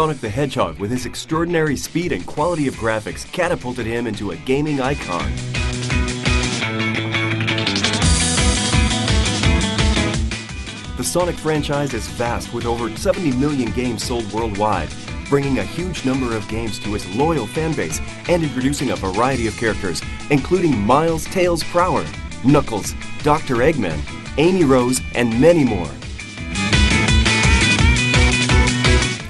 Sonic the Hedgehog, with his extraordinary speed and quality of graphics, catapulted him into a gaming icon. The Sonic franchise is vast with over 70 million games sold worldwide, bringing a huge number of games to its loyal fanbase and introducing a variety of characters, including Miles Tails Prower, Knuckles, Dr. Eggman, Amy Rose, and many more.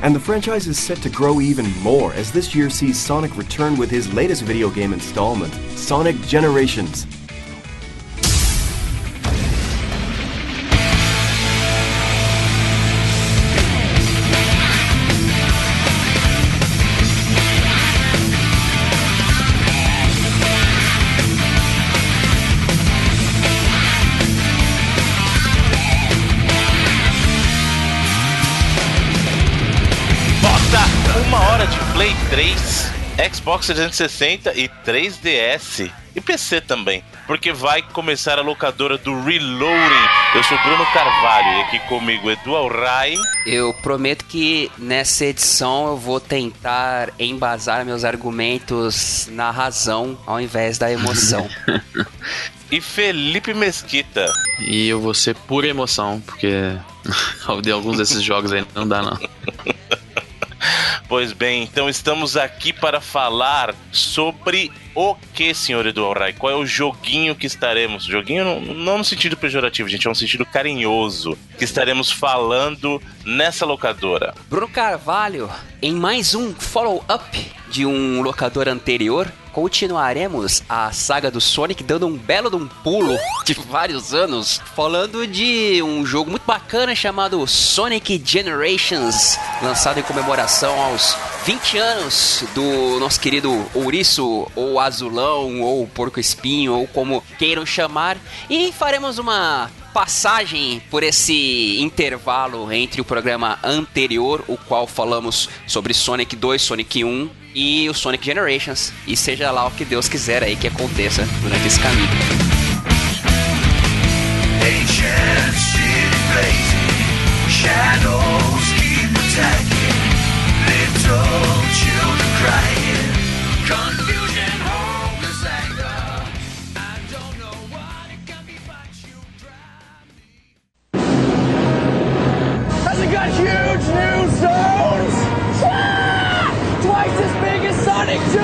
And the franchise is set to grow even more as this year sees Sonic return with his latest video game installment, Sonic Generations. Xbox 360 e 3DS. E PC também, porque vai começar a locadora do Reloading. Eu sou Bruno Carvalho e aqui comigo Edu Alray. Eu prometo que nessa edição eu vou tentar embasar meus argumentos na razão ao invés da emoção. e Felipe Mesquita. E eu vou ser pura emoção, porque de alguns desses jogos aí não dá não. Pois bem, então estamos aqui para falar sobre o que, senhor Eduardo Rai? Qual é o joguinho que estaremos? Joguinho não, não no sentido pejorativo, gente, é um sentido carinhoso. Que estaremos falando nessa locadora. Bruno Carvalho, em mais um follow-up de um locador anterior, continuaremos a saga do Sonic dando um belo de um pulo de vários anos, falando de um jogo muito bacana chamado Sonic Generations, lançado em comemoração aos 20 anos do nosso querido ouriço, ou azulão, ou porco espinho, ou como queiram chamar, e faremos uma passagem por esse intervalo entre o programa anterior, o qual falamos sobre Sonic 2, Sonic 1 e o Sonic Generations, e seja lá o que Deus quiser aí que aconteça durante esse caminho. Shadows keep attacking, little children crying, zones? Yeah! Twice as big as Sonic 2?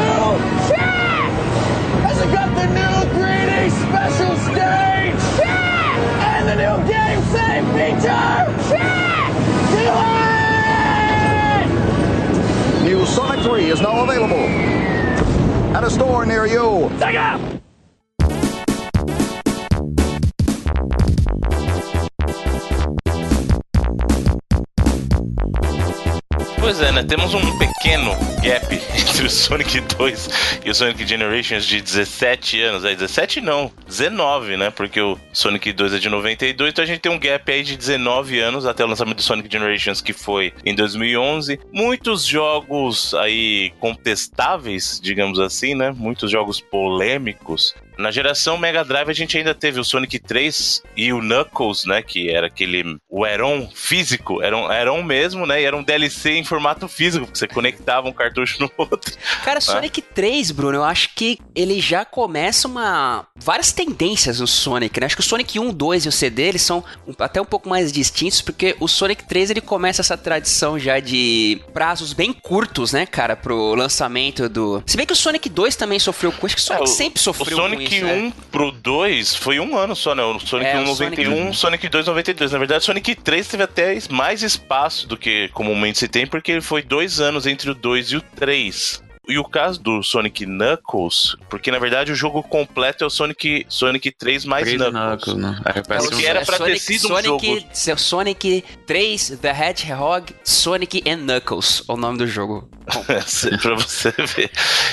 Yeah! Has it got the new 3D special stage? Yeah! And the new game save feature? Yeah! Do it! New Sonic 3 is now available at a store near you. Take Pois é, né? Temos um pequeno gap entre o Sonic 2 e o Sonic Generations de 17 anos. É, 17 não, 19, né? Porque o Sonic 2 é de 92, então a gente tem um gap aí de 19 anos até o lançamento do Sonic Generations, que foi em 2011. Muitos jogos aí contestáveis, digamos assim, né? Muitos jogos polêmicos. Na geração Mega Drive a gente ainda teve o Sonic 3 e o Knuckles, né? Que era aquele. O Heron físico. Era um Heron mesmo, né? E era um DLC em formato físico, porque você conectava um cartucho no outro. Cara, Sonic 3, Bruno, eu acho que ele já começa uma. várias tendências no Sonic, né? Acho que o Sonic 1, 2 e o CD eles são um- até um pouco mais distintos, porque o Sonic 3 ele começa essa tradição já de prazos bem curtos, né, cara, pro lançamento do. Se bem que o Sonic 2 também sofreu com isso, que o Sonic É, sempre sofreu O Sonic isso. 1 né? pro 2 foi um ano só, né? O Sonic É, 1 o Sonic 91, Sonic 2 92. Na verdade, o Sonic 3 teve até mais espaço do que comumente se tem, porque ele foi dois anos entre o 2 e o 3. E o caso do Sonic Knuckles, porque na verdade o jogo completo é o Sonic, Sonic 3 mais Três Knuckles. Knuckles, né? Porque um- era pra ter Sonic, sido um Sonic, jogo- seu Sonic 3, The Hedgehog, Sonic and Knuckles, é o nome do jogo. pra você ver.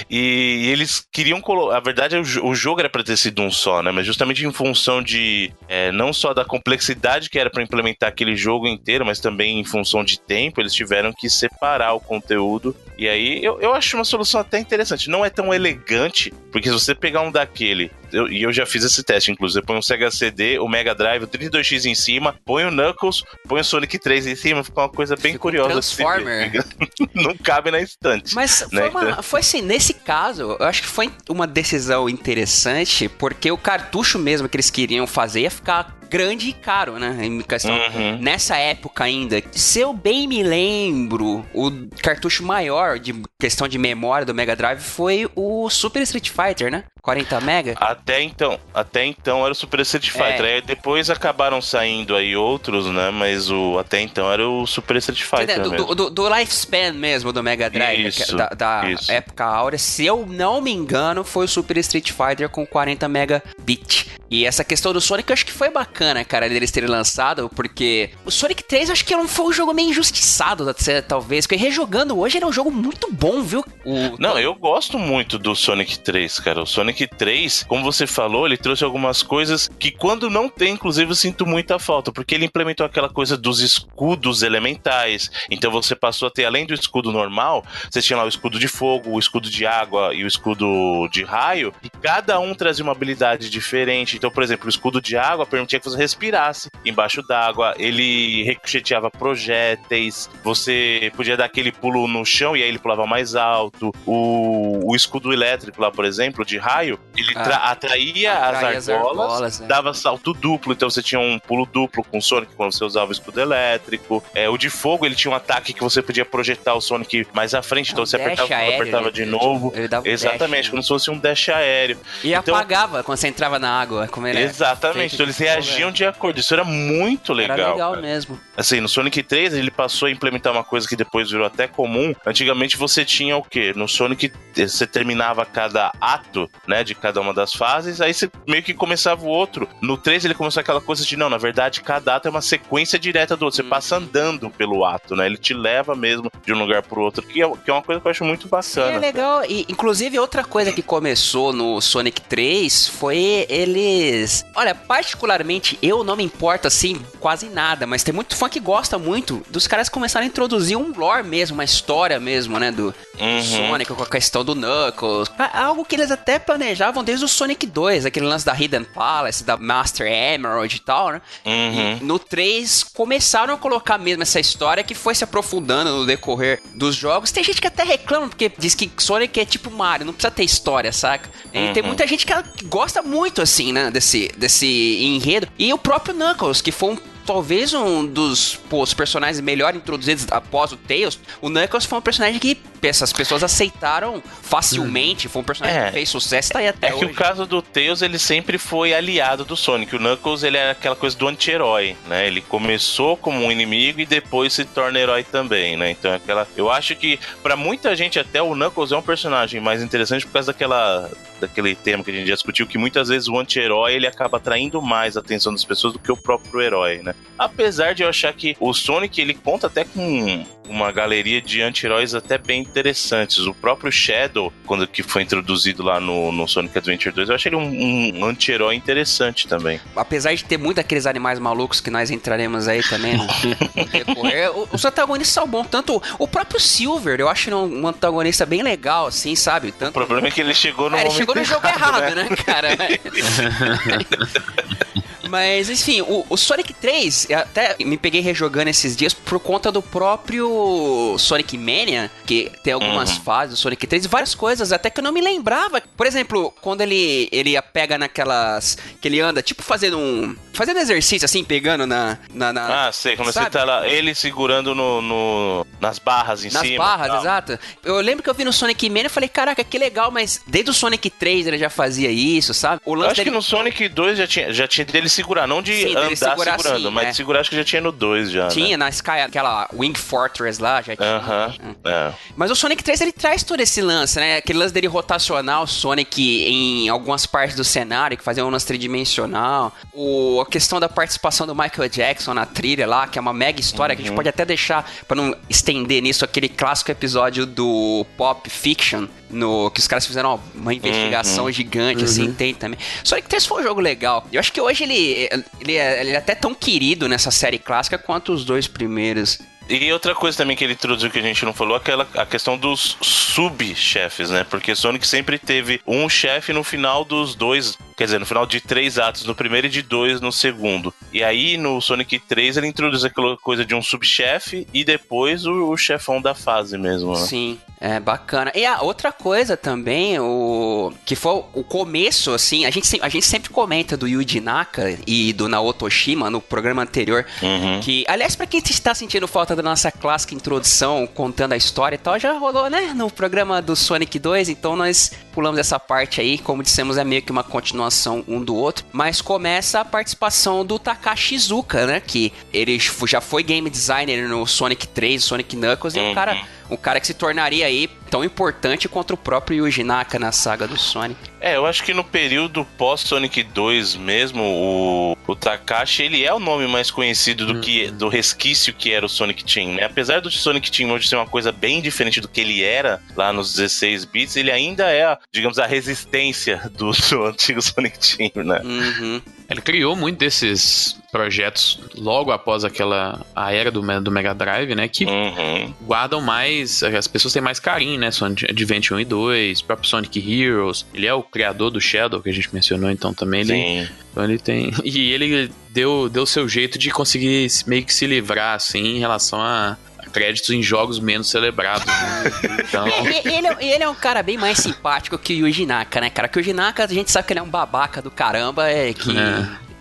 E, e eles queriam colocar. A verdade, é o, o jogo era pra ter sido um só, né? Mas justamente em função de. é, não só da complexidade que era pra implementar aquele jogo inteiro, mas também em função de tempo, eles tiveram que separar o conteúdo. E aí eu, eu acho uma solução até interessante. Não é tão elegante, porque se você pegar um daquele eu- e eu, já fiz esse teste, inclusive. Põe um Sega CD, o Mega Drive, o 32X em cima, põe o Knuckles, põe o Sonic 3 em cima, fica uma coisa bem Fica um curiosa. Transformer. Não cabe na estante. Mas né? foi, uma- foi assim, nesse caso, eu acho que foi uma decisão interessante, porque o cartucho mesmo que eles queriam fazer ia ficar grande e caro, né? Em questão, Uhum. Nessa época ainda, se eu bem me lembro, o cartucho maior de questão de memória do Mega Drive foi o Super Street Fighter, né? 40 mega. Até então, até então era o Super Street Fighter. É. Aí depois acabaram saindo aí outros, né? Mas o até então era o Super Street Fighter Entendeu? mesmo. do, do, do lifespan mesmo do Mega Drive, Isso, que- da, da isso. época áurea, se eu não me engano, foi o Super Street Fighter com 40 megabit. E essa questão do Sonic eu acho que foi bacana, cara, deles terem lançado, porque o Sonic 3 eu acho que não foi um jogo meio injustiçado, até, talvez, porque rejogando hoje ele é um jogo muito bom, viu? O, Não, eu gosto muito do Sonic 3, cara. O Sonic 3, como você falou, ele trouxe algumas coisas que quando não tem, inclusive, eu sinto muita falta, porque ele implementou aquela coisa dos escudos elementais. Então você passou a ter, além do escudo normal, você tinha lá o escudo de fogo, o escudo de água e o escudo de raio, e cada um trazia uma habilidade diferente. Então, por exemplo, o escudo de água permitia que você respirasse embaixo d'água, ele ricocheteava projéteis, você podia dar aquele pulo no chão e aí ele pulava mais alto. O, o escudo elétrico lá, por exemplo, de raio, ele Ah. tra- atraía Atrai as argolas, argolas, é. dava salto duplo, então você tinha um pulo duplo com o Sonic quando você usava o escudo elétrico. É, o de fogo, ele tinha um ataque que você podia projetar o Sonic mais à frente, então Um você apertava, aéreo, apertava né? de novo. Um Exatamente, dash, como se fosse um dash aéreo. E então- apagava quando você entrava na água, como ele é Exatamente, então eles fogo, reagiam de acordo. Isso era muito legal. Era legal cara. mesmo. Assim, no Sonic 3 ele passou a implementar uma coisa que depois virou até comum. Antigamente você tinha o quê? No Sonic você terminava cada ato, né, de cada uma das fases, aí você meio que começava o outro. No 3 ele começou aquela coisa de não, na verdade cada ato é uma sequência direta do outro. Você passa andando pelo ato, né? Ele te leva mesmo de um lugar pro outro, que é, que é uma coisa que eu acho muito Sim, bacana. é legal. E, inclusive, outra coisa que começou no Sonic 3 foi eles. Olha, particularmente, eu não me importo assim, quase nada, mas tem muito fã que gosta muito dos caras começarem a introduzir um lore mesmo, uma história mesmo, né? Do Uhum. Sonic com a questão do Knuckles. Algo que eles até planejavam desde o Sonic 2, aquele lance da Hidden Palace, da Master Emerald e tal, né? Uhum. E no 3 começaram a colocar mesmo essa história que foi se aprofundando no decorrer dos jogos. Tem gente que até reclama porque diz que Sonic é tipo Mario, não precisa ter história, saca? E tem Uhum. muita gente que que gosta muito assim, né, desse, desse enredo. E o próprio Knuckles, que foi um Talvez um dos pô, os personagens melhor introduzidos após o Tails, o Knuckles foi um personagem que essas pessoas aceitaram facilmente. Foi um personagem É. que fez sucesso e tá aí até É que hoje. o caso do Tails, ele sempre foi aliado do Sonic. O Knuckles, ele era aquela coisa do anti-herói, né? Ele começou como um inimigo e depois se torna herói também, né? Então, é aquela... Eu acho que, pra muita gente, até o Knuckles é um personagem mais interessante por causa daquela... Daquele tema que a gente já discutiu, que muitas vezes o anti-herói ele acaba atraindo mais a atenção das pessoas do que o próprio herói, né? Apesar de eu achar que o Sonic ele conta até com uma galeria de anti-heróis até bem interessantes. O próprio Shadow, quando que foi introduzido lá no, no Sonic Adventure 2, eu achei ele um, um anti-herói interessante também. apesar de ter muito daqueles animais malucos que nós entraremos aí também no no decorrer, o- os antagonistas são bons. Tanto o próprio Silver, eu acho ele um, um antagonista bem legal, assim, sabe? O Tanto. problema é que ele chegou no É, ele chegou no jogo errado, né, cara? Mas, enfim, o, o Sonic 3, eu até me peguei rejogando esses dias por conta do próprio Sonic Mania, que tem algumas Uhum. fases do Sonic 3 e várias coisas, até que eu não me lembrava. Por exemplo, quando ele, ele pega naquelas. que ele anda, tipo, fazendo um. fazendo exercício, assim, pegando na. na, na- Ah, sei, quando Sabe? você tá lá, ele segurando no, no- nas barras em nas cima. barras, tal. exato. Eu lembro que eu vi no Sonic Mania e falei, caraca, que legal, mas desde o Sonic 3 ele já fazia isso, sabe? O Eu lance acho que dele. no Sonic 2 já tinha, já tinha dele segurar, não de Sim, andar segurar, segurando, sim, mas é. de segurar acho que já tinha no 2 já. Tinha Né? na Sky, aquela Wing Fortress lá, já tinha. Aham. É. Mas o Sonic 3 ele traz todo esse lance, né? Aquele lance dele rotacionar o Sonic em algumas partes do cenário, que fazia um lance tridimensional. O, a questão da participação do Michael Jackson na trilha lá, que é uma mega história, que a gente pode até deixar, pra não estender nisso, aquele clássico episódio do Pop Fiction. No, que os caras fizeram uma, uma investigação gigante, assim, tem também. Sonic 3 foi um jogo legal. Eu acho que hoje ele, ele, é, ele é até tão querido nessa série clássica quanto os dois primeiros. E outra coisa também que ele introduziu que a gente não falou, aquela a questão dos subchefes, né? Porque Sonic sempre teve um chefe no final dos dois quer dizer, no final de três atos no primeiro e de dois no segundo. E aí no Sonic 3 ele introduz aquela coisa de um subchefe e depois o, o chefão da fase mesmo. Né? Sim, é bacana. E a outra coisa também, o que foi o começo, assim, a gente, a gente sempre comenta do Yuji Naka e do Naoto Oshima no programa anterior, Uhum. que, aliás, pra quem está sentindo falta da nossa clássica introdução, contando a história e tal, já rolou, né, no programa do Sonic 2, então nós pulamos essa parte aí, como dissemos, é meio que uma continuação um do outro, mas começa a participação do Takashi Iizuka, né, que ele já foi game designer no Sonic 3, Sonic Knuckles, e o Uhum. cara um cara que se tornaria aí tão importante quanto o próprio Yuji Naka na saga do Sonic. É, eu acho que no período pós-Sonic 2 mesmo, o, o Takashi, ele é o nome mais conhecido do que do resquício que era o Sonic Team, né? Apesar do Sonic Team hoje ser uma coisa bem diferente do que ele era lá nos 16 bits, ele ainda é, digamos, a resistência do, do antigo Sonic Team, né? Uhum. Ele criou muito desses projetos logo após aquela a era do, do Mega Drive, né? Que Uhum. guardam mais. As pessoas têm mais carinho, né? Sonic Adventure 1 e 2, próprio Sonic Heroes. Ele é o criador do Shadow, que a gente mencionou, então também ele, Sim. então ele tem. E ele deu, deu seu jeito de conseguir meio que se livrar, assim, em relação a. Créditos em jogos menos celebrados. Né? Então, E- e- ele, é- ele é um cara bem mais simpático que o Yuji Naka, né, cara? Que o Yuji Naka, a gente sabe que ele é um babaca do caramba, é que...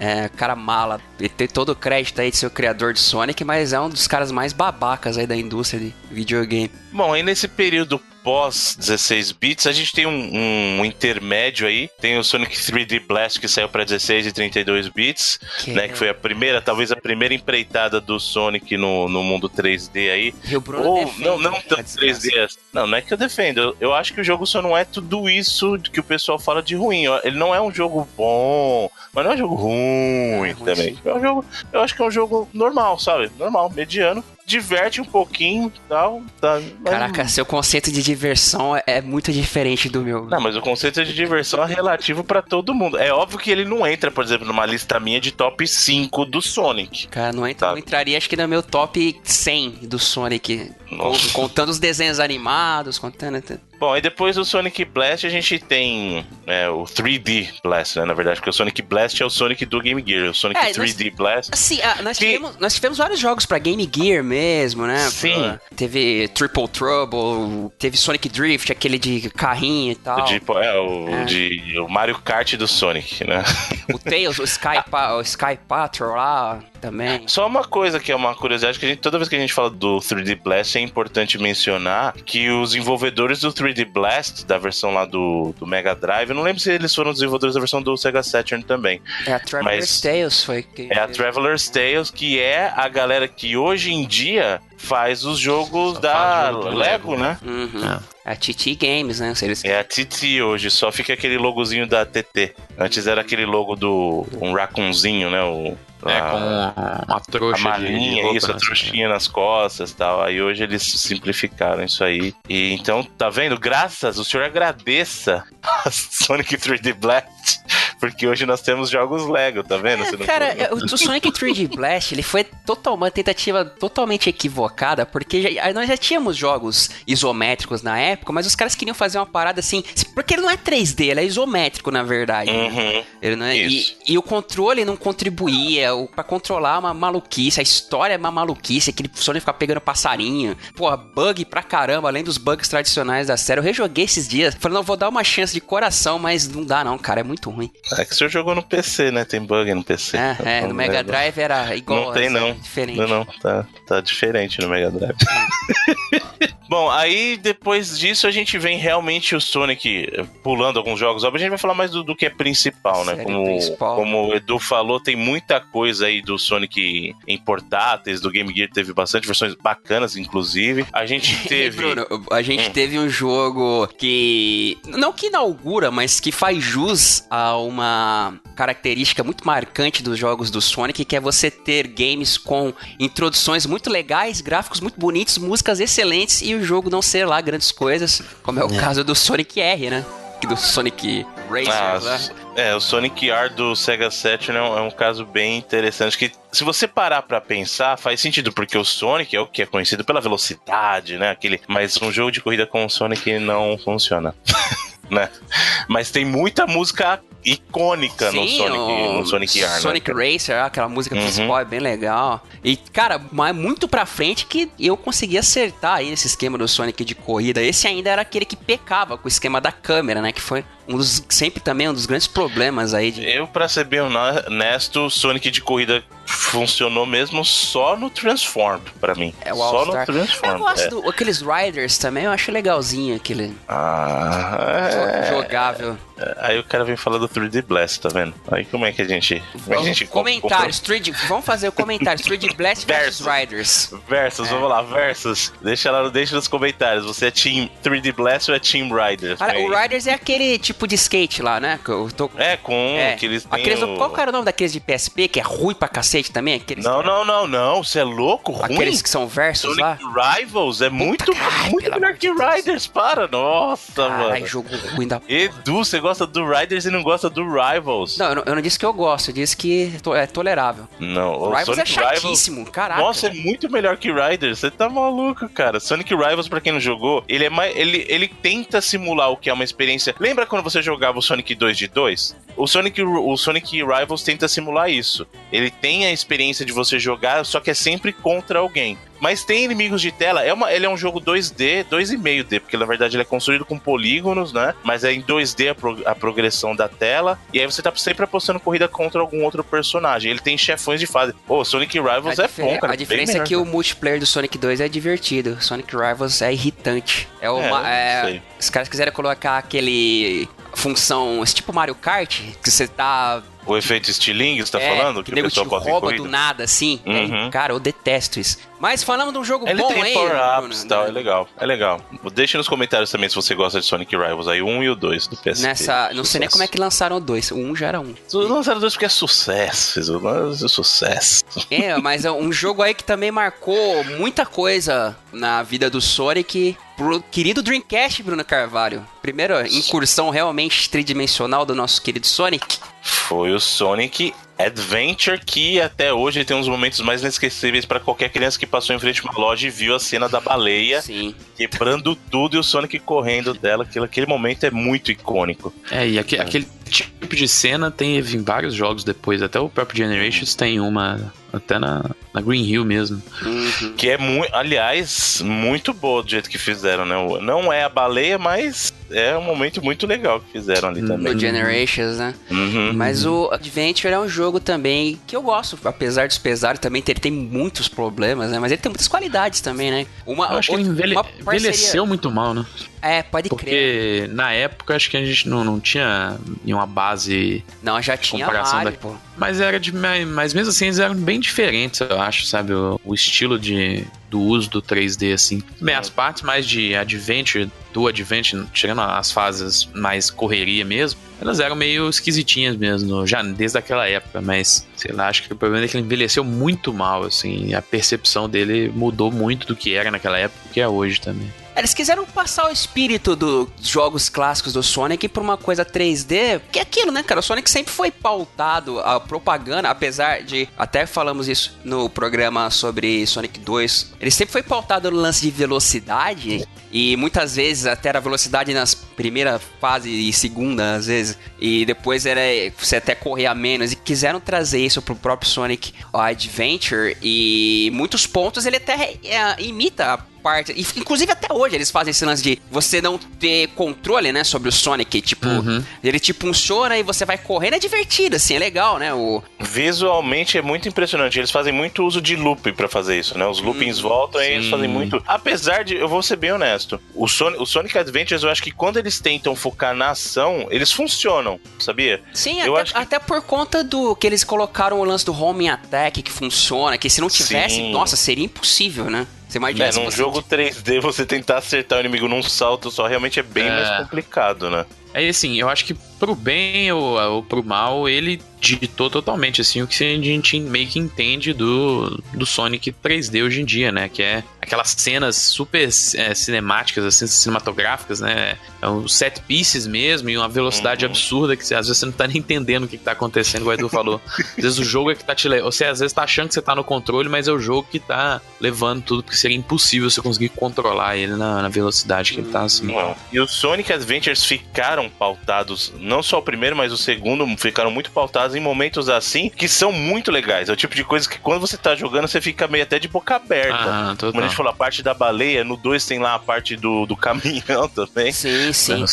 É, cara mala, ele tem todo o crédito aí de ser o criador de Sonic, mas é um dos caras mais babacas aí da indústria de videogame. Bom, aí nesse período pós 16 bits, a gente tem um, um intermédio aí. Tem o Sonic 3D Blast que saiu para 16 e 32 bits, Que né? é- Que foi a primeira, talvez a primeira empreitada do Sonic no, no mundo 3D aí. E o Bruno Ou, defende não, não tanto desgraça. 3D. Não, não é que eu defendo. Eu, eu acho que o jogo só não é tudo isso que o pessoal fala de ruim. Ele não é um jogo bom, mas não é um jogo ruim É ruim, também. sim. É um jogo, eu acho que é um jogo normal, sabe? Normal, mediano. Diverte um pouquinho e tal. Tá, mas- Caraca, seu conceito de diversão é, é muito diferente do meu. Não, mas o conceito de diversão é relativo pra todo mundo. É óbvio que ele não entra, por exemplo, numa lista minha de top 5 do Sonic. Cara, não, entra, não entraria, acho que no meu top 100 do Sonic. Nossa. Co- Contando os desenhos animados, contando. Bom, aí depois do Sonic Blast a gente tem é, o 3D Blast, né? Na verdade, porque o Sonic Blast é o Sonic do Game Gear. O Sonic É, nós- 3D Blast. Assim, ah, nós, Que- tivemos, nós tivemos vários jogos pra Game Gear mesmo, né? Sim. Teve Triple Trouble, teve Sonic Drift, aquele de carrinho e tal. De, é, o, É. de o Mario Kart do Sonic, né? O Tails, o Sky, Pa- o Sky Patrol lá também. Só uma coisa que é uma curiosidade, que a gente, toda vez que a gente fala do 3D Blast, é importante mencionar que os desenvolvedores do 3D Blast, da versão lá do, do Mega Drive, eu não lembro se eles foram desenvolvedores da versão do Sega Saturn também. É, a Traveler's Mas- Tales foi que. É a Traveler's Tales, que é a galera que hoje em dia faz os jogos Só da jogo Lego, Lego. né? Uhum. A TT Games, né? Se eles... É a TT hoje, só fica aquele logozinho da TT. Antes era aquele logo do um raccoonzinho, né? O, é, a- com uma a trouxa de- de, malinha, roupa, isso, a trouxinha nas costas e tal. Aí hoje eles simplificaram isso aí. E então, tá vendo? Graças, o senhor agradeça a Sonic 3D Blast, porque hoje nós temos jogos Lego, tá vendo? É, cara, o Sonic 3D Blast, ele foi total, uma tentativa totalmente equivocada, porque já- nós já tínhamos jogos isométricos na época, mas os caras queriam fazer uma parada assim, porque ele não é 3D, ele é isométrico, na verdade. Uhum. Ele não é, e, Isso. e o controle não contribuía, o, pra controlar uma maluquice, a história é uma maluquice, aquele Sonic ficar pegando passarinho, porra, bug pra caramba, além dos bugs tradicionais da série. Eu rejoguei esses dias, falando, não, vou dar uma chance de coração, mas não dá não, cara, é muito ruim. É que o senhor jogou no PC, né? Tem bug no PC. É, é, no Mega é- Drive era igual. Não tem, não. Diferente. Não, não, tá, tá diferente no Mega Drive. Bom, aí depois disso a gente vem realmente o Sonic pulando alguns jogos. Óbvio, a gente vai falar mais do, do que é principal, né? Série Como, principal. como o Edu falou, tem muita coisa aí do Sonic em portáteis, do Game Gear teve bastante versões bacanas, inclusive. A gente teve. Bruno, a gente Hum. teve um jogo que. Não que inaugura, mas que faz jus a uma característica muito marcante dos jogos do Sonic, que é você ter games com introduções muito legais, gráficos muito bonitos, músicas excelentes e o jogo não ser lá grandes coisas, como é o caso do Sonic R, né? Do Sonic Racer, Ah, né? é, o Sonic R do Sega Saturn é um, é um caso bem interessante que se você parar pra pensar, faz sentido, porque o Sonic é o que é conhecido pela velocidade, né? Aquele, mas um jogo de corrida com o Sonic não funciona. né? Mas tem muita música icônica no Sim, Sonic, no Sonic R, né? Sonic Racer, aquela música Uhum. principal é bem legal. E, cara, mas muito pra frente que eu consegui acertar aí nesse esquema do Sonic de corrida. Esse ainda era aquele que pecava com o esquema da câmera, né? Que foi um dos, sempre também um dos grandes problemas aí de. Eu, pra ser bem honesto, Sonic de corrida funcionou mesmo só no Transform, pra mim. É o só no Transform. Eu gosto é. do, aqueles Riders também, eu acho legalzinho aquele Ah, é. jogável. Aí o cara vem falar do 3D Blast, tá vendo? Aí como é que a gente. Como é que a gente Comentários, 3D, vamos fazer o comentário. 3D Blast versus. Riders. Versus, vamos lá, versus. Deixa lá, deixa nos comentários. Você é Team 3D Blast ou é Team Rider? Cara, Vem o. Riders é aquele tipo de skate lá, né? Que eu tô... É, com É, aqueles. aqueles, o- Qual que era o nome daqueles de PSP, que é ruim pra cacete também? Aqueles, Não, não, não, não. Você é louco? Ruim? Aqueles que são versus lá? Sonic Rivals é muito, caralho, muito pelo melhor que. Riders, para. Nossa, Caralho, mano. jogo ruim da... Edu, você gosta do Riders e não gosta do Rivals. Não, eu não, eu não disse que eu gosto, eu disse que to- é tolerável. Não, O Rivals é Sonic Rivals. chatíssimo, caraca. Nossa, é muito melhor que Riders. Você tá maluco, cara. Sonic Rivals, pra quem não jogou, ele é mais. Ele, ele tenta simular o que é uma experiência. Lembra quando você jogava o Sonic 2 de 2? O Sonic, o Sonic Rivals tenta simular isso. Ele tem a experiência de você jogar, só que é sempre contra alguém. Mas tem inimigos de tela. É uma, ele é um jogo 2D, 2,5D, porque na verdade ele é construído com polígonos, né? Mas é em 2D a, pro- a progressão da tela. E aí você tá sempre apostando corrida contra algum outro personagem. Ele tem chefões de fase. Pô, Sonic Rivals a, é bom, cara. a diferença é melhor, que o multiplayer do Sonic 2 é divertido. Sonic Rivals é irritante. É eu uma. É, sei. os caras quiseram colocar aquele função, esse tipo Mario Kart, que você tá O efeito estilingue, você tá é, falando? que Que o o nego te rouba do nada, assim. Uhum. É, cara, eu detesto isso. Mas falando de um jogo Ele bom, tem hein? power-ups tal, é legal, é legal. Deixa nos comentários também se você gosta de Sonic Rivals aí, o 1 e o 2 do PSP. Nessa, não sei nem como é que lançaram o 2. O 1 já era um. Os lançaram dois porque é sucesso, mas é sucesso. É, mas é um jogo aí que também marcou muita coisa na vida do Sonic. Pro querido Dreamcast, Bruno Carvalho. Primeira incursão realmente tridimensional do nosso querido Sonic. Foi o Sonic Adventure que até hoje tem uns momentos mais inesquecíveis pra qualquer criança que passou em frente a uma loja e viu a cena da baleia Sim. quebrando tudo e o Sonic correndo dela. Aquele, aquele momento é muito icônico. É, e aque- aquele tipo de cena teve em vários jogos depois. Até o próprio Generations tem uma. Até na, na Green Hill mesmo. Uhum. Que é muito, aliás, muito boa do jeito que fizeram, né? Não é a baleia, mas é um momento muito legal que fizeram ali também. No Generations, né? Uhum. Mas o Adventure é um jogo também que eu gosto, apesar dos pesares também, ele tem muitos problemas, né? Mas ele tem muitas qualidades também, né? Uma, Eu acho que ele envelhe- uma parceria- envelheceu muito mal, né? É, pode crer. Porque na época acho que a gente não, não tinha uma base. Não, já tinha comparação Mario, da- pô. Mas era de. Mas mesmo assim eles eram bem diferentes, eu acho, sabe? O, o estilo de, do uso do 3D, assim. Bem, as partes mais de adventure, do adventure, tirando as fases mais correria mesmo, elas eram meio esquisitinhas mesmo, já desde aquela época, mas sei lá, acho que o problema é que ele envelheceu muito mal, assim, e a percepção dele mudou muito do que era naquela época e que é hoje também. Eles quiseram passar o espírito dos jogos clássicos do Sonic pra uma coisa 3D, que é aquilo, né, cara? O Sonic sempre foi pautado a propaganda, apesar de até falamos isso no programa sobre Sonic 2. Ele sempre foi pautado no lance de velocidade e muitas vezes até era velocidade nas primeira fase e segunda às vezes e depois era você até correr a menos e quiseram trazer isso pro próprio Sonic Adventure e muitos pontos ele até é, imita a parte. E, inclusive, até hoje eles fazem esse lance de você não ter controle, né, sobre o Sonic. Tipo, Uhum. ele te funciona e você vai correndo. É divertido, assim, é legal, né? O, Visualmente é muito impressionante. Eles fazem muito uso de looping pra fazer isso, né? Os loopings voltam e eles sim. fazem muito. Apesar de, eu vou ser bem honesto, o Sonic, o Sonic Adventures, eu acho que quando eles tentam focar na ação, eles funcionam, sabia? Sim, Eu até, acho que- até por conta do que eles colocaram o lance do homing attack que funciona, que se não tivesse, Sim. nossa, seria impossível, né? Você imagina É, se num você- jogo 3D, você tentar acertar o inimigo num salto só realmente é bem É. mais complicado, né? Aí, assim, eu acho que pro bem ou, ou pro mal, ele digitou totalmente, assim, o que a gente meio que entende do, do Sonic 3D hoje em dia, né? Que é aquelas cenas super é, cinemáticas, assim, cinematográficas, né? É um set pieces mesmo e uma velocidade Uhum. absurda que você, às vezes você não tá nem entendendo o que, que tá acontecendo, igual o Edu falou. Às vezes o jogo é que tá te levando. Você às vezes tá achando que você tá no controle, mas é o jogo que tá levando tudo, porque seria impossível você conseguir controlar ele na, na velocidade que ele tá, assim. Não. E os Sonic Adventures ficaram ficaram pautados, não só o primeiro, mas o segundo, ficaram muito pautados em momentos assim que são muito legais. É o tipo de coisa que quando você tá jogando, você fica meio até de boca aberta. Ah, total. Como a gente falou, a parte da baleia, no 2 tem lá a parte do, do caminhão também. Sim, sim.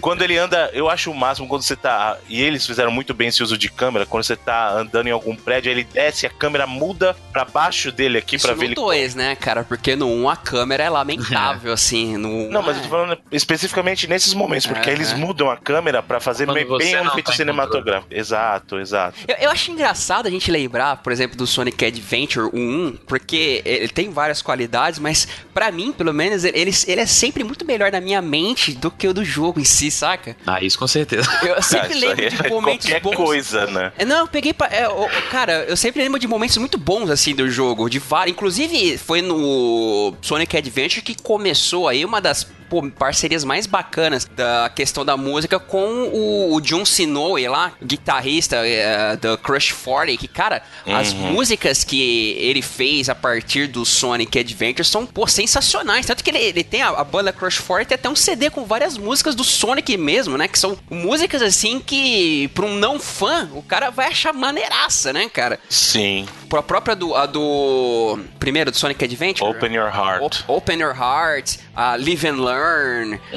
Quando ele anda, eu acho o máximo quando você tá. E eles fizeram muito bem esse uso de câmera. Quando você tá andando em algum prédio, aí ele desce, a câmera muda pra baixo dele aqui Isso pra no ver ele. 2, né, cara? Porque no 1 um, a câmera é lamentável, assim. No Não, mas eu tô falando especificamente nesses momentos, porque É, eles é. mudam a câmera pra fazer bem, um efeito tá em cinematográfico. Exato, exato. Eu, eu acho engraçado a gente lembrar, por exemplo, do Sonic Adventure 1, porque ele tem várias qualidades, mas pra mim, pelo menos, ele, ele é sempre muito melhor na minha mente do que o do jogo em si, saca? Ah, isso com certeza. Eu Ah, sempre isso lembro de é momentos qualquer bons. coisa, né? É, Não, eu peguei pra. é, o- cara, eu sempre lembro de momentos muito bons assim do jogo. De vários. Inclusive, foi no Sonic Adventure que começou aí uma das pô, parcerias mais bacanas da questão da música com o, o John Sinoe lá, guitarrista é, do Crush 40. Que, cara, as músicas que ele fez a partir do Sonic Adventure são, pô, sensacionais. Tanto que ele, ele tem a, a banda Crush 40 tem até um CD com várias músicas do Sonic mesmo, né? Que são músicas assim que, pra um não fã, o cara vai achar maneiraça, né, cara? Sim. A própria do. A do. Primeiro, do Sonic Adventure. Open Your Heart. O- Open Your Heart, a Live and Learn,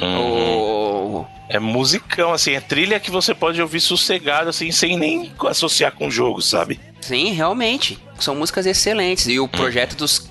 o. É musicão, assim, é trilha que você pode ouvir sossegado, assim, sem nem associar com o jogo, sabe? Sim, realmente. São músicas excelentes. E o projeto dos.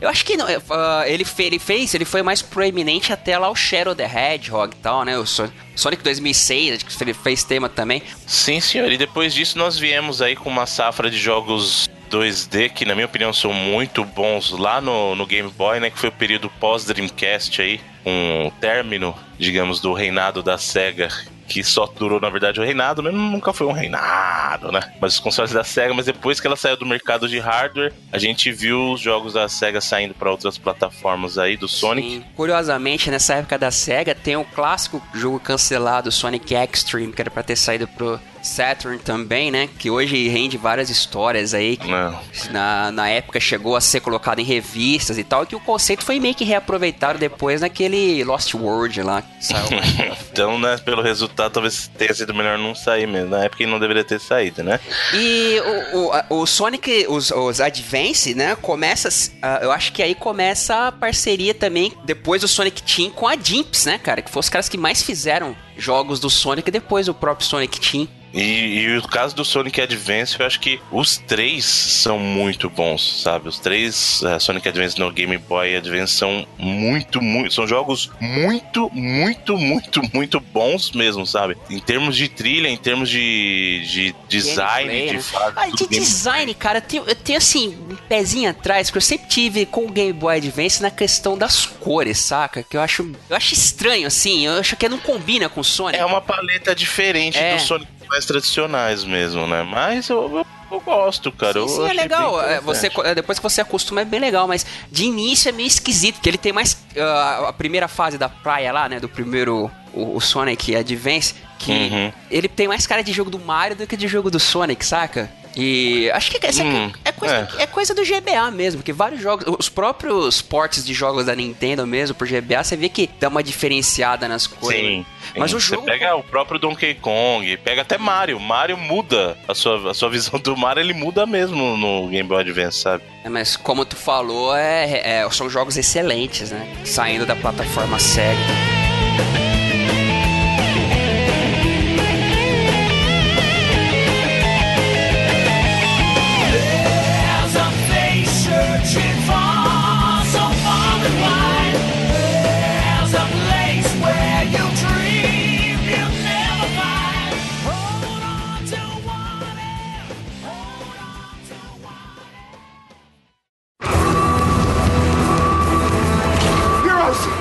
Eu acho que não, ah, ele, ele fez, ele foi mais proeminente até lá o Shadow the Hedgehog e tal, né? O Son- Sonic 2006, acho que ele fez tema também. Sim, senhor. E depois disso nós viemos aí com uma safra de jogos 2D que, na minha opinião, são muito bons lá no, no Game Boy, né? Que foi o período pós-Dreamcast aí, um término, digamos, do reinado da SEGA. Que só durou, na verdade, o reinado, né? Nunca foi um reinado, né? Mas os consoles da SEGA, mas depois que ela saiu do mercado de hardware, a gente viu os jogos da SEGA saindo para outras plataformas aí do Sonic. Sim. Curiosamente, nessa época da SEGA, tem o clássico jogo cancelado, Sonic Extreme, que era pra ter saído pro Saturn também, né? Que hoje rende várias histórias aí. que Não. Na, na época chegou a ser colocado em revistas e tal, e que o conceito foi meio que reaproveitado depois naquele Lost World lá, Então, né, pelo resultado, talvez tenha sido melhor não sair mesmo. Na época ele não deveria ter saído, né? E o, o, o Sonic, os, os Advance, né? Começa. ah, eu acho que aí começa a parceria também, depois do Sonic Team com a Dimps, né, cara? Que foram os caras que mais fizeram jogos do Sonic depois do próprio Sonic Team. E, e o caso do Sonic Advance, eu acho que os três são muito bons, sabe? Os três eh, Sonic Advance no Game Boy Advance são muito, muito. São jogos muito, muito, muito, muito bons mesmo, sabe? Em termos de trilha, em termos de, de design, Gameplay, de né? fase. Ah, de design, cara, eu tenho, eu tenho assim, um pezinho atrás, que eu sempre tive com o Game Boy Advance na questão das cores, saca? Que eu acho, eu acho estranho, assim, eu acho que não combina com o Sonic. É uma paleta diferente É. dos Sonic mais tradicionais mesmo, né? Mas eu, eu, eu gosto, cara. Sim, sim, é legal. É, Você, é, depois que você acostuma é bem legal, mas de início é meio esquisito, porque ele tem mais ah, a primeira fase da praia lá, né, do primeiro o, o Sonic Advance, que Uhum. ele tem mais cara de jogo do Mario do que de jogo do Sonic, saca? E acho que essa Hum, é, coisa, é. é coisa do GBA mesmo, porque vários jogos, os próprios portes de jogos da Nintendo mesmo pro GBA, você vê que dá uma diferenciada nas cores. Sim. Mas sim. o jogo- Você pega o próprio Donkey Kong, pega até Mario. Mario muda. A sua, a sua visão do Mario, ele muda mesmo no Game Boy Advance, sabe? É, Mas como tu falou, é, é- são jogos excelentes, né? Saindo da plataforma Sega.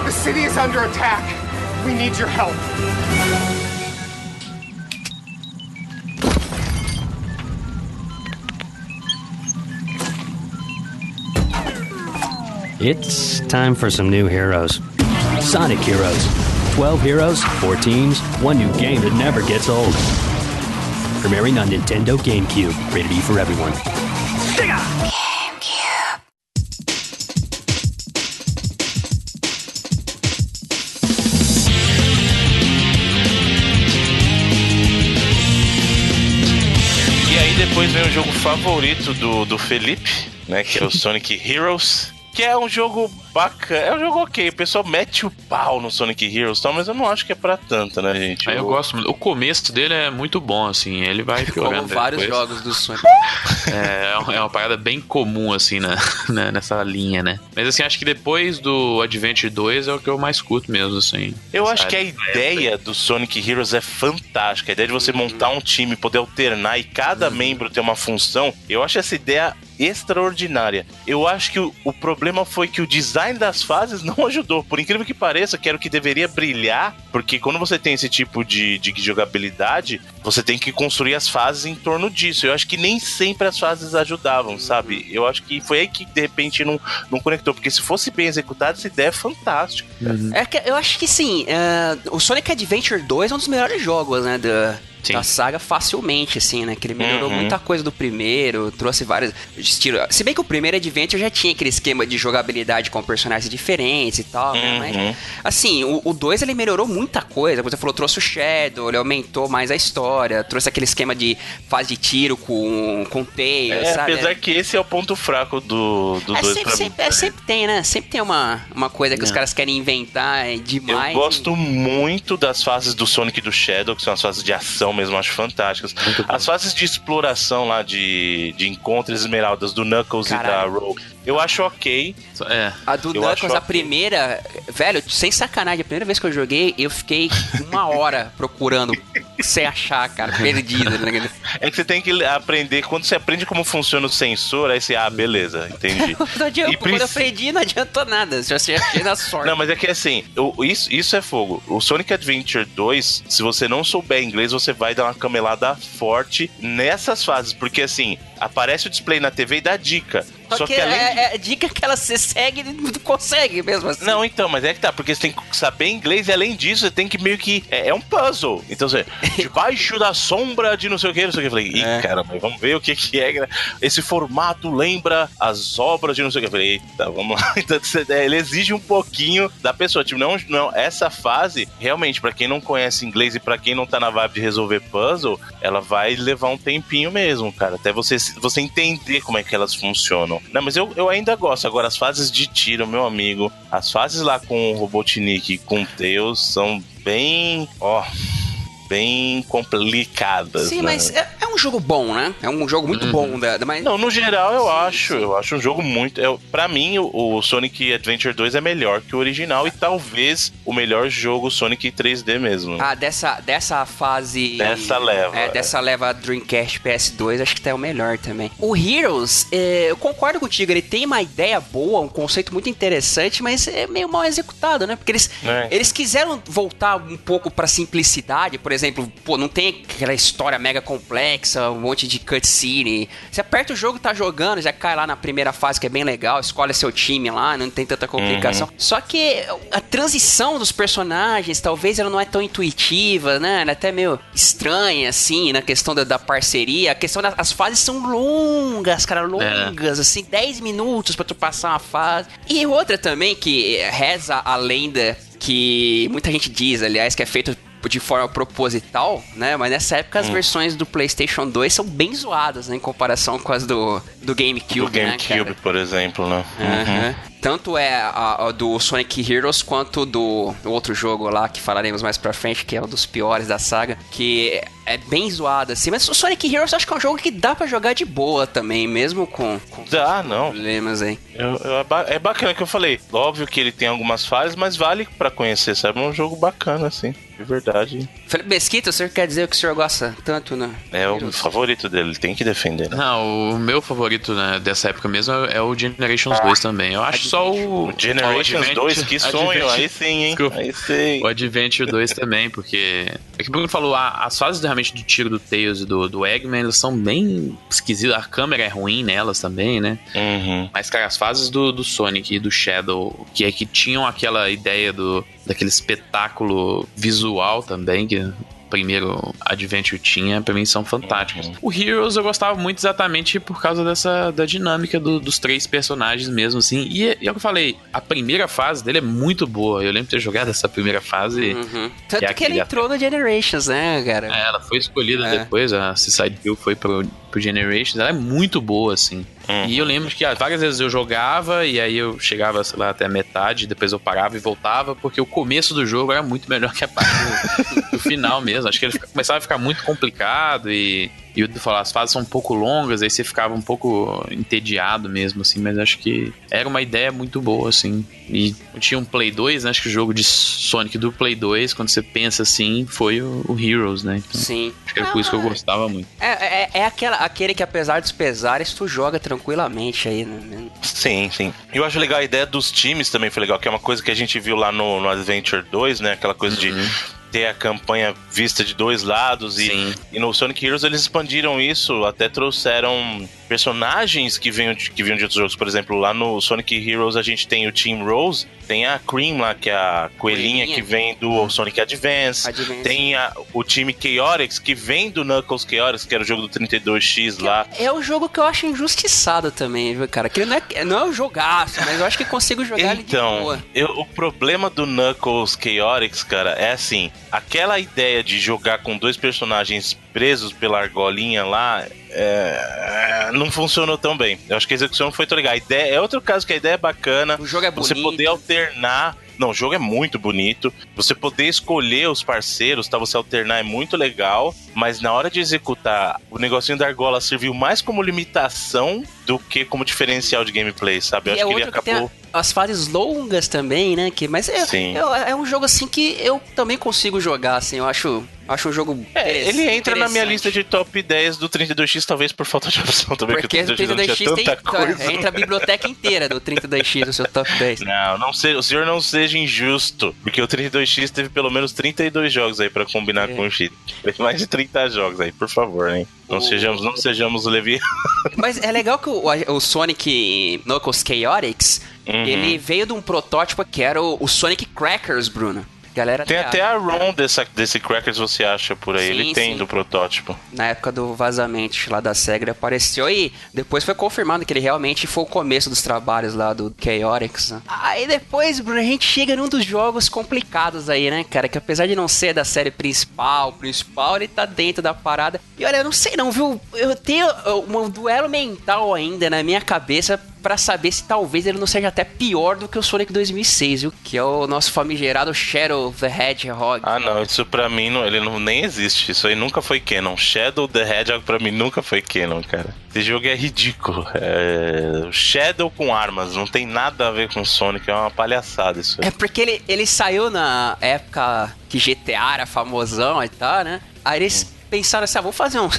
The city is under attack. We need your help. It's time for some new heroes. Sonic Heroes. 12 heroes, 4 teams, one new game that never gets old. Premiering on Nintendo GameCube. Rated E for everyone. Sega! depois vem o jogo favorito do, do Felipe, né? Que é o Sonic Heroes. Que é um jogo bacana. É um jogo ok. O pessoal mete o pau no Sonic Heroes e tal, mas eu não acho que é pra tanto, né, gente? Aí eu gosto muito. O começo dele é muito bom, assim. Ele vai piorando. Como vários depois. jogos do Sonic. É, é uma- é uma parada bem comum, assim, na, na- nessa linha, né? Mas, assim, acho que depois do Adventure 2 é o que eu mais curto mesmo, assim. Eu acho que a ideia do Sonic Heroes é fantástica. A ideia de você Uhum. montar um time, poder alternar e cada membro ter uma função, eu acho essa ideia extraordinária. Eu acho que o, o problema foi que o design das fases não ajudou. Por incrível que pareça, que era o que deveria brilhar, porque quando você tem esse tipo de, de jogabilidade, você tem que construir as fases em torno disso. Eu acho que nem sempre as fases ajudavam, sabe? Eu acho que foi aí que de repente não, não conectou, porque se fosse bem executada, essa ideia é fantástica. É que eu acho que sim, é, o Sonic Adventure 2 é um dos melhores jogos, né? Da, Sim. da saga facilmente, assim, né? Que ele melhorou Uhum. muita coisa do primeiro, trouxe vários estilos. Se bem que o primeiro Adventure já tinha aquele esquema de jogabilidade com personagens diferentes e tal, né? Uhum. Mas, assim, o, o 2 ele melhorou muita coisa. Como você falou, trouxe o Shadow, ele aumentou mais a história, trouxe aquele esquema de fase de tiro com, com teia, É, sabe? apesar que esse é o ponto fraco do 2 É, dois sempre, sempre, é, sempre tem, né? Sempre tem uma, uma coisa que os caras querem inventar é, Eu demais. gosto muito das fases do Sonic e do Shadow, que são as fases de ação mesmo, acho fantásticas. As fases de exploração lá de, de encontros esmeraldas do Knuckles Caralho. e da Rogue, eu acho ok. É. A do Knuckles, a ok. primeira. Velho, sem sacanagem, a primeira vez que eu joguei, eu fiquei uma hora procurando sem achar, cara, perdido. Né? É que você tem que aprender, quando você aprende como funciona o sensor, aí você, ah, beleza, entendi. Não adianta, E quando eu aprendi, não adiantou nada. Se você achei na sorte. Não, mas é que assim, o- isso, isso é fogo. O Sonic Adventure 2, se você não souber inglês, você vai dar uma camelada forte nessas fases. Porque assim, aparece o display na TV e dá dica. Só, Só que, que além de- é, é dica que ela se segue e não consegue mesmo assim. Não, então, mas é que tá, porque você tem que saber inglês e além disso, você tem que meio que. É, é um puzzle. Então você. Debaixo da sombra de não sei o que, não sei o que. Eu falei, ih, É. caramba, vamos ver o que, que é. Esse formato lembra as obras de não sei o que. Eu falei, eita, vamos lá. Então, é, ele exige um pouquinho da pessoa. Tipo, não, não, essa fase, realmente, pra quem não conhece inglês e pra quem não tá na vibe de resolver puzzle, ela vai levar um tempinho mesmo, cara. Até você, você entender como é que elas funcionam. Não, mas eu, eu ainda gosto. Agora, as fases de tiro, meu amigo, as fases lá com o Robotnik e com o Tails são bem. Ó. Bem complicadas. Sim, né? mas é, é um jogo bom, né? É um jogo muito bom, da, da- mas Não, no geral eu Sim, acho. sim. Eu acho um jogo muito. Eu, pra mim, o, o Sonic Adventure 2 é melhor que o original e talvez o melhor jogo Sonic 3D mesmo. Ah, dessa, dessa fase. Dessa leva, É, é. dessa leva Dreamcast PS2, acho que tá o melhor também. O Heroes, é, eu concordo contigo, ele tem uma ideia boa, um conceito muito interessante, mas é meio mal executado, né? Porque eles, É. eles quiseram voltar um pouco pra simplicidade, por exemplo, pô, não tem aquela história mega complexa, um monte de cutscene. Você aperta o jogo, tá jogando, já cai lá na primeira fase que é bem legal, escolhe seu time lá, não tem tanta complicação. Só que a transição dos personagens, talvez ela não é tão intuitiva, né? Ela é até meio estranha, assim, na questão da, da parceria. A questão das as fases são longas, cara, longas, assim, 10 minutos pra tu passar uma fase. E outra também que reza a lenda que muita gente diz, aliás, que é feito de forma proposital, né? Mas nessa época Hum. as versões do PlayStation 2 são bem zoadas, né? Em comparação com as do, do GameCube, do né, GameCube, cara? por exemplo, né? Uhum. Aham. Tanto é a, a do Sonic Heroes quanto do outro jogo lá que falaremos mais pra frente, que é um dos piores da saga, que é bem zoado assim. Mas o Sonic Heroes eu acho que é um jogo que dá pra jogar de boa também, mesmo com, com Dá, não. problemas aí. Eu- eu- é é bacana que eu falei. Óbvio que ele tem algumas falhas, mas vale pra conhecer, sabe? É um jogo bacana, assim. De verdade. Felipe Mesquita, o senhor quer dizer que o senhor gosta tanto, né? É o favorito dele, ele tem que defender, né? Não, o meu favorito né, dessa época mesmo é o Generations 2 também. Eu acho só o. O Generations o Advent- 2, que sonho, aí sim, hein? Desculpa. Aí sim. O Adventure 2 também, porque. É que o Bruno falou, a- as fases realmente do tiro do Tails e do, do Eggman, elas são bem esquisitas. A câmera é ruim nelas também, né? Uhum. Mas, cara, as fases do, do Sonic e do Shadow, que é que tinham aquela ideia do daquele espetáculo visual também, que primeiro Adventure tinha, pra mim são fantásticas. O Heroes eu gostava muito exatamente por causa dessa da dinâmica do- dos três personagens mesmo, assim. E, é- e é o que eu falei, a primeira fase dele é muito boa. Eu lembro de ter jogado essa primeira fase. Uhum. Tanto é que ele entrou no Generations, né, cara? É, ela foi escolhida É. depois, a Seaside Hill foi pro, pro Generations, ela é muito boa, assim. E eu lembro que ah, várias vezes eu jogava e aí eu chegava, sei lá, até a metade, depois eu parava e voltava, porque o começo do jogo era muito melhor que a parte do, do final mesmo. Acho que ele começava a ficar muito complicado e, e o falar, as fases são um pouco longas, aí você ficava um pouco entediado mesmo, assim, mas acho que era uma ideia muito boa, assim. E tinha um Play 2, né? Acho que o jogo de Sonic do Play 2, quando você pensa assim, foi o, o Heroes, né? Então, Sim. acho que era por isso que eu gostava muito. É, é, é aquela, aquele que, apesar dos pesares, tu joga tranquilamente aí, né? Sim, sim. E eu acho legal a ideia dos times também foi legal, que é uma coisa que a gente viu lá no, no Adventure 2, né? Aquela coisa de ter a campanha vista de dois lados e, e no Sonic Heroes eles expandiram isso, até trouxeram personagens que vinham de, que vinham de outros jogos. Por exemplo, lá no Sonic Heroes a gente tem o Team Rose, tem a Cream lá, que é a coelhinha, Coelhinha. que vem do Sonic Advance, Advance. tem a- o time Chaotix, que vem do Knuckles Chaotix, que era o jogo do 32X lá. É o jogo que eu acho injustiçado também, viu, cara? Que não é, não é um jogaço, mas eu acho que consigo jogar ele de Então, eu- o problema do Knuckles Chaotix, cara, é assim: aquela ideia de jogar com dois personagens presos pela argolinha lá. É, não funcionou tão bem. Eu acho que a execução não foi tão legal. A ideia, é outro caso que a ideia é bacana. O jogo é Você bonito. poder alternar. Não, o jogo é muito bonito. Você poder escolher os parceiros, tá? Você alternar é muito legal. Mas na hora de executar, o negocinho da argola serviu mais como limitação do que como diferencial de gameplay, sabe? Eu E acho é que ele que acabou. a- as fases longas também, né? Que, mas é, é, é um jogo assim que eu também consigo jogar, assim. Eu acho, acho um jogo. É, ele entra na minha lista de top 10 do 32X, talvez por falta de opção também, Porque o 32X não 32X tinha tem. coisa. Entra a biblioteca inteira do 32X no seu top 10. Não, não se, o senhor não seja injusto, porque o 32X teve pelo menos 32 jogos aí pra combinar É. com o X. Teve mais de 30 jogos aí, por favor, hein? Não sejamos, não sejamos levi. Mas é legal que o, o Sonic Knuckles Chaotix, Uhum. ele veio de um protótipo que era o, o Sonic Crackers, Bruno. Galera Tem até a ROM dessa, desse Crackers, você acha por aí. Sim, Ele tem sim. do protótipo. na época do vazamento lá da ele apareceu e depois foi confirmado que ele realmente foi o começo dos trabalhos lá do Chaotix. né? Aí depois, Bruno, a gente chega num dos jogos complicados aí, né, cara? Que apesar de não ser da série principal, o principal, ele tá dentro da parada. E olha, eu não sei não, viu? Eu tenho um duelo mental ainda na minha cabeça pra saber se talvez ele não seja até pior do que o Sonic 2006, viu? Que é o nosso famigerado Shadow the Hedgehog. Ah, não, isso pra mim não, ele não nem existe. Isso aí nunca foi canon. Shadow the Hedgehog pra mim nunca foi canon, cara. Esse jogo é ridículo. É... Shadow com armas, não tem nada a ver com Sonic, é uma palhaçada isso aí. É porque ele, ele saiu na época que GTA era famosão e tal, né? Aí eles pensaram assim, ah, vamos fazer um,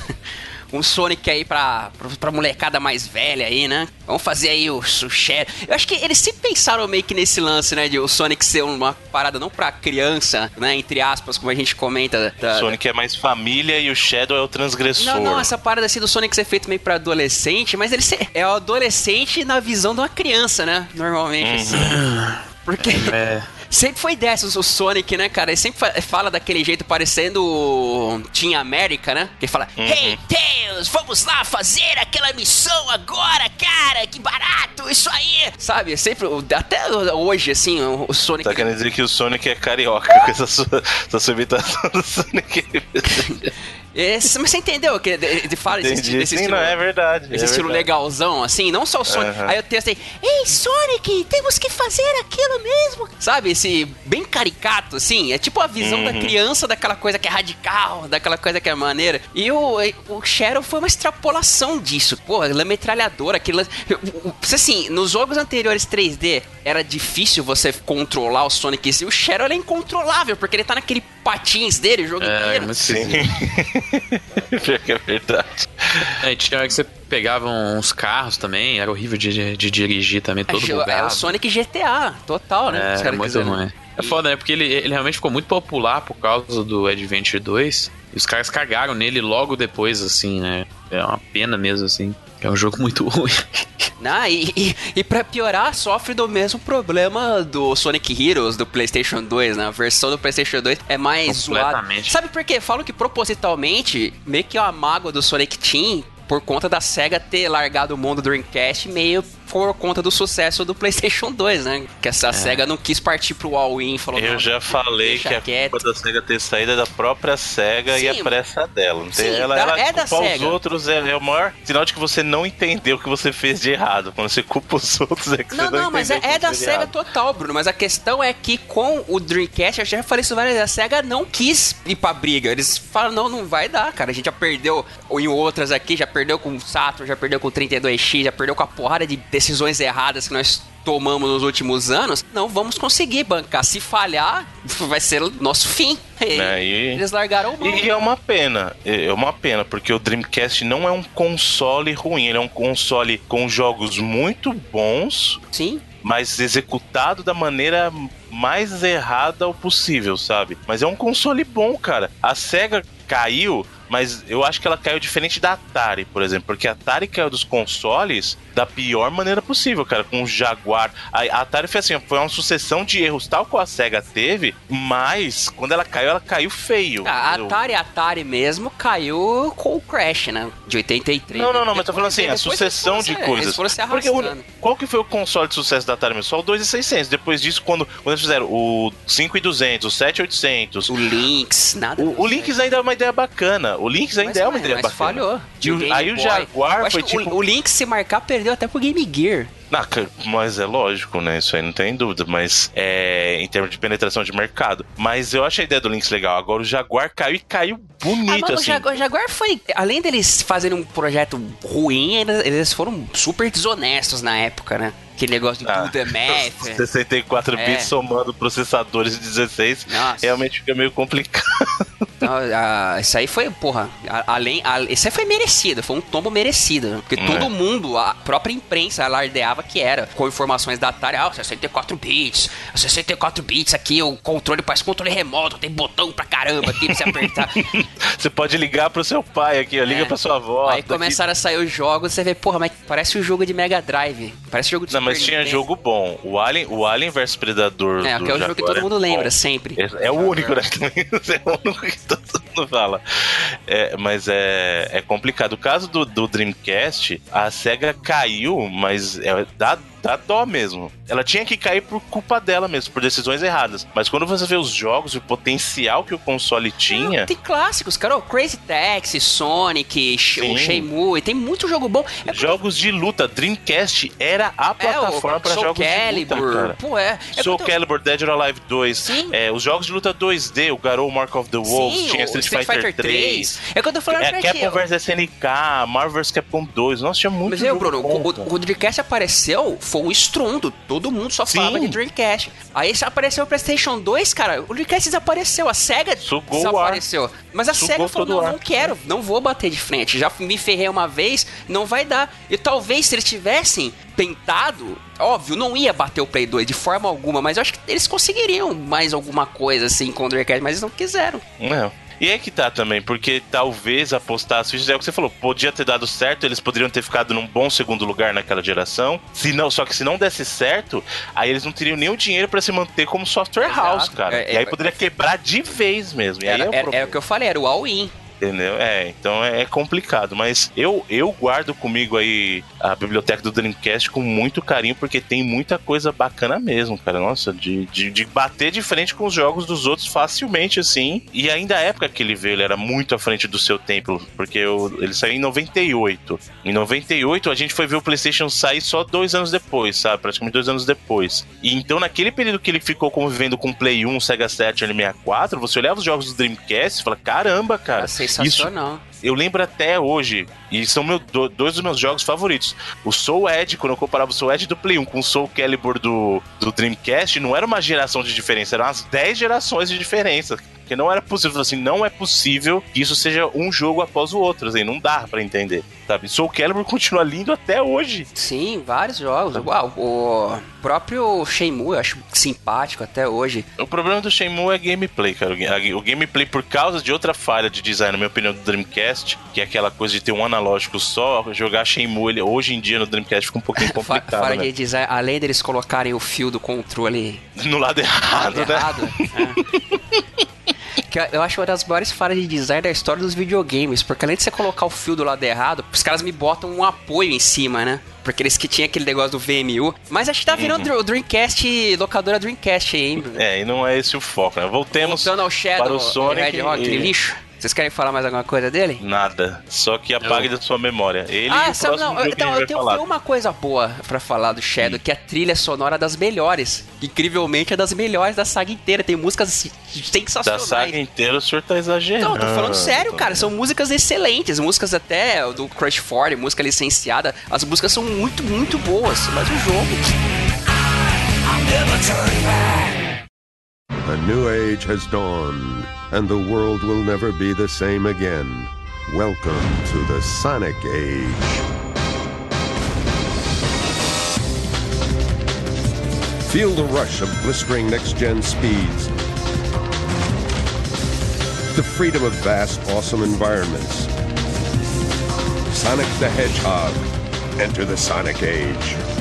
um Sonic aí pra, pra, pra molecada mais velha aí, né? Vamos fazer aí o, o Shadow. Eu acho que eles sempre pensaram meio que nesse lance, né? De o Sonic ser uma parada não pra criança, né? Entre aspas, como a gente comenta. Da, Sonic é mais família e o Shadow é o transgressor. não, não, essa parada assim do Sonic ser feito meio pra adolescente, mas ele é o adolescente na visão de uma criança, né? Normalmente, assim. Porque É. sempre foi dessas o Sonic, né, cara? Ele sempre fa- fala daquele jeito parecendo o Team América, né? Que fala, Hey, Tails, vamos lá fazer aquela missão agora, cara, que barato, isso aí. Sabe, é sempre, até hoje, assim, o, o Sonic... Tá querendo dizer que o Sonic é carioca com essa sua, essa sua imitação do Sonic. Esse- mas você entendeu que ele ele fala esse, Entendi. esse Sim, estilo... não, é verdade. Esse é estilo verdade. legalzão, assim, não só o Sonic. Aham. Aí eu tenho assim, ei, Sonic, temos que fazer aquilo mesmo. Sabe, esse bem caricato, assim, é tipo a visão da Uhum. criança daquela coisa que é radical, daquela coisa que é maneira. E o, o Shadow foi uma extrapolação disso. Pô, aquela é metralhadora, aquilo. Assim, nos jogos anteriores 3D era difícil você controlar o Sonic e o Shadow ele é incontrolável, porque ele tá naquele patins dele o jogo É, inteiro. muito Sim. Pior que é verdade. É, tinha hora que você pegava uns carros também, era horrível de, de dirigir também, todo é, é bugado. o Sonic GTA, total, né? É, muito quiseram. ruim. É foda, né? Porque ele, ele realmente ficou muito popular por causa do Adventure 2. E os caras cagaram nele logo depois, assim, né? é uma pena mesmo, assim. É um jogo muito ruim. Não, e, e, e pra piorar, sofre do mesmo problema do Sonic Heroes do PlayStation 2, né? A versão do PlayStation 2 é mais zoada. Sabe por quê? Falam que propositalmente, meio que é uma mágoa do Sonic Team por conta da SEGA ter largado o mundo do Dreamcast meio por conta do sucesso do PlayStation 2, né? Que essa SEGA não quis partir pro all-in, falou Eu "Não, já falei que a quieto." culpa da SEGA ter saído é da própria SEGA e Sim. a pressa dela. Sim, ela ela é da culpar os SEGA. outros é, é o maior sinal de que você não entendeu o que você fez de errado. Quando você culpa os outros é que Não, você não, não, mas é, é da de SEGA errado. total, Bruno. Mas a questão é que com o Dreamcast, eu já falei isso várias vezes, a SEGA não quis ir pra briga. Eles falam, não, não vai dar, cara. A gente já perdeu em outras aqui, já perdeu com o Saturn, já perdeu com o 32X, já perdeu com a porrada de decisões erradas que nós tomamos nos últimos anos. Não vamos conseguir bancar. Se falhar, vai ser nosso fim. E É, e- Eles largaram o mão. E é uma pena, é uma pena, porque o Dreamcast não é um console ruim, ele é um console com jogos muito bons, Sim. mas executado da maneira mais errada possível, sabe? Mas é um console bom, cara. A SEGA caiu, mas eu acho que ela caiu diferente da Atari, por exemplo, porque a Atari caiu dos consoles da pior maneira possível, cara, com o Jaguar. A a Atari foi assim, foi uma sucessão de erros tal qual a SEGA teve, mas quando ela caiu, ela caiu feio. Ah, A? Atari, Atari mesmo caiu com o Crash, né? De 83. Não, não, não, mas tô falando assim, a sucessão de coisas. Porque o- qual que foi o console de sucesso da Atari mesmo? Só o 2600. Depois disso, quando, quando eles fizeram o 5200, o 7800, O Lynx, nada. o, o Lynx ainda é uma ideia bacana. O Lynx ainda Mas, é uma mas ideia bacana. falhou. E o- aí o Boy. Jaguar Eu acho foi tipo. O, o Lynx, se marcar, perdeu até pro Game Gear. Ah, mas é lógico, né? Isso aí não tem dúvida. Mas é em termos de penetração de mercado. Mas eu acho a ideia do Lynx legal. Agora o Jaguar caiu e caiu Ah, bonito, mas o assim. Jaguar, o Jaguar foi. Além deles fazerem um projeto ruim, eles foram super desonestos na época, né? Aquele negócio de Ah, do the math. 64 É. bits somando processadores de 16 Nossa. realmente fica meio complicado. Então, ah, isso aí foi, porra, a- além. a- isso aí foi merecido, foi um tombo merecido. né? Porque É. todo mundo, a própria imprensa, alardeava que era, com informações da Atari, ah, 64 bits, 64 bits aqui, o controle parece controle remoto, tem botão pra caramba aqui pra você apertar. Você pode ligar pro seu pai aqui, ó, liga É. pra sua avó. Aí tá começaram a sair os jogos, você vê, porra, mas parece um jogo de Mega Drive. Parece jogo de Não, mas tinha jogo bom. O Alien, o Alien vs Predador. É, que é o jogo que todo mundo lembra, sempre. É, é o único, né? é o único que todo mundo fala. É, mas é, é complicado. O caso do, do Dreamcast, a SEGA caiu, mas é, dá, dá dó mesmo. Ela tinha que cair por culpa dela mesmo, por decisões erradas. Mas quando você vê os jogos e o potencial que o console tinha. Tem clássicos, cara. Crazy Taxi, Sonic, Sim. Shenmue, tem muito jogo bom. É porque- Jogos de luta, Dreamcast era a é, plataforma o para jogos Calibur. de luta, cara. Pô, é. é Soul quando- Calibur, Dead or Alive 2, Sim. é, os jogos de luta 2D, o Garou Mark of the Wolves, Sim, tinha o Street, Fighter, 3, É quando eu falando é, Capcom vs SNK, Marvel vs Capcom 2, nossa, tinha muito Mas jogo Bruno, bom, o, o Dreamcast apareceu, foi um estrondo. Todo mundo só Sim. falava de Dreamcast. Aí apareceu o PlayStation 2, cara, o Dreamcast desapareceu. A SEGA Sugou desapareceu. Mas a Sugou SEGA falou: não, ar." não quero, não vou bater de frente. Já me ferrei uma vez, não vai dar. E talvez se eles tivessem tentado, óbvio, não ia bater o Play 2 de forma alguma, mas eu acho que eles conseguiriam mais alguma coisa assim com o Dreamcast, mas eles não quiseram. Não. E é que tá também, porque talvez apostar as fichas é o que você falou, podia ter dado certo, eles poderiam ter ficado num bom segundo lugar naquela geração. Se não, só que se não desse certo, aí eles não teriam nem o dinheiro pra se manter como software Exato. house, cara. É, e aí é, poderia quebrar de vez mesmo. Era, é o era- era o que eu falei, era o all-in. Entendeu? É, então é, complicado. Mas eu, eu guardo comigo aí a biblioteca do Dreamcast com muito carinho, porque tem muita coisa bacana mesmo, cara. Nossa, de, de, de bater de frente com os jogos dos outros facilmente, assim. E ainda a época que ele veio, ele era muito à frente do seu tempo, porque eu- ele saiu em 98. Em 98, a gente foi ver o PlayStation sair só dois anos depois, sabe? Praticamente dois anos depois. E então, naquele período que ele ficou convivendo com Play 1, Sega Saturn e 64, você olhava os jogos do Dreamcast e fala: caramba, cara. Era sensacional. Eu lembro até hoje, e são meu, do- dois dos meus jogos favoritos. O Soul Edge, quando eu comparava o Soul Edge do Play 1 com o Soul Calibur do, do Dreamcast, não era uma geração de diferença, eram umas 10 gerações de diferença. Porque não era possível, assim, não é possível que isso seja um jogo após o outro, assim, não dá pra entender, sabe? Soul Calibur continua lindo até hoje. Sim, vários jogos. Uau, o próprio Shenmue eu acho simpático até hoje. O problema do Shenmue é gameplay, cara. O gameplay, por causa de outra falha de design, na minha opinião, do Dreamcast, que é aquela coisa de ter um analógico só, jogar Shenmue, ele, hoje em dia no Dreamcast fica um pouquinho complicado, Fala né? de design, além deles colocarem o fio do controle No lado errado, né? errado. é. Que eu acho uma das maiores falhas de design da história dos videogames, porque além de você colocar o fio do lado errado, os caras me botam um apoio em cima, né? Porque eles que tinham aquele negócio do VMU. Mas acho que tá virando o Dreamcast, locadora Dreamcast aí, hein? É, e não é esse o foco, né? Voltemos Voltando ao Shadow, para o Sonic Red Rock, e- lixo. Vocês querem falar mais alguma coisa dele? Nada. Só que apague da sua memória. Ele e ah, o sabe, não, jogo eu, que a então, eu tenho, falar. uma coisa boa pra falar do Shadow, que é a trilha sonora das melhores. Incrivelmente é das melhores da saga inteira. Tem músicas Da sensacionais. saga inteira, o senhor tá exagerando. Não, tô falando sério, cara. São músicas excelentes. Músicas até do Crush 40, música licenciada. As músicas são muito, muito boas. Mas o jogo. A new age has dawned, and the world will never be the same again. Welcome to the Sonic Age. Feel the rush of blistering next gen speeds, the freedom of vast, awesome environments. Sonic the Hedgehog. Enter the Sonic Age.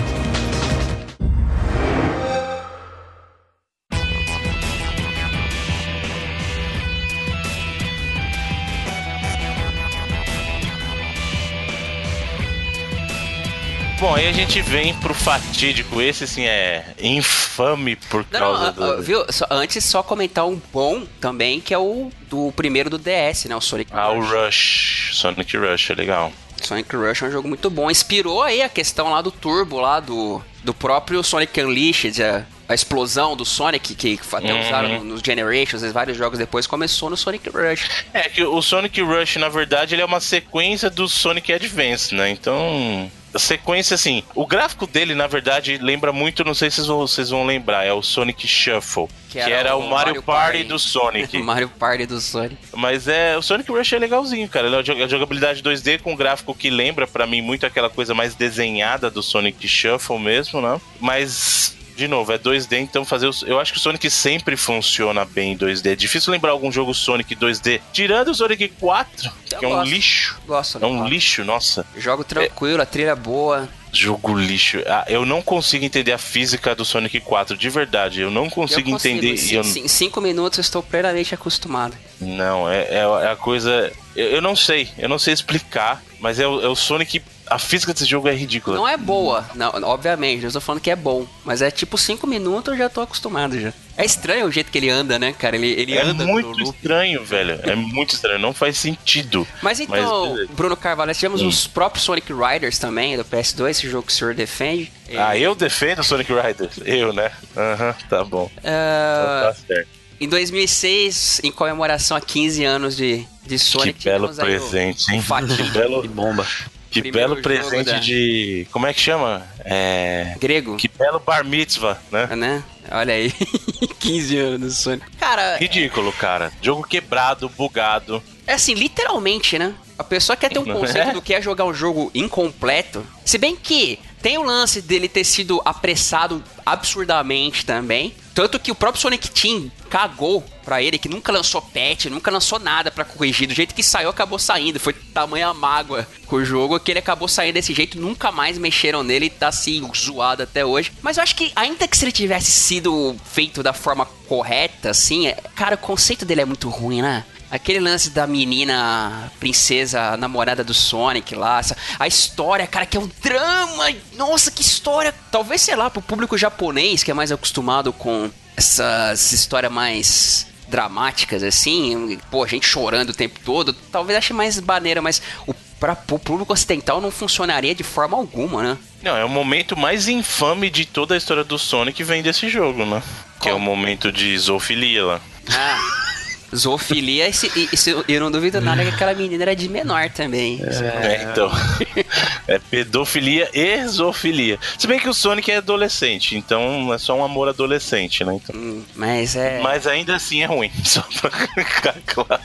Bom, aí a gente vem pro fatídico. Esse, sim, é infame por Não, causa não, do... ah, ah, viu? Só- antes, só comentar um bom também, que é o do primeiro do DS, né? O Sonic Ah, o Rush. Rush. Sonic Rush, é legal. Sonic Rush é um jogo muito bom. Inspirou aí a questão lá do turbo, lá do, do próprio Sonic Unleashed, a, a explosão do Sonic, que até Uhum. usaram no- nos Generations, vários jogos depois, começou no Sonic Rush. É que o Sonic Rush, na verdade, ele é uma sequência do Sonic Advance, né? Então. A sequência, assim, o gráfico dele, na verdade, lembra muito, não sei se vocês vão, vocês vão lembrar, é o Sonic Shuffle, que era, o Mario, Party, do Sonic. Mario Party do Sonic. Mas é, o Sonic Rush é legalzinho, cara. É jo- jogabilidade 2D com gráfico que lembra pra mim muito aquela coisa mais desenhada do Sonic Shuffle mesmo, né? Mas de novo, é 2D, então fazer os... Eu acho que o Sonic sempre funciona bem em 2D. É difícil lembrar algum jogo Sonic 2D. Tirando o Sonic 4, Eu que é um gosto. lixo. Gosto, É um né? lixo, nossa. Jogo tranquilo, a trilha é boa. Jogo lixo. Ah, eu não consigo entender a física do Sonic 4, de verdade. Eu não consigo, eu consigo, entender. Em eu... cin- cinco minutos eu estou plenamente acostumado. Não, é, é, é a coisa. Eu, eu não sei, eu não sei explicar, mas é o, é o Sonic. A física desse jogo é ridícula. Não é boa, não, obviamente, eu estou falando que é bom. Mas é tipo cinco minutos eu já tô acostumado já. É estranho o jeito que ele anda, né, cara? Ele, ele É anda muito no loop. estranho, velho. É muito estranho. Não faz sentido. Mas então, beleza. Bruno Carvalho, nós tivemos Hum. os próprios Sonic Riders também, do PS2, esse jogo que o senhor defende. Ah, eu defendo o Sonic Riders. Eu, né? Aham, tá bom. Ah, tá certo. em 2006, em comemoração a 15 anos de, de Sonic, Que belo presente, hein? o fatinho. Que belo, bomba. Que Primeiro belo presente da- de. Como é que chama? É. Grego, Que belo bar mitzvah, né? né? Olha aí, 15 anos do Sonic. Cara, Ridículo, cara. Jogo quebrado, bugado. É assim, literalmente, né? A pessoa quer ter um conceito do que é jogar um jogo incompleto. Se bem que tem o lance dele ter sido apressado absurdamente também. Tanto que o próprio Sonic Team cagou pra ele, que nunca lançou patch, nunca lançou nada pra corrigir. Do jeito que saiu, acabou saindo. Foi tamanha mágoa com o jogo que ele acabou saindo desse jeito. Nunca mais mexeram nele e tá assim, zoado até hoje. Mas eu acho que, ainda que se ele tivesse sido feito da forma correta, assim, é- cara, o conceito dele é muito ruim, né? Aquele lance da menina princesa namorada do Sonic lá, a história, cara, que é um drama. Nossa, que história! Talvez, sei lá, pro público japonês que é mais acostumado com essas histórias mais dramáticas assim, pô, gente chorando o tempo todo, talvez ache mais maneira, mas o para o público ocidental não funcionaria de forma alguma, né? Não, é o momento mais infame de toda a história do Sonic vem desse jogo, né? Que é o momento de zoofilia lá. Ah, Zoofilia, e, e- e eu não duvido nada que aquela menina era de menor também. É, então. é pedofilia e zoofilia. Se bem que o Sonic é adolescente, então é só um amor adolescente, né? Então, Hum, Mas é. Mas ainda assim é ruim, só pra ficar claro.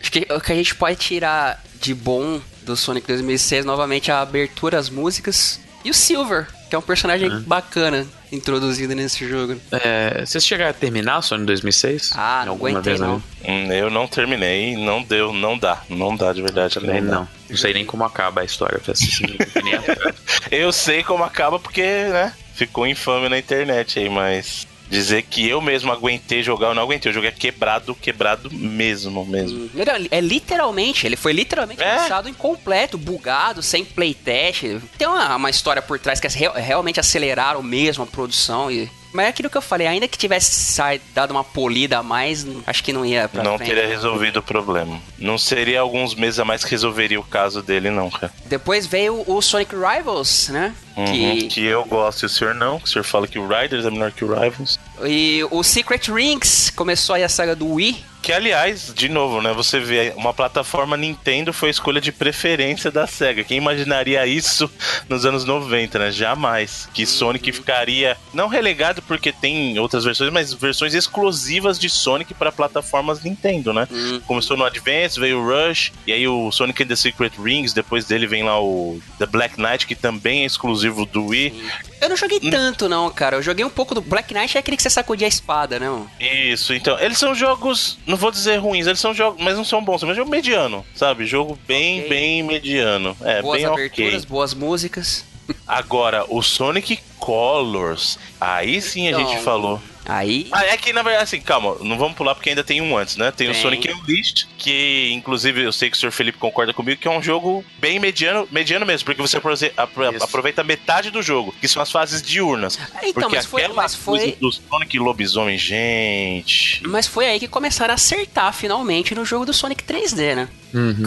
Acho que o que a gente pode tirar de bom do Sonic 2006 novamente é a abertura, as músicas e o Silver, que é um personagem bacana introduzido nesse jogo. É, vocês chegaram a terminar o Sonic 2006? Ah, Em não alguma aguentei vez não. Hum, Eu não terminei, não deu, não dá. Não dá de verdade. Não, não. Não sei nem como acaba a história. Eu sei como acaba porque, né? Ficou infame na internet aí, mas. Dizer que eu mesmo aguentei jogar, eu não aguentei. Eu joguei quebrado, quebrado mesmo, mesmo. Legal, É literalmente, ele foi literalmente É. lançado incompleto, bugado, sem playtest. Tem uma, uma história por trás que re- realmente aceleraram mesmo a produção e. Mas é aquilo que eu falei, ainda que tivesse dado uma polida a mais, acho que não ia pra não frente. teria resolvido o problema. Não seria alguns meses a mais que resolveria o caso dele, não, cara. Depois veio o Sonic Rivals, né? Uhum, Que, que eu gosto e o senhor não. O senhor fala que o Riders é menor que o Rivals. E o Secret Rings começou aí a saga do Wii. Que, aliás, de novo, né? Você vê uma plataforma Nintendo foi a escolha de preferência da SEGA. Quem imaginaria isso nos anos 90, né? Jamais. Que Sonic ficaria, não relegado porque tem outras versões, mas versões exclusivas de Sonic para plataformas Nintendo, né? Começou no Advance, veio o Rush, e aí o Sonic and the Secret Rings, depois dele vem lá o The Black Knight, que também é exclusivo do Wii. Eu não joguei tanto, não, cara. Eu joguei um pouco do Black Knight, é aquele que você sacudia a espada, né? mano? Isso, então, eles são jogos, não vou dizer ruins, eles são jogos, mas não são bons, mas jogo mediano, sabe? Jogo bem, Ok. bem mediano. É, boas bem aberturas, ok. boas músicas. Agora, o Sonic Colors, aí sim a Então, gente falou. Aí. Ah, é que na verdade, assim, calma, não vamos pular porque ainda tem um antes, né? Tem, o Tem. Sonic Unleashed, que inclusive eu sei que o Sr. Felipe concorda comigo, que é um jogo bem mediano, mediano mesmo, porque você aprove- apro- Isso. aproveita metade do jogo, que são as fases diurnas. Então, porque mas foi- aquela mas foi- do Sonic Lobisomem, gente. Mas foi aí que começaram a acertar finalmente no jogo do Sonic 3D, né?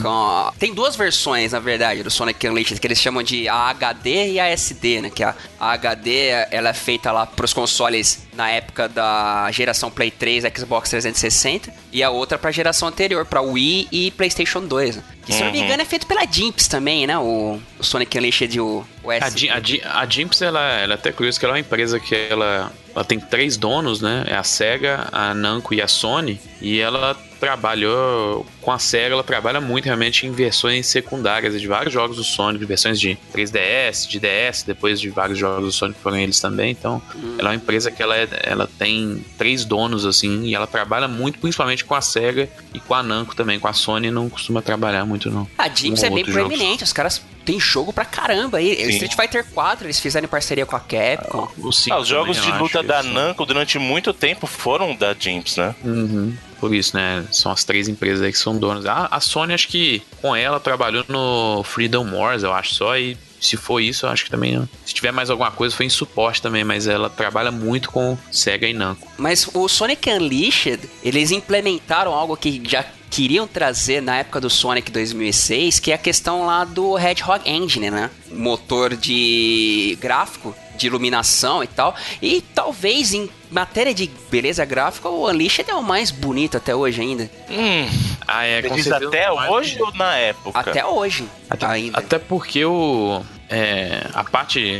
Com- Tem duas versões, na verdade, do Sonic Unleashed, que eles chamam de a HD e a SD, né? Que a, a HD ela é feita lá pros consoles na época da geração Play 3, Xbox 360, e a outra pra geração anterior, pra Wii e PlayStation 2. né? Que se eu não me Uhum. engano é feito pela Jimps também, né? O, o Sonic Unleashed o, o A. Jim- a, Jim- a Jimps, ela, ela é até curiosa que ela é uma empresa que ela, ela tem três donos, né? É a SEGA, a Namco e a Sony. E ela trabalhou com a SEGA, ela trabalha muito realmente em versões secundárias de vários jogos do Sonic, versões de 3DS, de DS, depois de vários jogos do Sonic foram eles também. Então, ela é uma empresa que ela, é- ela tem três donos, assim, e ela trabalha muito, principalmente com a SEGA e com a Namco também. Com a Sony não costuma trabalhar muito, não. A Um é bem proeminente, os caras têm jogo pra caramba aí. Sim. Street Fighter 4, eles fizeram em parceria com a Capcom. Cinco Ah, os jogos também, de luta da Namco durante muito tempo foram da Jimps, né? Uhum. Por isso, né? São as três empresas aí que são donas. A, a Sony, acho que com ela trabalhou no Freedom Wars, eu acho só. E se for isso, eu acho que também. Se tiver mais alguma coisa, foi em suporte também. Mas ela trabalha muito com Sega e Namco. Mas o Sonic Unleashed, eles implementaram algo que já queriam trazer na época do Sonic 2006, que é a questão lá do Hedgehog Engine, né? Motor de gráfico, de iluminação e tal. E talvez em matéria de beleza gráfica, o Unleashed é o mais bonito até hoje ainda. Hum, Ah, é, você diz até mais- hoje ou na época? Até hoje Até, ainda. até porque o. é, a parte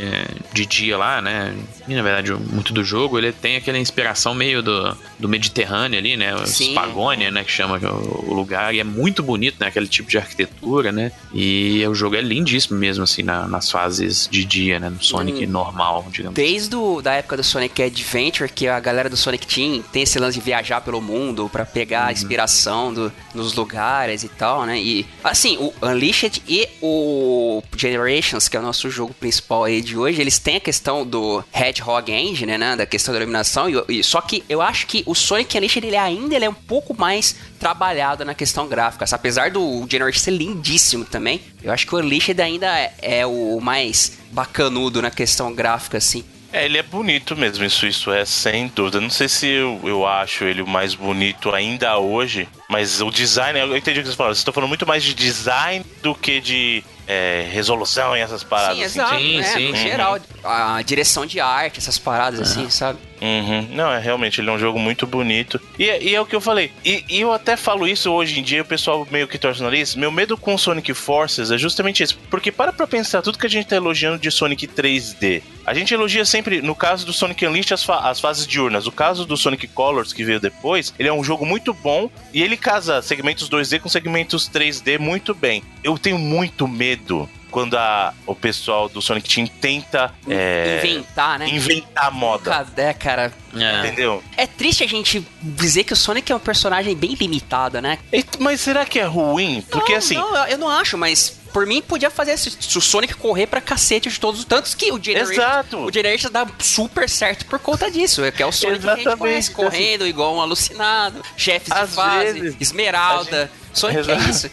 de dia lá, né? E na verdade, muito do jogo, ele tem aquela inspiração meio do, do Mediterrâneo ali, né? Sim. Spagônia, né? Que chama o, lugar. E é muito bonito, né? Aquele tipo de arquitetura, né? E o jogo é lindíssimo mesmo, assim, na- nas fases de dia, né? No Sonic Hum. normal, digamos. Desde o, da época do Sonic Adventure, que a galera do Sonic Team tem esse lance de viajar pelo mundo pra pegar Uhum. a inspiração do, nos lugares e tal, né? E, assim, o Unleashed e o Generations, que é o nosso jogo principal aí de hoje, eles têm a questão do Hedgehog Engine, né? Da questão da iluminação. E, e- só que eu acho que o Sonic Unleashed, ele ainda ele é um pouco mais trabalhado na questão gráfica. Apesar do Generations ser lindíssimo também, eu acho que o Unleashed ainda é, é o mais bacanudo na questão gráfica, assim. É, ele é bonito mesmo, isso, isso é sem dúvida. Não sei se eu, eu acho ele o mais bonito ainda hoje, mas o design, eu entendi o que você falou. Vocês estão falando muito mais de design do que de é, resolução e essas paradas. Sim, assim. exato. Sim, é, sim. no geral, a direção de arte, essas paradas assim, sabe? Uhum. Não, é realmente, ele é um jogo muito bonito. E, é- e é o que eu falei. E, e eu até falo isso hoje em dia, o pessoal meio que torce o nariz. Meu medo com Sonic Forces é justamente isso. Porque para pra pensar tudo que a gente tá elogiando de Sonic 3D. A gente elogia sempre, no caso do Sonic Unleashed, as, fa- as fases diurnas. O caso do Sonic Colors, que veio depois, ele é um jogo muito bom e ele casa segmentos 2D com segmentos 3D muito bem. Eu tenho muito medo quando a- o pessoal do Sonic Team tenta é, Inventar, né? inventar moda. Cadê, cara? Entendeu? É triste a gente dizer que o Sonic é um personagem bem limitado, né? E- Mas será que é ruim? Porque Não, assim. Não, eu- não acho, mas por mim podia fazer se, o Sonic correr pra cacete de todos os tantos que o Generations. Exato. O Generations dá super certo por conta disso. É que é o Sonic que a gente conhece, correndo igual um alucinado, chefes de fase, vezes, Esmeralda. Sonic é Exato. isso.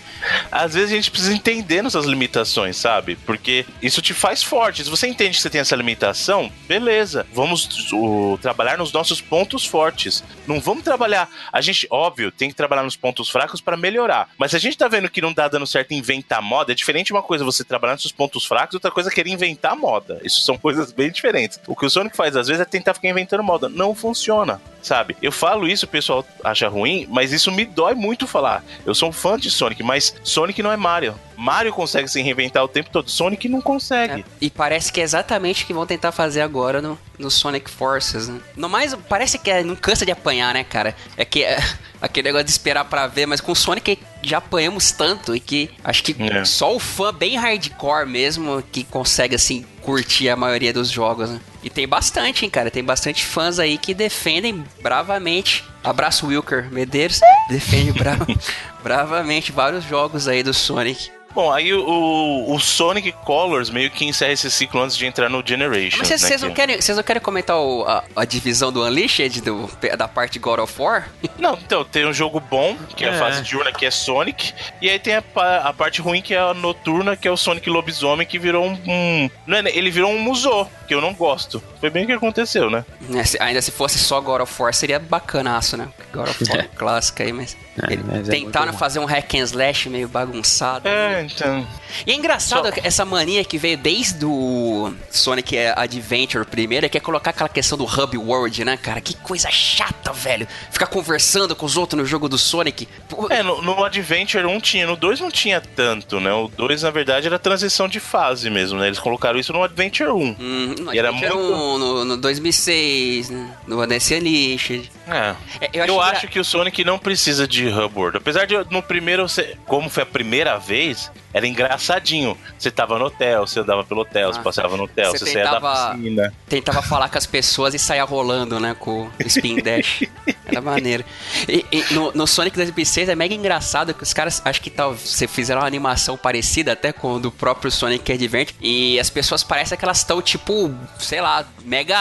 Às vezes a gente precisa entender nossas limitações, sabe? Porque isso te faz forte. Se você entende que você tem essa limitação, beleza. Vamos o, trabalhar nos nossos pontos fortes. Não vamos trabalhar. A gente, óbvio, tem que trabalhar nos pontos fracos para melhorar. Mas se a gente tá vendo que não tá dando certo inventar moda, é diferente uma coisa você trabalhar nos seus pontos fracos, outra coisa é querer inventar moda. Isso são coisas bem diferentes. O que o Sonic faz às vezes é tentar ficar inventando moda. Não funciona, sabe? Eu falo isso, o pessoal acha ruim, mas isso me dói muito falar. Eu sou um fã de Sonic, mas Sonic não é Mario. Mario consegue se reinventar o tempo todo, Sonic não consegue. É, E parece que é exatamente o que vão tentar fazer agora no, no Sonic Forces, né? No mais, parece que é, não cansa de apanhar, né, cara? É que é, aquele negócio de esperar pra ver, mas com Sonic já apanhamos tanto e que acho que É. só o fã bem hardcore mesmo que consegue, assim, curtir a maioria dos jogos, né? E tem bastante, hein, cara? Tem bastante fãs aí que defendem bravamente. Abraço, Wilker Medeiros. Defende bra bravamente vários jogos aí do Sonic. Bom, aí o, o- Sonic Colors meio que encerra esse ciclo antes de entrar no Generations. Mas vocês né, vocês não, que- querem, vocês não querem comentar o- a, a divisão do Unleashed do, da parte God of War? Não, então, tem um jogo bom, que é, a É. fase diurna, que é Sonic, e aí tem a, a parte ruim, que é a noturna, que é o Sonic Lobisomem, que virou um... um- não é, ele virou um musou, que eu não gosto. Foi bem o que aconteceu, né? Né, se- ainda se fosse só God of War seria bacanaço, né? God of War clássica aí, mas, É, mas é tentaram fazer um hack and slash meio bagunçado. É, então... E é engraçado Só- que essa mania que veio desde o Sonic Adventure primeiro, que é colocar aquela questão do Hub World, né, cara? Que coisa chata, velho. Ficar conversando com os outros no jogo do Sonic. É, no, no Adventure 1 tinha, no 2 não tinha tanto, né? O 2, na verdade, era transição de fase mesmo, né? Eles colocaram isso no Adventure 1. Hum, no E era Adventure muito- 1, no, no 2006, né? no Odyssey Unleashed. É. É, Eu, eu acho, acho que o Sonic não precisa de Hub World. Apesar de no primeiro, como foi a primeira vez, era engraçadinho. Você tava no hotel, você andava pelo hotel, você Ah, passava no hotel, você você, saía da tentava- piscina. Tentava falar com as pessoas e saía rolando, né? Com o Spin Dash. Era maneiro. E, e no, no Sonic 2006 é mega engraçado que os caras, acho que tal, você fizeram uma animação parecida até com o do próprio Sonic Adventure. E as pessoas parecem que elas estão, tipo, sei lá, mega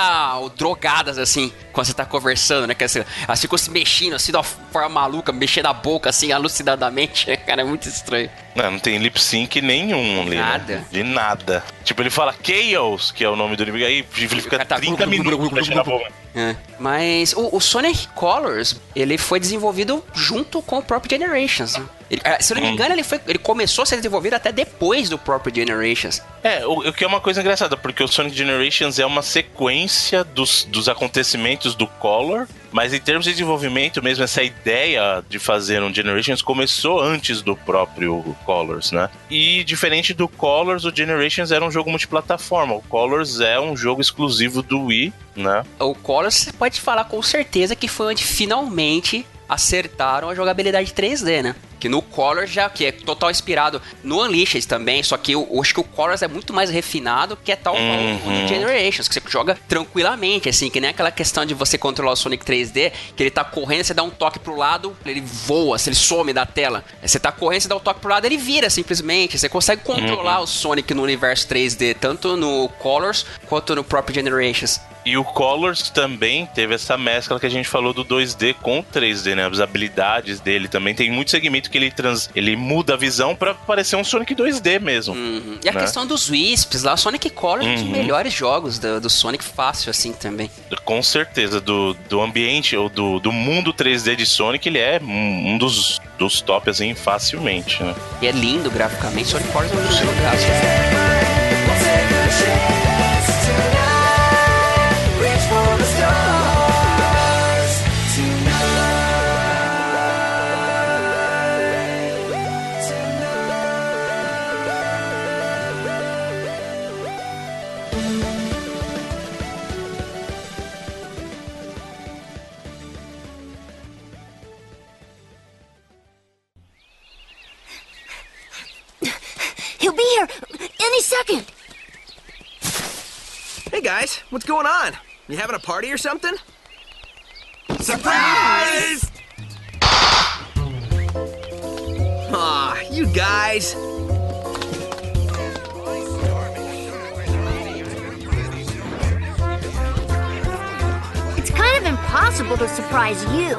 drogadas, assim, quando você tá conversando, né? Que assim, elas ficam se mexendo, assim, de uma forma maluca, mexendo a boca, assim, alucinadamente. Cara, é muito estranho. Não, não tem lip sync nenhum ali. né? Nada. De nada. Tipo, ele fala Chaos, que é o nome do inimigo, aí ele fica cara tá 30 minutos. É. Mas o, o Sonic Colors, ele foi desenvolvido junto com o próprio Generations. né? Ele- ah, se eu não me engano, ele, foi, ele começou a ser desenvolvido até depois do próprio Generations. É, o, o que é uma coisa engraçada, porque o Sonic Generations é uma sequência dos, dos acontecimentos do Color, mas em termos de desenvolvimento mesmo, essa ideia de fazer um Generations começou antes do próprio Colors, né? E diferente do Colors, o Generations era um jogo multiplataforma. O Colors é um jogo exclusivo do Wii, né? O Colors, você pode falar com certeza que foi onde finalmente acertaram a jogabilidade 3D, né? Que no Colors já, que é total inspirado no Unleashed também, só que eu, eu acho que o Colors é muito mais refinado que é tal qual o Uhum. do Generations, que você joga tranquilamente, assim, que nem aquela questão de você controlar o Sonic 3D, que ele tá correndo, você dá um toque pro lado, ele voa, se ele some da tela. Aí Você tá correndo, você dá um toque pro lado, ele vira simplesmente. Você consegue controlar o Sonic no universo 3D, tanto no Colors quanto no próprio Generations. E o Colors também teve essa mescla que a gente falou do 2D com o 3D, né? As habilidades dele também. Tem muito segmento que ele, trans... ele muda a visão pra parecer um Sonic 2D mesmo. Uhum. E a né? questão dos Wisps lá, o Sonic Colors é um dos Uhum. melhores jogos do, do Sonic fácil, assim, também. Com certeza, do, do ambiente ou do, do mundo 3D de Sonic, ele é um, dos, dos top, assim, facilmente, né? E é lindo graficamente, Sonic Colors é um dos gráficos. Be here any second. Hey guys, what's going on? You having a party or something? Surprise! Aw, you guys. It's kind of impossible to surprise you.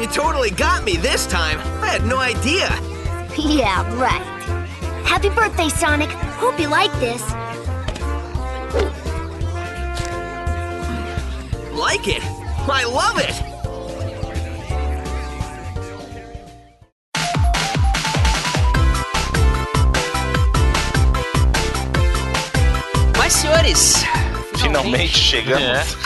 You totally got me this time. I had no idea. Yeah, right. Happy birthday, Sonic. Hope you like this. Like it? I love it! Senhores, Finalmente chegamos.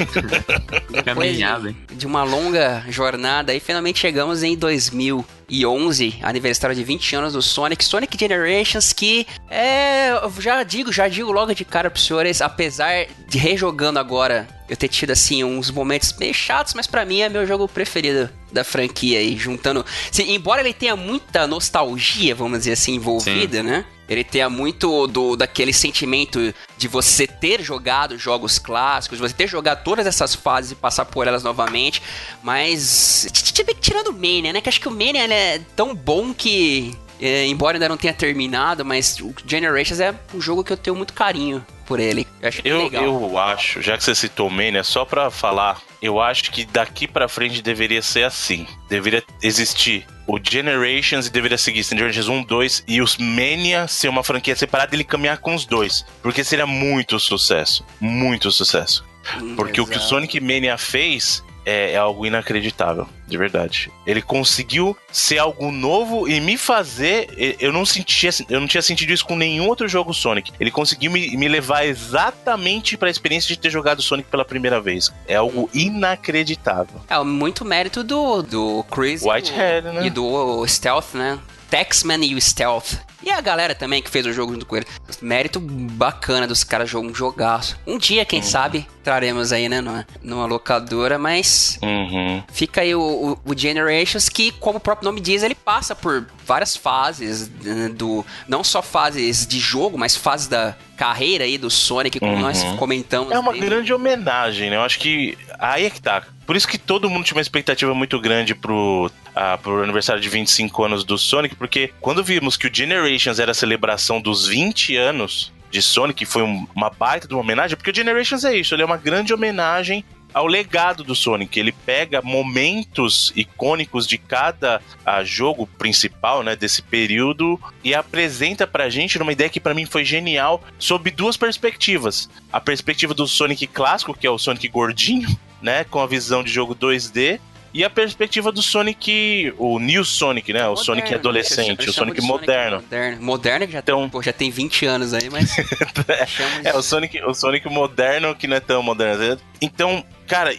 Caminhada, hein? de uma longa jornada aí, finalmente chegamos em 2011, aniversário de 20 anos do Sonic, Sonic Generations, que é, eu já digo, já digo logo de cara pros senhores, apesar de rejogando agora, eu ter tido assim uns momentos meio chatos, mas pra mim é meu jogo preferido da franquia aí, juntando, assim, embora ele tenha muita nostalgia, vamos dizer assim, envolvida, né? Ele tenha muito do daquele sentimento de você ter jogado jogos clássicos, você ter jogado todas essas fases e passar por elas novamente, mas tirando o Mania, né? Que acho que o Mania é tão bom que é, embora ainda não tenha terminado, mas o Generations é um jogo que eu tenho muito carinho por ele. Eu acho Eu, eu acho, já que você citou o Mania, só pra falar, eu acho que daqui pra frente deveria ser assim. Deveria existir o Generations e deveria seguir Generations 1, 2 e os Mania ser uma franquia separada e ele caminhar com os dois. Porque seria muito sucesso. Muito sucesso. Porque o que o exato. Sonic Mania fez é, é algo inacreditável, de verdade. Ele conseguiu ser algo novo e me fazer. e- Eu não sentia, eu não tinha sentido isso com nenhum outro jogo Sonic. Ele conseguiu me, me levar exatamente pra experiência de ter jogado Sonic pela primeira vez. É algo inacreditável. É muito mérito do, do Chris e Whitehead, do- né? e do Stealth, né? Taxman e o Stealth. E a galera também que fez o jogo junto com ele. Mérito bacana dos caras jogam um jogaço. Um dia, quem sabe, traremos aí, né, numa, numa locadora, mas Uhum. fica aí o, o- o Generations que, como o próprio nome diz, ele passa por várias fases né, do não só fases de jogo, mas fases da carreira aí do Sonic, como Uhum. nós comentamos. É uma desde- grande homenagem, né? Eu acho que aí é que tá. Por isso que todo mundo tinha uma expectativa muito grande pro, ah, pro aniversário de 25 anos do Sonic, porque quando vimos que o Generations era a celebração dos 20 anos de Sonic, foi um- uma baita de uma homenagem, porque o Generations é isso, ele é uma grande homenagem ao legado do Sonic. Ele pega momentos icônicos de cada jogo principal, né, desse período e apresenta pra gente numa ideia que pra mim foi genial, sob duas perspectivas. A perspectiva do Sonic clássico, que é o Sonic gordinho, né, com a visão de jogo 2D, e a perspectiva do Sonic, o New Sonic, né, o Sonic Moderno, adolescente, eu o Sonic de moderno. Moderno, moderno que já, Então- pô, já tem 20 anos aí, mas. É, o Sonic, o Sonic moderno que não é tão moderno. Então, cara,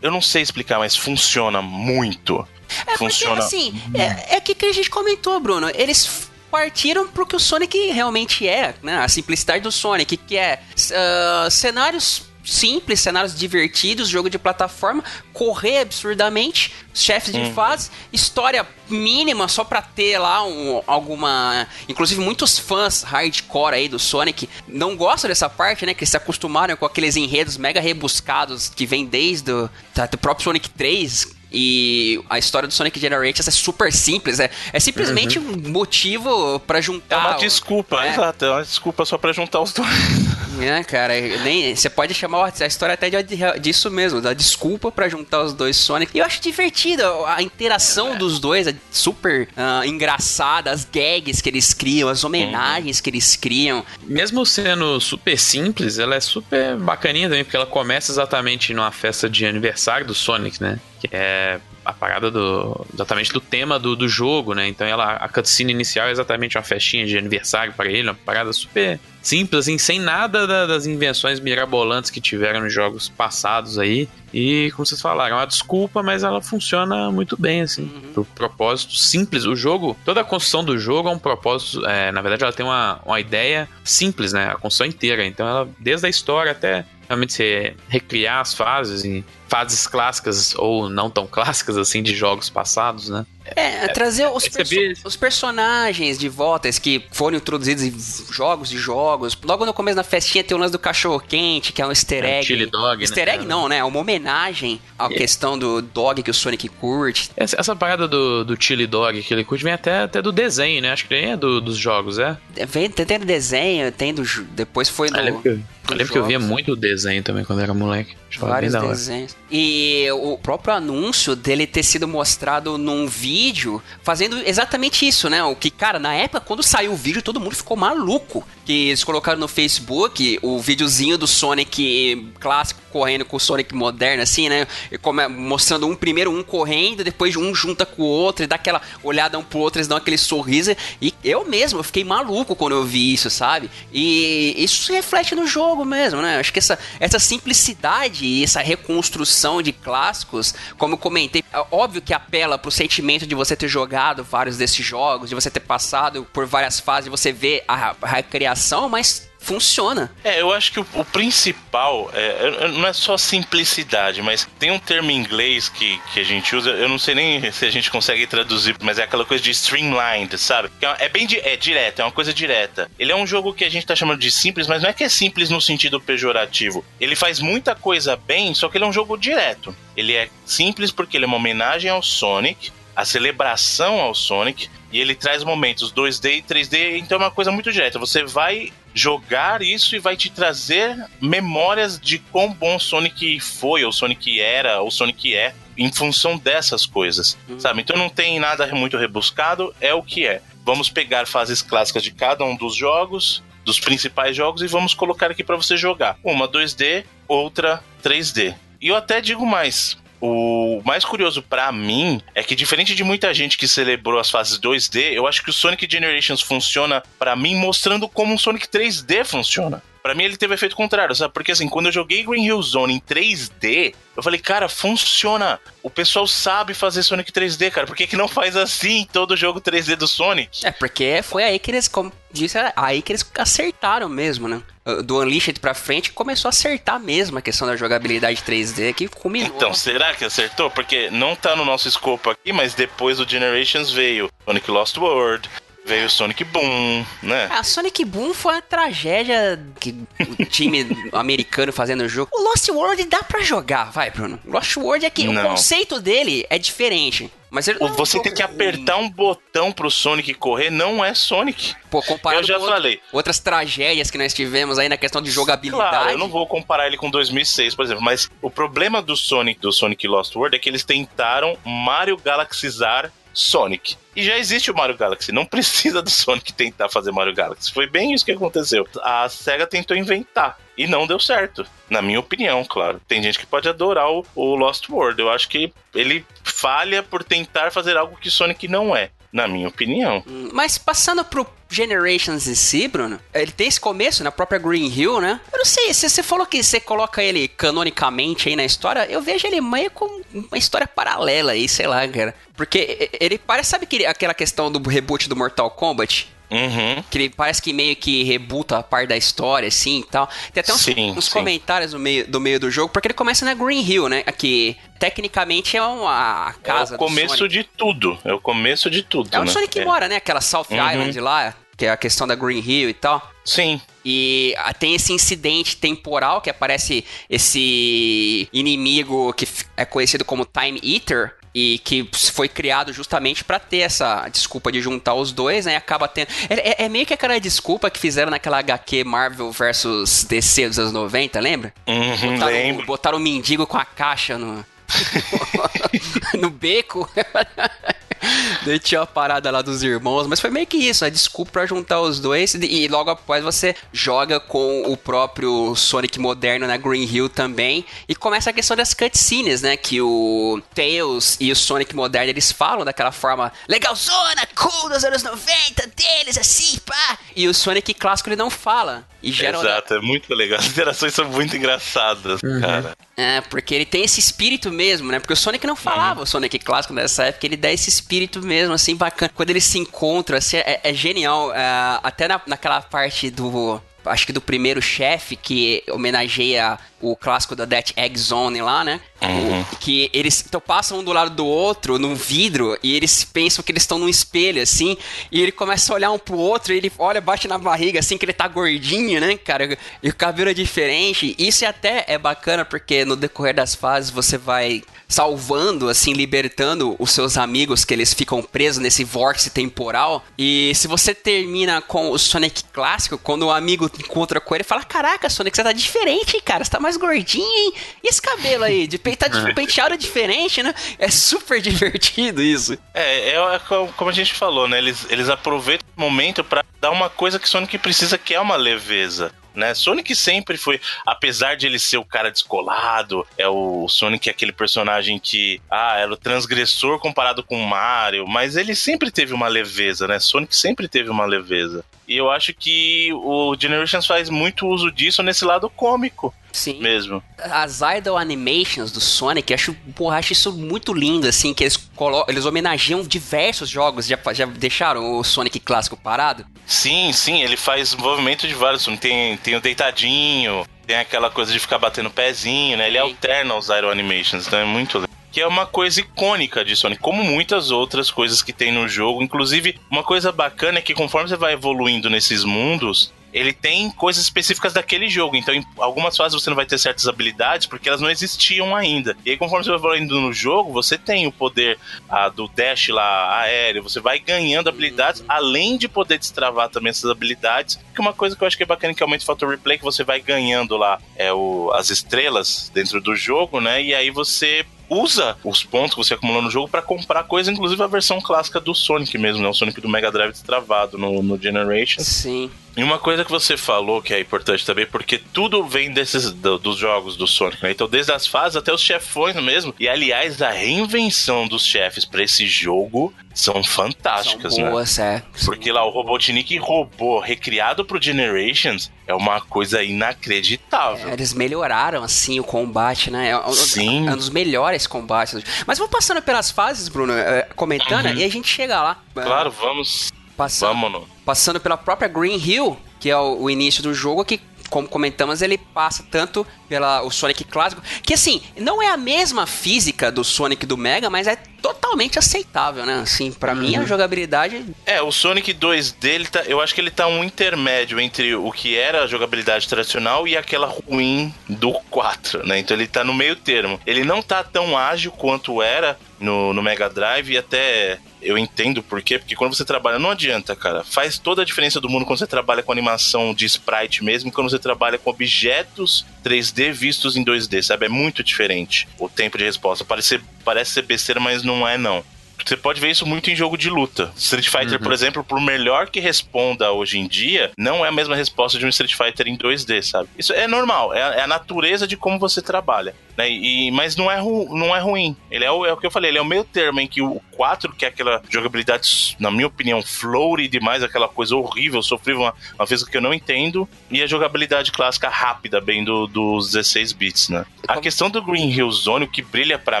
eu não sei explicar, mas funciona muito. É funciona. porque, assim, é, é que a gente comentou, Bruno. Eles partiram pro que o Sonic realmente é, né? A simplicidade do Sonic, que é ah, cenários simples, cenários divertidos, jogo de plataforma, correr absurdamente, chefes de Uhum. fase, história mínima só pra ter lá um- alguma. Inclusive, muitos fãs hardcore aí do Sonic não gostam dessa parte, né? Que se acostumaram com aqueles enredos mega rebuscados que vem desde o tá, do próprio Sonic 3. E a história do Sonic Generations é super simples, é, é simplesmente um motivo pra É juntar. uma o- desculpa, é. exato, é uma desculpa só pra juntar os dois. É, cara, nem, você pode chamar a história até de, de- disso mesmo, da desculpa pra juntar os dois Sonic. E eu acho divertido a interação dos dois, é super ah, engraçada, as gags que eles criam, as homenagens que eles criam. Mesmo sendo super simples, ela é super bacaninha também, porque ela começa exatamente numa festa de aniversário do Sonic, né? Que é a parada do. exatamente do tema do, do jogo, né? Então ela, a cutscene inicial é exatamente uma festinha de aniversário para ele, uma parada super simples, assim, sem nada da- das invenções mirabolantes que tiveram nos jogos passados aí. E, como vocês falaram, é uma desculpa, mas ela funciona muito bem, assim. Pro propósito simples. O jogo, toda a construção do jogo é um propósito. é, na verdade, ela tem uma, uma ideia simples, né? A construção inteira. Então, ela, desde a história até realmente você recriar as fases em fases clássicas ou não tão clássicas assim de jogos passados, né? É, trazer os, percebi- perso- os personagens de volta, que foram introduzidos em jogos e jogos. Logo no começo da festinha tem o lance do cachorro quente, que é um easter É um egg. chili dog, né, Easter egg cara? não, né? É uma homenagem à É. questão do dog que o Sonic curte. Essa, essa parada do, do Chili Dog que ele curte vem até, até do desenho, né? Acho que nem é do- dos jogos, é? Vem, tem, tem do desenho, tem do. Depois foi no. Eu lembro que eu, eu lembro que eu via muito desenho também quando era moleque. Vários desenhos. E o próprio anúncio dele ter sido mostrado num vídeo fazendo exatamente isso, né? O que, cara, na época, quando saiu o vídeo, todo mundo ficou maluco. Que eles colocaram no Facebook o videozinho do Sonic clássico correndo com o Sonic moderno, assim, né? E come- mostrando um primeiro um correndo, depois um junta com o outro e dá aquela olhada um pro outro, eles dão aquele sorriso. E eu mesmo, eu fiquei maluco quando eu vi isso, sabe? E isso se reflete no jogo mesmo, né? Acho que essa, essa simplicidade e essa reconstrução de clássicos, como eu comentei, é óbvio que apela pro sentimento de você ter jogado vários desses jogos, de você ter passado por várias fases, de você ver a, a recriação, mas funciona. É, eu acho que o, o principal é, é- não é só simplicidade, mas tem um termo em inglês que, que a gente usa, eu não sei nem se a gente consegue traduzir, mas é aquela coisa de streamlined, sabe? É, é bem é direto, é uma coisa direta. Ele é um jogo que a gente tá chamando de simples, mas não é que é simples no sentido pejorativo. Ele faz muita coisa bem, só que ele é um jogo direto. Ele é simples porque ele é uma homenagem ao Sonic, a celebração ao Sonic, e ele traz momentos 2D e 3D, então é uma coisa muito direta. Você vai jogar isso e vai te trazer memórias de quão bom Sonic foi, ou Sonic era, ou Sonic é, em função dessas coisas, sabe? Então não tem nada muito rebuscado, é o que é. Vamos pegar fases clássicas de cada um dos jogos, dos principais jogos, e vamos colocar aqui para você jogar. Uma 2D, outra 3D. E eu até digo mais, o mais curioso pra mim é que, diferente de muita gente que celebrou as fases 2D, eu acho que o Sonic Generations funciona, pra mim, mostrando como um Sonic 3D funciona. Pra mim, ele teve efeito contrário, sabe? Porque, assim, quando eu joguei Green Hill Zone em 3D, eu falei, cara, funciona. O pessoal sabe fazer Sonic 3D, cara. Por que, que não faz assim em todo jogo 3D do Sonic? É, porque foi aí que eles, como disse, é aí que eles acertaram mesmo, né? Do Unleashed pra frente começou a acertar mesmo a questão da jogabilidade 3D que culminou. Então, será que acertou? Porque não tá no nosso escopo aqui, mas depois do Generations veio Sonic Lost World, veio Sonic Boom, né? A Sonic Boom foi uma tragédia que o time americano fazendo o jogo. O Lost World dá pra jogar, vai, Bruno. Lost World é que Não. o conceito dele é diferente. Mas ele é Você tem que apertar um botão pro Sonic correr, não é Sonic. Pô, comparado Eu já com falei. outras tragédias que nós tivemos aí na questão de jogabilidade. Claro, eu não vou comparar ele com 2006, por exemplo, mas o problema do Sonic, do Sonic Lost World é que eles tentaram Mario Galaxizar Sonic. E já existe o Mario Galaxy, não precisa do Sonic tentar fazer Mario Galaxy. Foi bem isso que aconteceu. A SEGA tentou inventar e não deu certo, na minha opinião, claro. Tem gente que pode adorar o, o Lost World. Eu acho que ele falha por tentar fazer algo que Sonic não é, na minha opinião. Mas passando pro Generations em si, Bruno, ele tem esse começo na própria Green Hill, né? Eu não sei, se você falou que você coloca ele canonicamente aí na história, eu vejo ele meio com uma história paralela aí, sei lá, cara. Porque ele parece, sabe que aquela questão do reboot do Mortal Kombat? Uhum. Que ele parece que meio que rebuta a parte da história, assim e tal. Tem até uns, Sim, uns sim. comentários do meio, do meio do jogo, porque ele começa na Green Hill, né? Que tecnicamente é uma casa é o do começo Sonic. de tudo. É o começo de tudo. É o né? Sonic É. mora, né? Aquela South Uhum. Island lá, que é a questão da Green Hill e tal. Sim. E ah, tem esse incidente temporal que aparece esse inimigo que é conhecido como Time Eater. E que foi criado justamente pra ter essa desculpa de juntar os dois, né? E acaba tendo. É, é- é meio que aquela desculpa que fizeram naquela HQ Marvel versus DC dos anos 90, lembra? Uhum, botaram, lembro. botaram o mendigo com a caixa no. no beco. Daí tinha a parada lá dos irmãos, mas foi meio que isso, a desculpa pra juntar os dois. E logo após você joga com o próprio Sonic moderno na Green Hill também. E começa a questão das cutscenes, né? Que o Tails e o Sonic moderno eles falam daquela forma legalzona, cool dos anos 90 deles, assim, pá. E o Sonic clássico ele não fala. E gera Exato, é muito legal. As interações são muito engraçadas, cara. É, porque ele tem esse espírito mesmo, né? Porque o Sonic não falava, o Sonic clássico nessa época, ele dá esse espírito mesmo, assim, bacana. Quando eles se encontram, assim, é, é genial. É, até na, naquela parte do. Acho que do primeiro chefe, que homenageia o clássico da Death Egg Zone lá, né? Uhum. Que eles então, passam um do lado do outro num vidro e eles pensam que eles estão num espelho, assim, e ele começa a olhar um pro outro e ele olha, bate na barriga, assim, que ele tá gordinho, né, cara? E o cabelo é diferente. Isso até é bacana porque no decorrer das fases você vai salvando, assim, libertando os seus amigos que eles ficam presos nesse vórtice temporal. E se você termina com o Sonic clássico, quando o amigo encontra com ele, fala: Caraca, Sonic, você tá diferente, hein, cara? Você tá mais gordinho, hein? E esse cabelo aí? De peito tá de penteado diferente, né? É super divertido isso. É, é, é co- como a gente falou, né? Eles, eles aproveitam o momento pra dar uma coisa que Sonic precisa, que é uma leveza. Né? Sonic sempre foi, apesar de ele ser o cara descolado, é o Sonic é aquele personagem que, ah, era o transgressor comparado com o Mario, mas ele sempre teve uma leveza, né? Sonic sempre teve uma leveza. E eu acho que o Generations faz muito uso disso nesse lado cômico Sim. mesmo. As idol animations do Sonic, acho, porra, acho isso muito lindo, assim, que eles, colo eles homenageiam diversos jogos. Já, já deixaram o Sonic clássico parado? Sim, sim, ele faz movimento de vários. Tem, tem o deitadinho, tem aquela coisa de ficar batendo pezinho, né? Ele alterna os Aero Animations, então é muito legal. Que é uma coisa icônica de Sonic, como muitas outras coisas que tem no jogo. Inclusive, uma coisa bacana é que conforme você vai evoluindo nesses mundos, ele tem coisas específicas daquele jogo. Então, em algumas fases você não vai ter certas habilidades porque elas não existiam ainda. E aí, conforme você vai evoluindo no jogo, você tem o poder ah, do dash lá aéreo, você vai ganhando habilidades, além de poder destravar também essas habilidades. Que uma coisa que eu acho que é bacana que aumenta o fator replay, que você vai ganhando lá é o, as estrelas dentro do jogo, né? E aí você usa os pontos que você acumulou no jogo pra comprar coisa, inclusive a versão clássica do Sonic mesmo, né? O Sonic do Mega Drive destravado no, no Generations. Sim. E uma coisa que você falou que é importante também, porque tudo vem desses do- dos jogos do Sonic, né? Então, desde as fases até os chefões mesmo. E aliás, a reinvenção dos chefes pra esse jogo são fantásticas, São né? boas, é. Porque lá o Robotnik robô recriado pro Generations é uma coisa inacreditável. É, Eles melhoraram, assim, o combate, né? É um, Sim. é um dos melhores combates. Mas vamos passando pelas fases, Bruno, é, comentando, Uhum. e a gente chega lá. Claro, vamos. Passando, passando pela própria Green Hill, que é o, o início do jogo, que, como comentamos, ele passa tanto pela o Sonic clássico, que assim, não é a mesma física do Sonic do Mega, mas é totalmente aceitável, né? Assim, pra mim a jogabilidade É, o Sonic 2D, ele tá, eu acho que ele tá um intermédio entre o que era a jogabilidade tradicional e aquela ruim do 4, né? Então ele tá no meio termo. Ele não tá tão ágil quanto era no, no Mega Drive e até eu entendo por quê, porque quando você trabalha, não adianta, cara. Faz toda a diferença do mundo quando você trabalha com animação de sprite mesmo, e quando você trabalha com objetos 3D vistos em 2D, sabe? É muito diferente o tempo de resposta. Parece, parece ser besteira, mas não é, não. Você pode ver isso muito em jogo de luta. Street Fighter, por exemplo, por melhor que responda hoje em dia, não é a mesma resposta de um Street Fighter em 2D, sabe? Isso é normal, é a, é a natureza de como você trabalha. Né? E, mas não é, ru, não é ruim. Ele é o, é o que eu falei, ele é o meio termo em que o 4, que é aquela jogabilidade, na minha opinião, floaty demais, aquela coisa horrível, sofrível, uma, uma que eu não entendo, e a jogabilidade clássica rápida, bem do, dos 16 bits, né? A questão do Green Hill Zone, o que brilha pra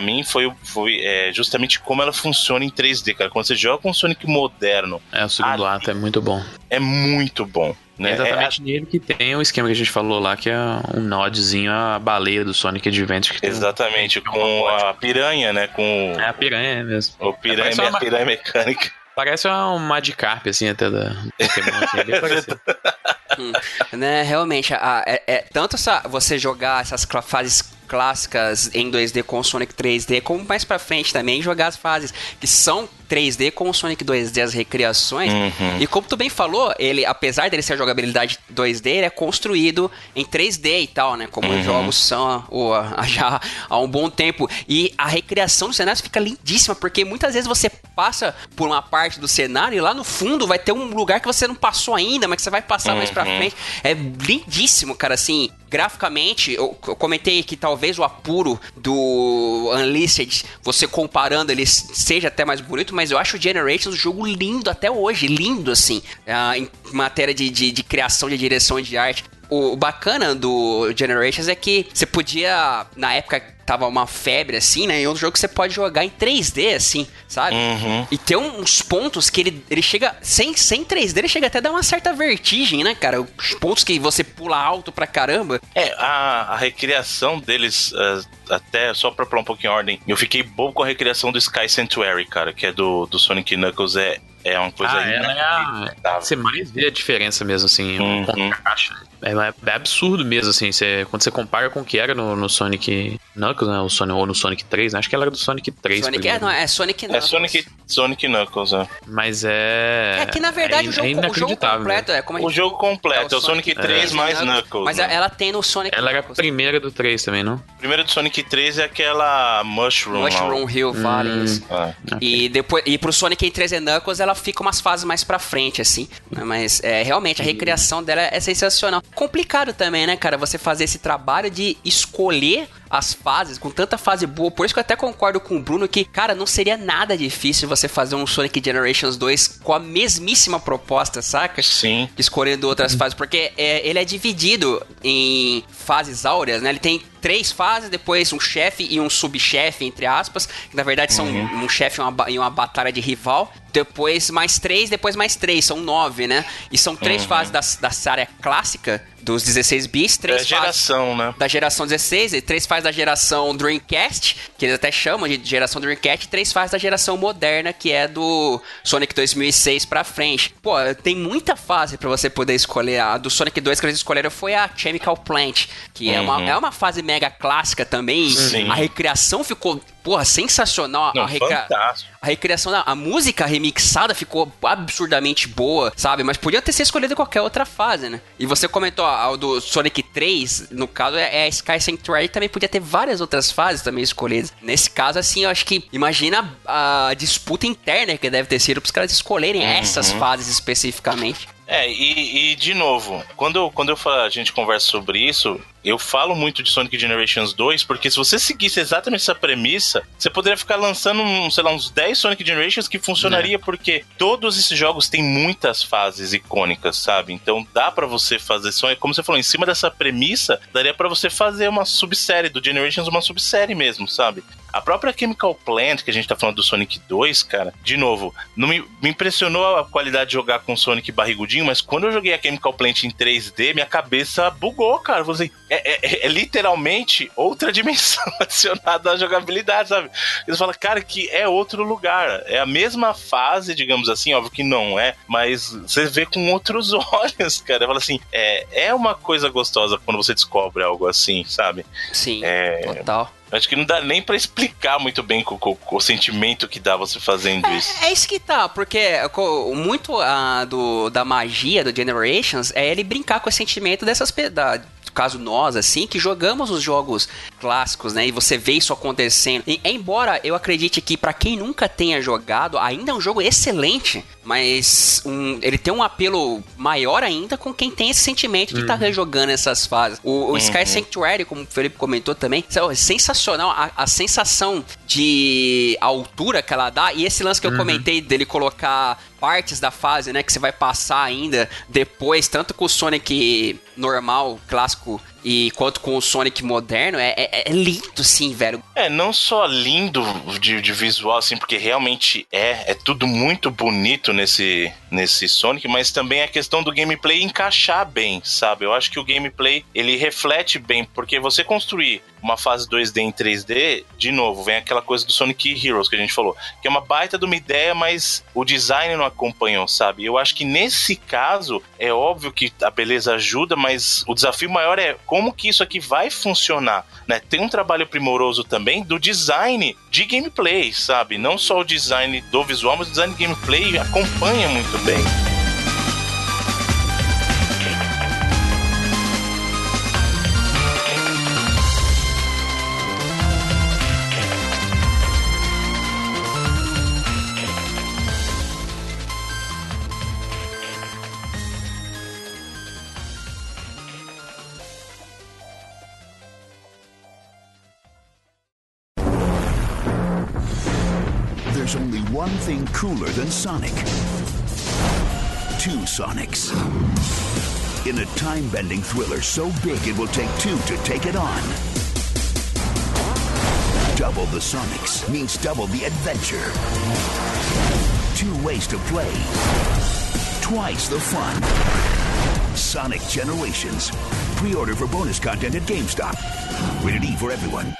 mim foi, foi é, justamente como ela funciona em 3D, cara. Quando você joga com um Sonic moderno, É, o segundo ato é muito bom. é muito bom. Né? É exatamente nele que tem o esquema que a gente falou lá, que é um nodzinho à baleia do Sonic Adventure. Que É, tem um- exatamente, com a piranha, né? Com É a piranha mesmo. o piranha, É, parece uma- a piranha mecânica. Parece um Magikarp, assim, até da Pokémon, assim, é bem parecido. Hum, né, realmente, a- é, é- tanto essa, você jogar essas fases clássicas em 2D com o Sonic 3D, como mais pra frente também jogar as fases que são 3D com o Sonic 2D, as recriações. Uhum. E como tu bem falou, ele, apesar dele ser a jogabilidade 2D, ele é construído em 3D e tal, né? Como Uhum. os jogos são ó, já há um bom tempo. E a recriação do cenário fica lindíssima, porque muitas vezes você passa por uma parte do cenário e lá no fundo vai ter um lugar que você não passou ainda, mas que você vai passar mais pra Uhum. frente. É lindíssimo, cara, assim, graficamente, eu, eu comentei que talvez o apuro do Unleashed, você comparando, ele seja até mais bonito, mas eu acho o Generations um jogo lindo até hoje, lindo, assim, ah, em matéria de, de, de criação, de direção de arte. O bacana do Generations é que você podia, na época tava uma febre assim, né? E é um jogo que você pode jogar em 3D, assim, sabe? Uhum. E tem uns pontos que ele, ele chega. Sem, sem 3D, ele chega até a dar uma certa vertigem, né, cara? Os pontos que você pula alto pra caramba. É, a, a recriação deles, eh, até só pra pular um pouquinho em ordem, eu fiquei bobo com a recriação do Sky Sanctuary, cara, que é do, do Sonic Knuckles, é, é uma coisa Ah, ela é a... Você mais vê a diferença mesmo, assim, Uhum. com a caixa. É, é absurdo mesmo, assim, você, quando você compara com o que era no, no Sonic Knuckles, né, o Sonic, ou no Sonic 3, né, acho que ela era do Sonic 3 Sonic, é, não, é Sonic É Knuckles. Sonic, Sonic Knuckles, é. Mas é... É que na verdade é, o, jogo, é o jogo inacreditável, completo é como a O jogo completo é o Sonic 3 mais Knuckles. Mas né? ela tem no Sonic Ela era a primeira do 3 também, não? O primeiro do Sonic 3 é aquela Mushroom. lá. Mushroom Hill Valley. isso. Ah. E depois e pro Sonic 3 Knuckles ela fica umas fases mais pra frente, assim. né? Mas é, realmente a recriação dela é sensacional. Complicado também, né, cara? Você fazer esse trabalho de escolher as fases com tanta fase boa. Por isso que eu até concordo com o Bruno que, cara, não seria nada difícil você fazer um Sonic Generations 2 com a mesmíssima proposta, saca? Sim. Escolhendo outras fases, porque é, ele é dividido em fases áureas, né? Ele tem três fases, depois um chefe e um subchefe, entre aspas, que na verdade são um chefe e e uma batalha de rival. Depois mais três, depois mais três, são nove, né? E são três Uhum. fases da, da área clássica dos 16 bits, três a fases geração, né? da geração 16, e três fases da geração Dreamcast, que eles até chamam de geração Dreamcast, e três fases da geração moderna, que é do Sonic 2006 pra frente. Pô, tem muita fase pra você poder escolher. A do Sonic 2 que eles escolheram foi a Chemical Plant, que é, uma, Uhum. é uma fase mega clássica também. Sim. A recriação ficou, porra, sensacional. Não, a, fantástico. a recriação da a música remixada ficou absurdamente boa, sabe? Mas podia ter sido escolhido qualquer outra fase, né? E você comentou ó, o do Sonic 3, no caso é, é a Sky Sanctuary, também podia ter várias outras fases também escolhidas. Nesse caso, assim, eu acho que imagina a disputa interna que deve ter sido pros caras escolherem Uhum. essas fases especificamente. É, e, e, de novo, quando, eu- quando eu falo, a gente conversa sobre isso, eu falo muito de Sonic Generations 2, porque se você seguisse exatamente essa premissa, você poderia ficar lançando, um, sei lá, uns 10 Sonic Generations que funcionaria, porque todos esses jogos têm muitas fases icônicas, sabe? Então dá pra você fazer só, como você falou, em cima dessa premissa, daria pra você fazer uma subsérie do Generations, uma subsérie mesmo, sabe? A própria Chemical Plant, que a gente tá falando do Sonic 2, cara, de novo, não me, me impressionou a qualidade de jogar com Sonic barrigudinho, mas quando eu joguei a Chemical Plant em 3D, minha cabeça bugou, cara. Eu falei, é, é- é literalmente outra dimensão adicionada à jogabilidade, sabe? Eles falam, cara, que é outro lugar. É a mesma fase, digamos assim, óbvio que não é, mas você vê com outros olhos, cara. Fala assim, é, é uma coisa gostosa quando você descobre algo assim, sabe? Sim, É, total. Acho que não dá nem pra explicar muito bem com, com- com o sentimento que dá você fazendo isso. É isso que tá, porque muito ah, do, da magia do Generations é ele brincar com o sentimento dessas da, caso nós, assim, que jogamos os jogos clássicos, né? E você vê isso acontecendo. E, embora eu acredite que pra quem nunca tenha jogado, ainda é um jogo excelente, mas um- ele tem um apelo maior ainda com quem tem esse sentimento de estar rejogando essas fases. O, o Sky Uhum. Sanctuary, como o Felipe comentou também, é sensacional. A, a sensação de altura que ela dá, e esse lance que eu comentei dele colocar partes da fase, né, que você vai passar ainda depois, tanto com o Sonic normal, clássico, e quanto com o Sonic moderno, é, é- é lindo, sim, velho. É, não só lindo de, de visual, assim, porque realmente é, é tudo muito bonito nesse, nesse Sonic, mas também a questão do gameplay encaixar bem, sabe? Eu acho que o gameplay, ele reflete bem, porque você construir uma fase 2D em 3D, de novo, vem aquela coisa do Sonic Heroes que a gente falou, que é uma baita de uma ideia, mas o design não acompanhou, sabe? Eu acho que nesse caso, é óbvio que a beleza ajuda, mas o desafio maior é como que isso aqui vai funcionar, né? Tem um trabalho primoroso também do design de gameplay, sabe? Não só o design do visual, mas o design de gameplay acompanha muito bem. Cooler than Sonic. Two Sonics. In a time bending thriller so big it will take two to take it on. Double the Sonics means double the adventure. Two ways to play, twice the fun. Sonic Generations. Pre order for bonus content at GameStop. Rated E for everyone.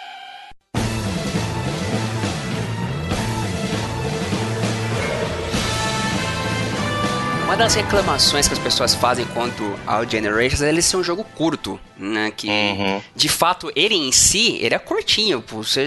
Uma das reclamações que as pessoas fazem quanto ao Generations é ele ser um jogo curto, né? Que, de fato, ele em si, ele é curtinho. Você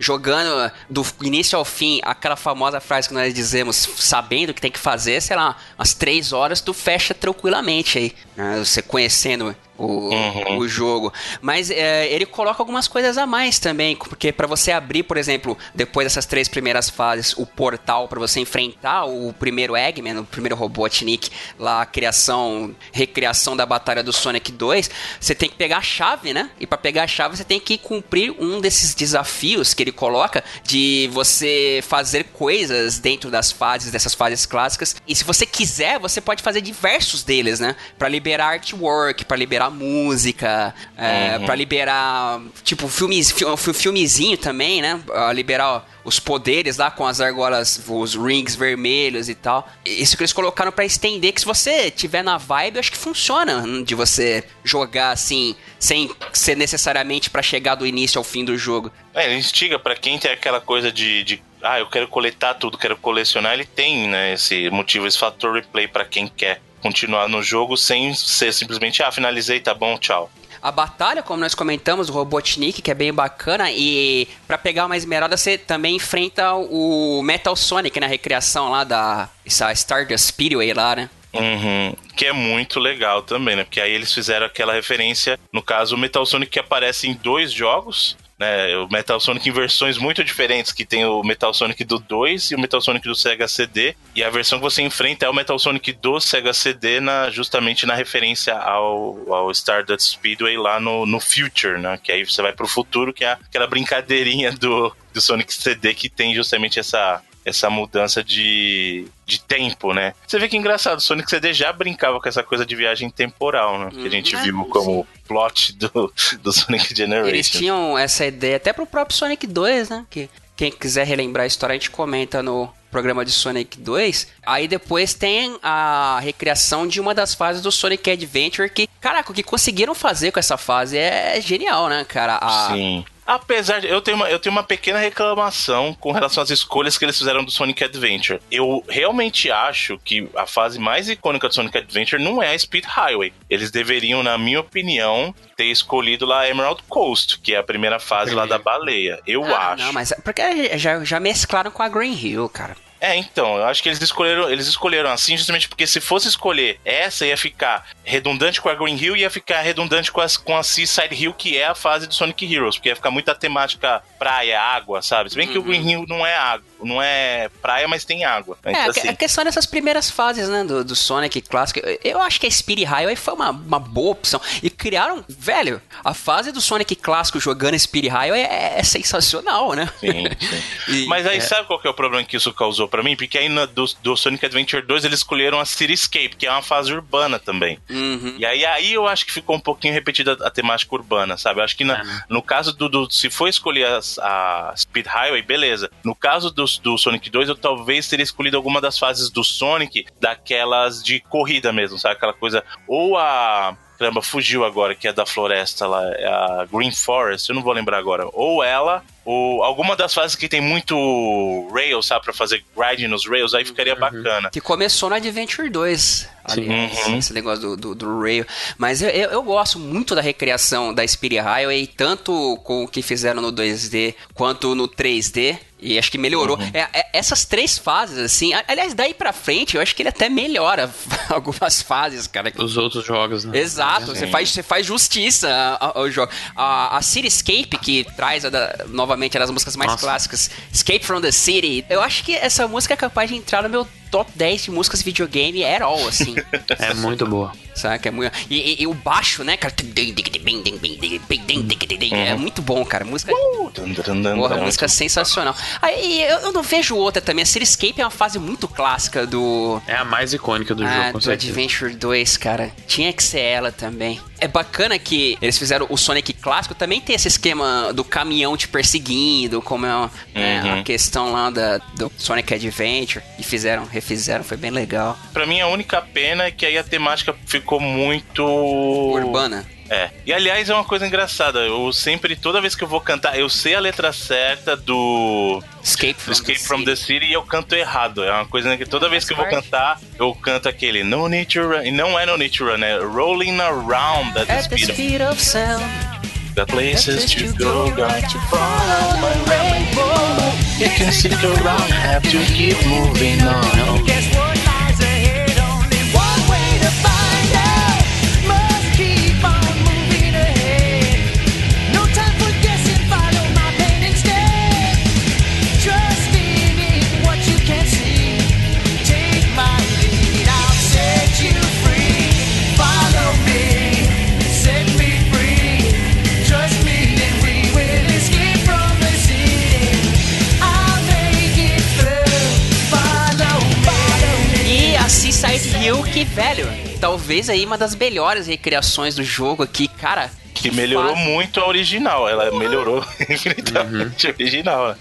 jogando do início ao fim, aquela famosa frase que nós dizemos, sabendo o que tem que fazer, sei lá, umas três horas tu fecha tranquilamente aí. né? Você conhecendo o, o jogo. Mas é, ele coloca algumas coisas a mais também, porque para você abrir, por exemplo, depois dessas três primeiras fases, o portal para você enfrentar o primeiro Eggman, o primeiro Robotnik, lá a criação, recriação da batalha do Sonic 2, você tem que pegar a chave, né? E para pegar a chave você tem que cumprir um desses desafios que ele coloca de você fazer coisas dentro das fases, dessas fases clássicas. E se você quiser, você pode fazer diversos deles, né? Para liberar artwork, para liberar música, é, Uhum. para liberar tipo filmes, fi- fi- filmezinho também, né? Liberar os poderes lá com as argolas, os rings vermelhos e tal. Isso que eles colocaram pra estender que se você tiver na vibe, eu acho que funciona hum, de você jogar assim, sem ser necessariamente pra chegar do início ao fim do jogo. É, ele instiga pra quem tem aquela coisa de, de, ah, eu quero coletar tudo, quero colecionar, ele tem, né, esse motivo, esse fator replay pra quem quer continuar no jogo sem ser simplesmente, ah, finalizei, tá bom, tchau. A batalha, como nós comentamos, o Robotnik, que é bem bacana, e pra pegar uma esmeralda você também enfrenta o Metal Sonic na recriação lá da essa Stardust Speedway lá, né? Uhum. Que é muito legal também, né? Porque aí eles fizeram aquela referência, no caso, o Metal Sonic que aparece em dois jogos, né? O Metal Sonic em versões muito diferentes, que tem o Metal Sonic do 2 e o Metal Sonic do Sega CD. E a versão que você enfrenta é o Metal Sonic do Sega CD, na, justamente na referência ao, ao Stardust Speedway lá no, no Future, né? Que aí você vai pro futuro, que é aquela brincadeirinha do, do Sonic CD que tem justamente essa essa mudança de, de tempo, né? Você vê que engraçado, o Sonic CD já brincava com essa coisa de viagem temporal, né? Que a gente Uhum. viu como plot do, do Sonic Eles Generation. tinham essa ideia até pro próprio Sonic 2, né? Que quem quiser relembrar a história, a gente comenta no programa de Sonic 2. Aí depois tem a recriação de uma das fases do Sonic Adventure que, caraca, o que conseguiram fazer com essa fase é genial, né, cara? A- Sim. Apesar de. Eu tenho, uma, eu tenho uma pequena reclamação com relação às escolhas que eles fizeram do Sonic Adventure. Eu realmente acho que a fase mais icônica do Sonic Adventure não é a Speed Highway. Eles deveriam, na minha opinião, ter escolhido lá a Emerald Coast, que é a primeira fase lá da baleia. Eu Ah, acho. Não, mas é porque já, já mesclaram com a Green Hill, cara. É, então, eu acho que eles escolheram, eles escolheram assim justamente porque se fosse escolher essa ia ficar redundante com a Green Hill e ia ficar redundante com, as, com a Seaside Hill, que é a fase do Sonic Heroes, porque ia ficar muita temática praia, água, sabe? Se bem que o Green Hill não é água, não é praia, mas tem água. É, Então, a, assim, a questão dessas primeiras fases, né, do, do Sonic clássico, eu- acho que a Speed Highway foi uma, uma boa opção. E criaram, velho, a fase do Sonic clássico jogando Speed Highway é, é sensacional, né? Sim, E- Mas aí é. sabe qual que é o problema que isso causou pra mim? Porque aí na- do, do Sonic Adventure 2 eles escolheram a Cityscape, que é uma fase urbana também. Uhum. E aí, aí eu acho que ficou um pouquinho repetida a temática urbana, sabe? Eu acho que na- no caso do, do- Se for escolher as- a, Speed Highway, beleza. No caso do, do Sonic 2, eu talvez teria escolhido alguma das fases do Sonic, daquelas de corrida mesmo, sabe? Aquela coisa. Ou a. Caramba, fugiu agora, que é da floresta lá, é a Green Forest, eu não vou lembrar agora. Ou ela, ou alguma das fases que tem muito rails, sabe, pra fazer grinding nos rails, aí ficaria bacana. Que começou no Adventure 2, aliás, Uhum. esse negócio do, do, do rail. Mas eu, eu, eu gosto muito da recriação da Speed Highway, tanto com o que fizeram no 2D quanto no 3D. E acho que melhorou. Uhum. É, é, essas três fases, assim. Aliás, daí pra frente, eu acho que ele até melhora algumas fases, cara. Os outros jogos, né? Exato, você faz, você faz justiça ao, ao jogo. A, a Cityscape, que traz a da- novamente as músicas mais Nossa. clássicas, Escape from the City, eu acho que essa música é capaz de entrar no meu top 10 de músicas de videogame at all, assim. É muito boa. Saca? É muito... E, e- e o baixo, né, cara? É muito bom, cara. Música. Porra, música sensacional. Aí eu, eu não vejo outra também. A Cityscape é uma fase muito clássica do. É a mais icônica do ah, jogo, com do certeza. Adventure 2, cara. Tinha que ser ela também. É bacana que eles fizeram o Sonic clássico, também tem esse esquema do caminhão te perseguindo, como é, é, Uhum. a questão lá da, do Sonic Adventure, e fizeram, refizeram, foi bem legal. Pra mim, a única pena é que aí a temática ficou muito. Urbana. É. E aliás, é uma coisa engraçada. Eu sempre, toda vez que eu vou cantar, eu sei a letra certa do. Escape from, Escape the, from the City e eu canto errado. É uma coisa que toda vez que eu vou cantar, eu canto aquele No Need to Run. E não é No Need to Run, é Rolling Around at the At the Speed of speed of sound. The places to go, got to follow my rainbow. You can stick around, have to keep moving on. Hill, que, velho, talvez aí uma das melhores recriações do jogo aqui, cara. Que melhorou muito a original. Ela melhorou infinitamente a original. né?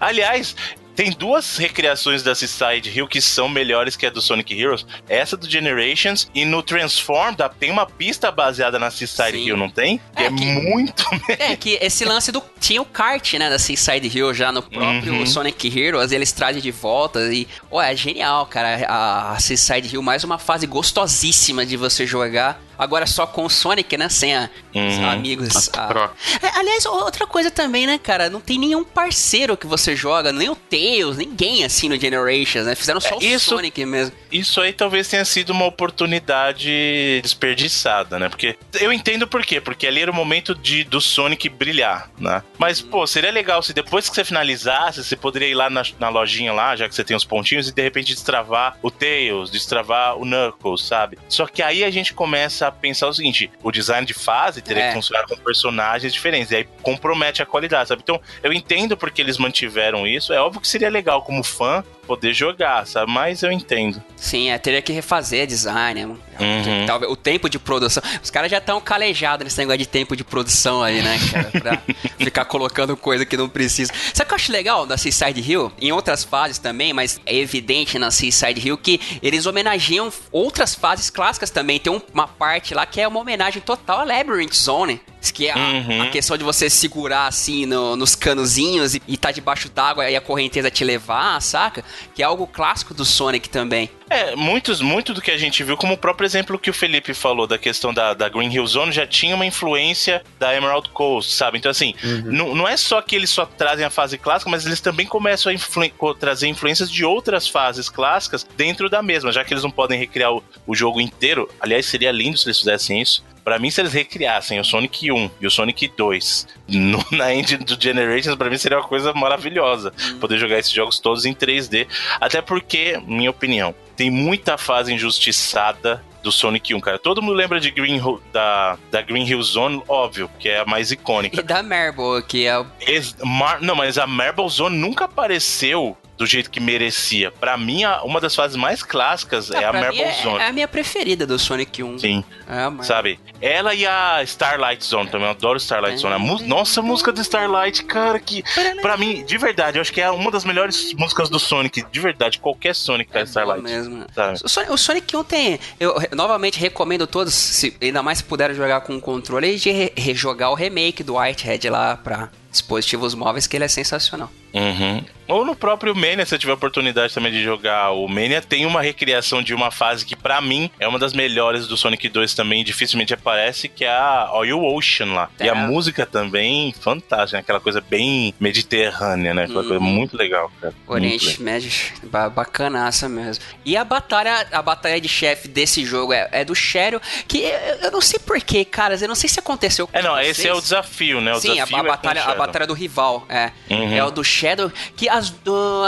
Aliás, tem duas recriações da Seaside Hill que são melhores que a do Sonic Heroes. Essa do Generations e no Transform da- tem uma pista baseada na Seaside Hill, não tem? Que é, muito É, que esse lance do. Tinha o kart, né, da Seaside Hill já no próprio Uhum. Sonic Heroes, eles trazem de volta e. Ó, é genial, cara. A, a Seaside Hill, mais uma fase gostosíssima de você jogar. Agora só com o Sonic, né? Sem a- os Uhum. amigos. A. É, aliás, outra coisa também, né, cara? Não tem nenhum parceiro que você joga, nem o Tails, ninguém assim no Generations, né? Fizeram só É, o isso- Sonic mesmo. Isso aí talvez tenha sido uma oportunidade desperdiçada, né? Porque eu entendo por quê, porque ali era o momento de, do Sonic brilhar, né? Mas, pô, seria legal se depois que você finalizasse, você poderia ir lá na, na lojinha lá, já que você tem os pontinhos, e de repente destravar o Tails, destravar o Knuckles, sabe? Só que aí a gente começa a pensar o seguinte: o design de fase teria É. que funcionar com personagens diferentes, e aí compromete a qualidade, sabe? Então, eu entendo porque eles mantiveram isso. É óbvio que seria legal como fã poder jogar, sabe? Mas eu entendo. Sim, é, teria que refazer design, né? Uhum. Talvez o tempo de produção. Os caras já estão calejados nesse negócio de tempo de produção aí, né, cara? Pra ficar colocando coisa que não precisa. Sabe o que eu acho legal da Seaside Hill? Em outras fases também, mas é evidente na Seaside Hill que eles homenageiam outras fases clássicas também. Tem um- uma parte lá que é uma homenagem total a Labyrinth Zone. Que é a, Uhum. a questão de você segurar assim no- nos canozinhos e, e tá debaixo d'água e a correnteza te levar, saca? Que é algo clássico do Sonic também. É, muitos, muito do que a gente viu, como o próprio exemplo que o Felipe falou da questão da, da Green Hill Zone, já tinha uma influência da Emerald Coast, sabe? Então, assim, não, não é só que eles só trazem a fase clássica, mas eles também começam a influ- trazer influências de outras fases clássicas dentro da mesma, já que eles não podem recriar o, o jogo inteiro. Aliás, seria lindo se eles fizessem isso. Pra mim, se eles recriassem o Sonic 1 e o Sonic 2 no- na engine do Generations, pra mim seria uma coisa maravilhosa. Poder jogar esses jogos todos em 3D. Até porque, minha opinião, tem muita fase injustiçada do Sonic 1, cara. Todo mundo lembra de Green Hill- da, da Green Hill Zone, óbvio, que é a mais icônica. E da Marble, que é o Ex- Mar- Não, mas a Marble Zone nunca apareceu do jeito que merecia. Pra mim, uma das fases mais clássicas é a Ah, Marble é, Zone. é a minha preferida do Sonic 1. Sim. É a Marble. Sabe? Ela e a Starlight Zone também. Eu adoro Starlight Zone. A mu- Nossa, a música do Starlight, cara, que. Pra mim, de verdade, eu acho que é uma das melhores músicas do Sonic. De verdade, qualquer Sonic da Starlight. mesmo. Sabe? O Sonic, o Sonic 1 tem. Eu novamente recomendo todos, se, ainda mais se puderem jogar com o controle, de re- rejogar o remake do Whitehead lá pra dispositivos móveis, que ele é sensacional. Uhum. Ou no próprio Mania, se eu tiver oportunidade também de jogar o Mania, tem uma recriação de uma fase que, pra mim, é uma das melhores do Sonic 2 também, dificilmente aparece, que é a Oil Ocean lá. E a É. música também, fantástica, né? aquela coisa bem mediterrânea, né? Aquela Uhum. coisa muito legal, cara. Oriente. Médio, ba bacanaça mesmo. E a batalha, a batalha de chefe desse jogo é, é do Shadow, que eu, eu não sei porquê, caras, eu não sei se aconteceu com É, não, vocês. esse é o desafio, né? O Sim, a, desafio a é com batalha, a batalha do rival, é. Uhum. É o do Shadow, que as, du-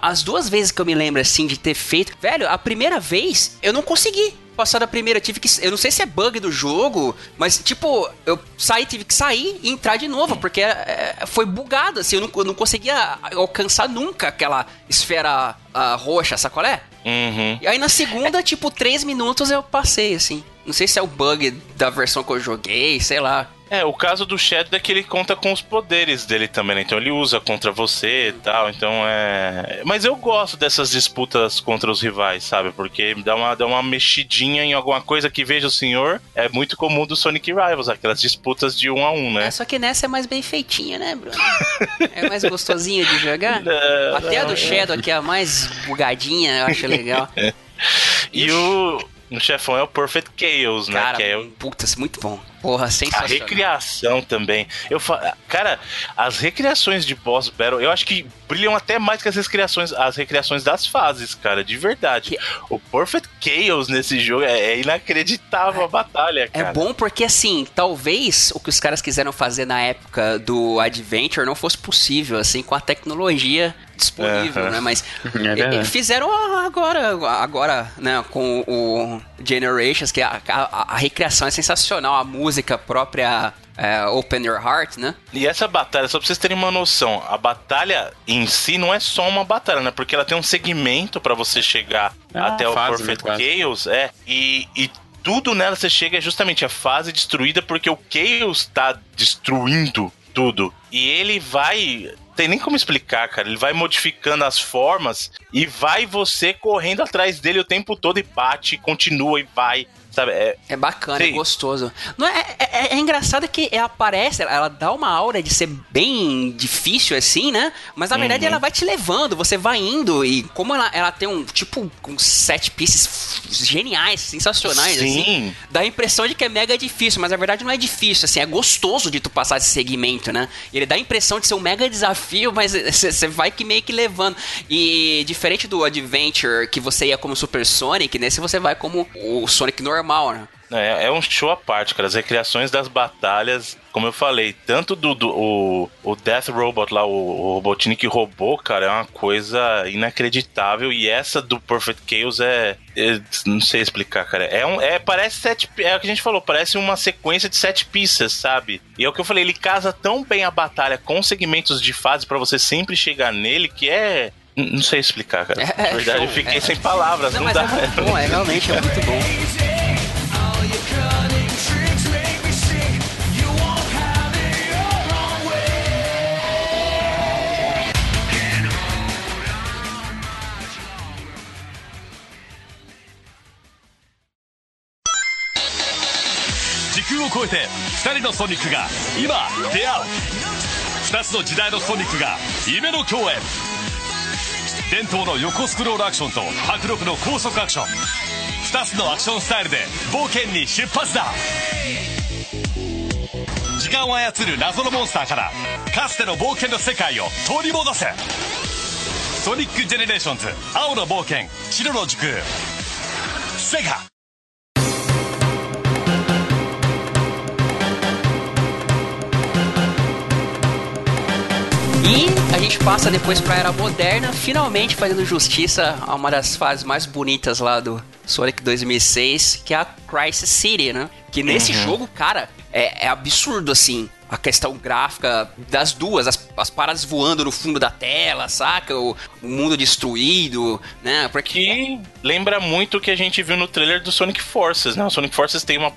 as duas vezes que eu me lembro, assim, de ter feito... Velho, a primeira vez, eu não consegui passar da primeira, eu tive que... Eu não sei se é bug do jogo, mas, tipo, eu saí, tive que sair e entrar de novo, porque é, foi bugado, assim, eu não, eu não conseguia alcançar nunca aquela esfera ah, roxa, sabe qual é? Uhum. E aí na segunda, tipo, três minutos eu passei, assim. Não sei se é o bug da versão que eu joguei, sei lá. É, o caso do Shadow é que ele conta com os poderes dele também, né? Então ele usa contra você e tal, então é... Mas eu gosto dessas disputas contra os rivais, sabe? Porque dá uma, dá uma mexidinha em alguma coisa que, veja o senhor, é muito comum do Sonic Rivals, aquelas disputas de um a um, né? É, só que nessa é mais bem feitinha, né, Bruno? é mais gostosinho de jogar. Não, Até a não, do Shadow, que é a mais bugadinha, eu acho legal. E o... O chefão é o Perfect Chaos, né? Cara, que é o... putz, muito bom. Porra, A sensacional. recriação também. Eu fa... Cara, as recriações de Boss Battle, eu acho que brilham até mais que as recriações, as recriações das fases, cara, de verdade. O Perfect Chaos nesse jogo é, é inacreditável a batalha, É cara. bom porque, assim, talvez o que os caras quiseram fazer na época do Adventure não fosse possível, assim, com a tecnologia disponível, Aham. né? Mas É fizeram agora, agora, né, com o Generations, que a, a- a recriação é sensacional, a música própria é, Open Your Heart, né? E essa batalha, só pra vocês terem uma noção, a batalha em si não é só uma batalha, né? Porque ela tem um segmento pra você chegar uma até o Perfect né. Chaos, é. E, e tudo nela você chega é justamente a fase destruída porque o Chaos tá destruindo tudo. E ele vai. Tem nem como explicar, cara. Ele vai modificando as formas e vai você correndo atrás dele o tempo todo e bate, continua e vai. Sabe? É, É bacana, é Sim. gostoso. Não é, é, é- é engraçado que ela aparece, ela dá uma aura de ser bem difícil assim, né? Mas na verdade Uhum. ela vai te levando, você vai indo e como ela, ela tem um tipo um set pieces geniais, sensacionais Sim. assim, dá a impressão de que é mega difícil, mas na verdade não é difícil, assim, é gostoso de tu passar esse segmento, né? Ele dá a impressão de ser um mega desafio, mas você vai que meio que levando. E diferente do Adventure que você ia como Super Sonic, nesse você vai como o Sonic normal, né? É, é um show à parte, cara. As recriações das batalhas, como eu falei, tanto do, do o, o Death Robot lá, o, o Robotnik robô, cara, é uma coisa inacreditável. E essa do Perfect Chaos é. é- não sei explicar, cara. É um. É, parece sete. É o que a gente falou, parece uma sequência de sete pistas, sabe? E é o que eu falei, ele casa tão bem a batalha com segmentos de fase pra você sempre chegar nele que é. Não sei explicar, cara. É, Na verdade, show, eu fiquei é. sem palavras, Não, não, dá. é muito bom, é realmente é muito bom.「を超えて2人のソニックが今出会う」「2つの時代のソニックが夢の共演」「伝統の横スクロールアクションと迫力の高速アクション」「2つのアクションスタイルで冒険に出発だ」時間を操る謎のモンスターからかつての冒険の世界を取り戻せ。ソニックジェネレーションズ青の冒険白の時空。セガ。E a gente passa depois pra Era Moderna, finalmente fazendo justiça a uma das fases mais bonitas lá do Sonic 2006, que é a Crisis City, né? Que nesse Uhum. jogo, cara, é, é absurdo, assim, a questão gráfica das duas, as, as paradas voando no fundo da tela, saca? O, o mundo destruído, né? Porque... Que lembra muito o que a gente viu no trailer do Sonic Forces, né? O Sonic Forces tem uma.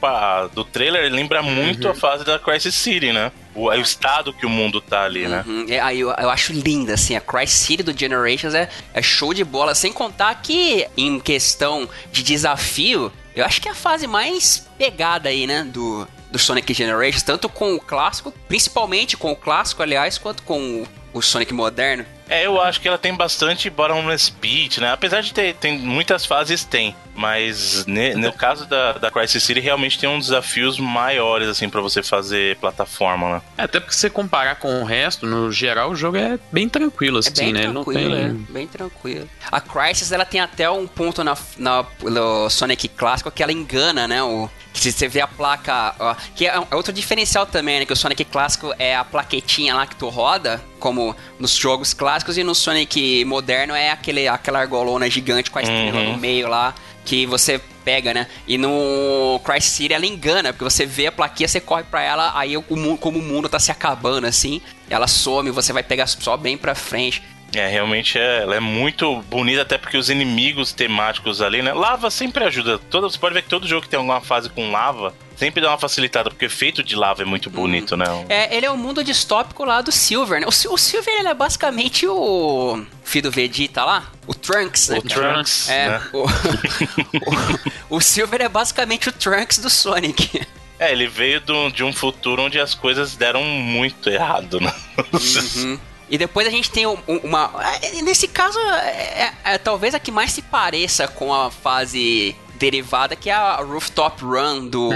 Do trailer lembra muito a fase da Crisis City, né? O, o estado que o mundo tá ali, né? Uhum, é, aí eu, eu acho linda, assim, a Cry City do Generations é, é show de bola, sem contar que, em questão de desafio, eu acho que é a fase mais pegada aí, né, do, do Sonic Generations, tanto com o clássico, principalmente com o clássico, aliás, quanto com o, Sonic moderno. É, eu acho que ela tem bastante bottomless pit, né? Apesar de ter tem muitas fases, tem. Mas ne- no caso da, da Crisis City, realmente tem uns desafios maiores, assim, pra você fazer plataforma, né? É, até porque se você comparar com o resto, no geral o jogo é bem tranquilo, assim, É bem né? Ele não tranquilo, tem. é, bem tranquilo. A Crisis, ela tem até um ponto na, na, no Sonic clássico que ela engana, né? O, que se você vê a placa, ó, que é, é outro diferencial também, né? Que o Sonic clássico é a plaquetinha lá que tu roda, como nos jogos clássicos, e no Sonic moderno é aquele, aquela argolona gigante com a estrela Uhum. no meio lá, que você pega, né? E no Crisis City ela engana, porque você vê a plaquinha, você corre pra ela, aí o, como o mundo tá se acabando, assim, ela some, você vai pegar só bem pra frente. É, realmente é, ela é muito bonita, até porque os inimigos temáticos ali, né? Lava sempre ajuda. Todo, você pode ver que todo jogo que tem alguma fase com lava sempre dá uma facilitada, porque o efeito de lava é muito bonito, né? É, ele é o mundo distópico lá do Silver, né? O, o Silver ele é basicamente o filho do Vegeta lá, o Trunks, né? O Trunks, É, né? o, o, o Silver é basicamente o Trunks do Sonic. É, ele veio do- de um futuro onde as coisas deram muito errado, né? Uhum. E depois a gente tem um- um- uma. é, Nesse caso, é, é- é talvez a que mais se pareça com a fase derivada, que é a Rooftop Run do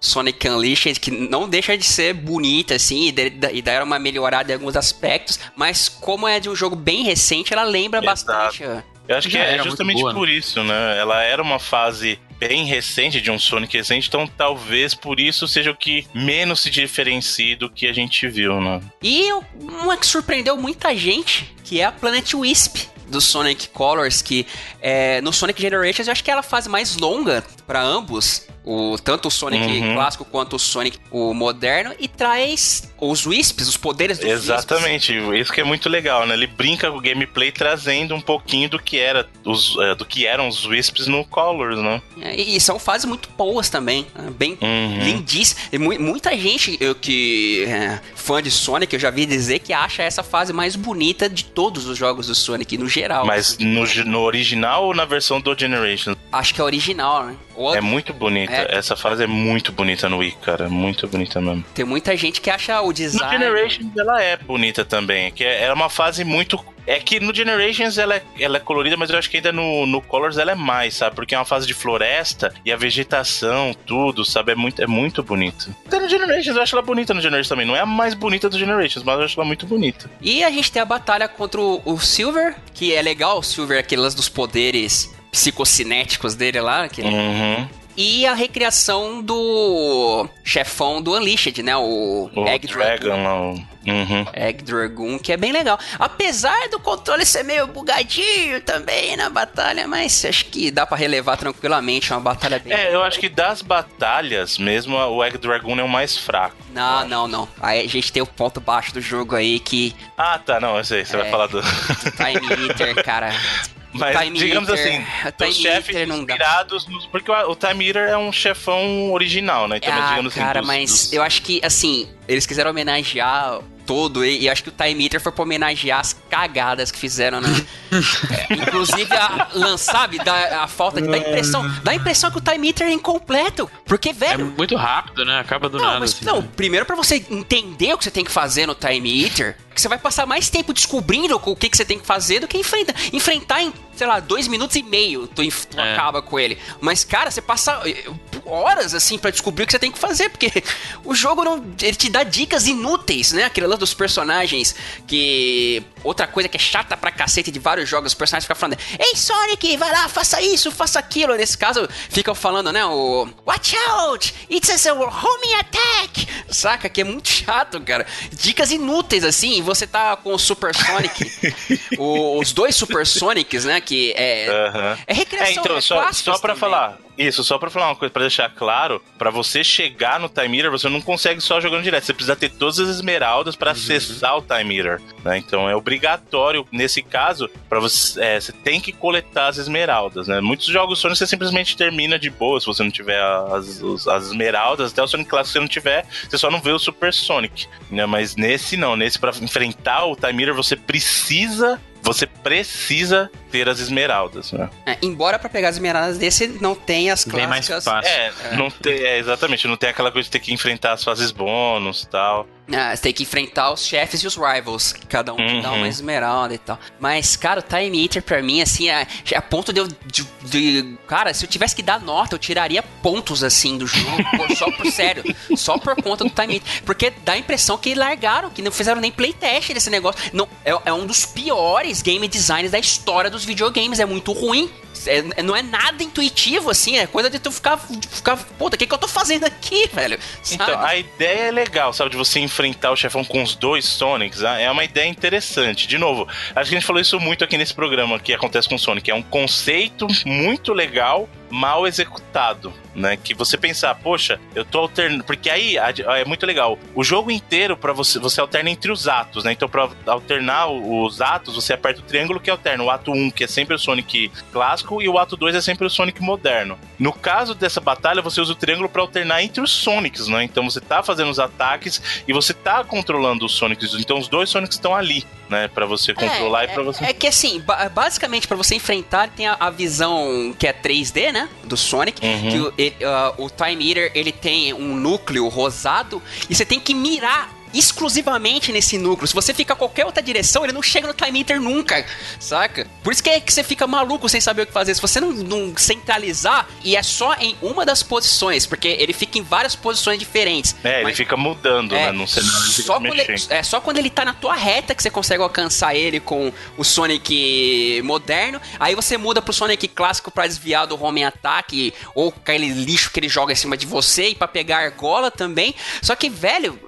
Sonic Unleashed, que não deixa de ser bonita, assim, e, de- e dar uma melhorada em alguns aspectos, mas como é de um jogo bem recente, ela lembra bastante. ó. Eu acho que é justamente boa, por isso, né? Ela era uma fase bem recente de um Sonic recente, então talvez por isso seja o que menos se diferencie do que a gente viu, né? E uma que surpreendeu muita gente, que é a Planet Wisp do Sonic Colors, que é, no Sonic Generations eu acho que é a fase mais longa para ambos, o, tanto o Sonic Uhum. clássico quanto o Sonic o moderno, e traz os Wisps, os poderes dos Exatamente, isso que é muito legal, né? Ele brinca com o gameplay trazendo um pouquinho do que era os, é, do que eram os Wisps no Colors, né? Wisps. E, e são fases muito boas também, né? bem Uhum. lindíssimas. E mu- muita gente eu, que é fã de Sonic, eu já vi dizer que acha essa fase mais bonita de todos os jogos do Sonic no geral. Mas no, no original ou na versão do Generation? Acho que é original, né? Ou- É muito bonita. É. Essa fase é muito bonita no Wii, cara. Muito bonita mesmo. Tem muita gente que acha o No design. Generations ela é bonita também. Que é, era uma fase muito. É que no Generations ela é, ela é colorida, mas eu acho que ainda no, no Colors ela é mais, sabe? Porque é uma fase de floresta e a vegetação, tudo, sabe? É muito, é muito bonito. Até no Generations eu acho ela bonita no Generations também. Não é a mais bonita do Generations, mas eu acho ela muito bonita. E a gente tem a batalha contra o, o Silver, que é legal, o Silver, aqueles dos poderes psicocinéticos dele lá. Que... Uhum. E a recriação do chefão do Unleashed, né? O, O Egg Dragon. Dragon Uhum. Egg Dragoon, que é bem legal. Apesar do controle ser meio bugadinho também na batalha, mas acho que dá pra relevar tranquilamente. É uma batalha bem. É, eu acho que das batalhas mesmo, o Egg Dragon é o mais fraco. Não, não, não. Aí a gente tem o ponto baixo do jogo aí que Ah, tá, não, eu sei, você É. vai falar do. Time Eater, cara. Mas digamos Eater- assim, Time os chefes inspirados nos. Porque o, Time Eater é um chefão original, né? Então, ah, digamos assim. cara, dos- mas dos- eu acho que, assim, eles quiseram homenagear todo, e, e acho que o Time Eater foi pra homenagear as cagadas que fizeram, né? É, inclusive, a, sabe, da, a falta de, da impressão. Dá a impressão que o Time Eater é incompleto. Porque, É velho. muito rápido, né? Acaba do Não, nada. mas assim, não, né? primeiro pra você entender o que você tem que fazer no Time Eater, que você vai passar mais tempo descobrindo o que, que você tem que fazer do que enfrentar. Enfrentar em, sei lá, dois minutos e meio, tu, tu É. acaba com ele. Mas, cara, você passa eh, horas, assim, pra descobrir o que você tem que fazer, porque o jogo não. Ele te dá dicas inúteis, né? Aquele lance dos personagens que. Outra coisa que é chata pra cacete de vários jogos, os personagens ficam falando: Ei, Sonic, vai lá, faça isso, faça aquilo. Nesse caso, ficam falando, né? O. Watch out! It's a homing attack! Saca? Que é muito chato, cara. Dicas inúteis, assim, você tá com o Super Sonic. o- os dois Super Sonics, né? Que é. Aham. É recriação, É, então, é só, só pra também. falar. Isso, só pra falar uma coisa, pra deixar claro, pra você chegar no Time Eater, você não consegue só jogando direto. Você precisa ter todas as esmeraldas pra acessar o Time Eater. Né? Então é obrigatório, nesse caso, para você. é, você tem que coletar as esmeraldas, né? Muitos jogos Sonic você simplesmente termina de boa se você não tiver as, os- as esmeraldas. Até o Sonic Classic, se você não tiver, você só não vê o Super Sonic. Né? Mas nesse não, nesse pra enfrentar o Time Eater, você precisa. Você precisa ter as esmeraldas, né? É, embora pra pegar as esmeraldas desse não tem as Bem mais clássicas. fácil. É, não tem, é, exatamente, não tem aquela coisa de ter que enfrentar as fases bônus e tal. Ah, você tem que enfrentar os chefes e os rivals, que cada um te dá Uhum. uma esmeralda e tal. Mas, cara, o Time Eater pra mim, assim, é, é a ponto de eu. De, de- cara, se eu tivesse que dar nota, eu tiraria pontos assim do jogo, por- só por sério. Só por conta do Time Eater. Porque dá a impressão que largaram, que não fizeram nem playtest desse negócio. Não, é, é um dos piores game designs da história dos videogames. É muito ruim. É- não é nada intuitivo, assim, é coisa de tu ficar, ficar puta, o que, que eu tô fazendo aqui, velho? Sabe? Então, a ideia é legal, sabe? De você enfrentar o chefão com os dois Sonics. ah, É uma ideia interessante. De novo, acho que a gente falou isso muito aqui nesse programa que acontece com o Sonic. É um conceito muito legal, mal executado. Né, que você pensar, poxa, eu tô alternando. Porque aí é muito legal. O jogo inteiro, para você, você alterna entre os atos, né? Então, pra alternar os atos, você aperta o triângulo que alterna. O ato 1, que é sempre o Sonic clássico, e o ato 2 é sempre o Sonic moderno. No caso dessa batalha, você usa o triângulo para alternar entre os Sonics, né? Então você tá fazendo os ataques e você tá controlando os Sonics. Então os dois Sonics estão ali, né? Para você controlar e para você. É que assim, ba- basicamente, pra você enfrentar, tem a, a visão que é 3D, né? Do Sonic. Uhum. Que o, ele- ah, o Time Eater, ele tem um núcleo rosado e você tem que mirar exclusivamente nesse núcleo. Se você fica qualquer outra direção, ele não chega no Time Eater nunca, saca? Por isso que é que você fica maluco sem saber o que fazer. Se você não, não centralizar, e é só em uma das posições, porque ele fica em várias posições diferentes. É, ele fica mudando, é, né? Ele fica só quando, ele, é só quando ele tá na tua reta que você consegue alcançar ele com o Sonic moderno. Aí você muda pro Sonic clássico pra desviar do homem ataque ou aquele lixo que ele joga em cima de você e pra pegar a argola também. Só que, velho,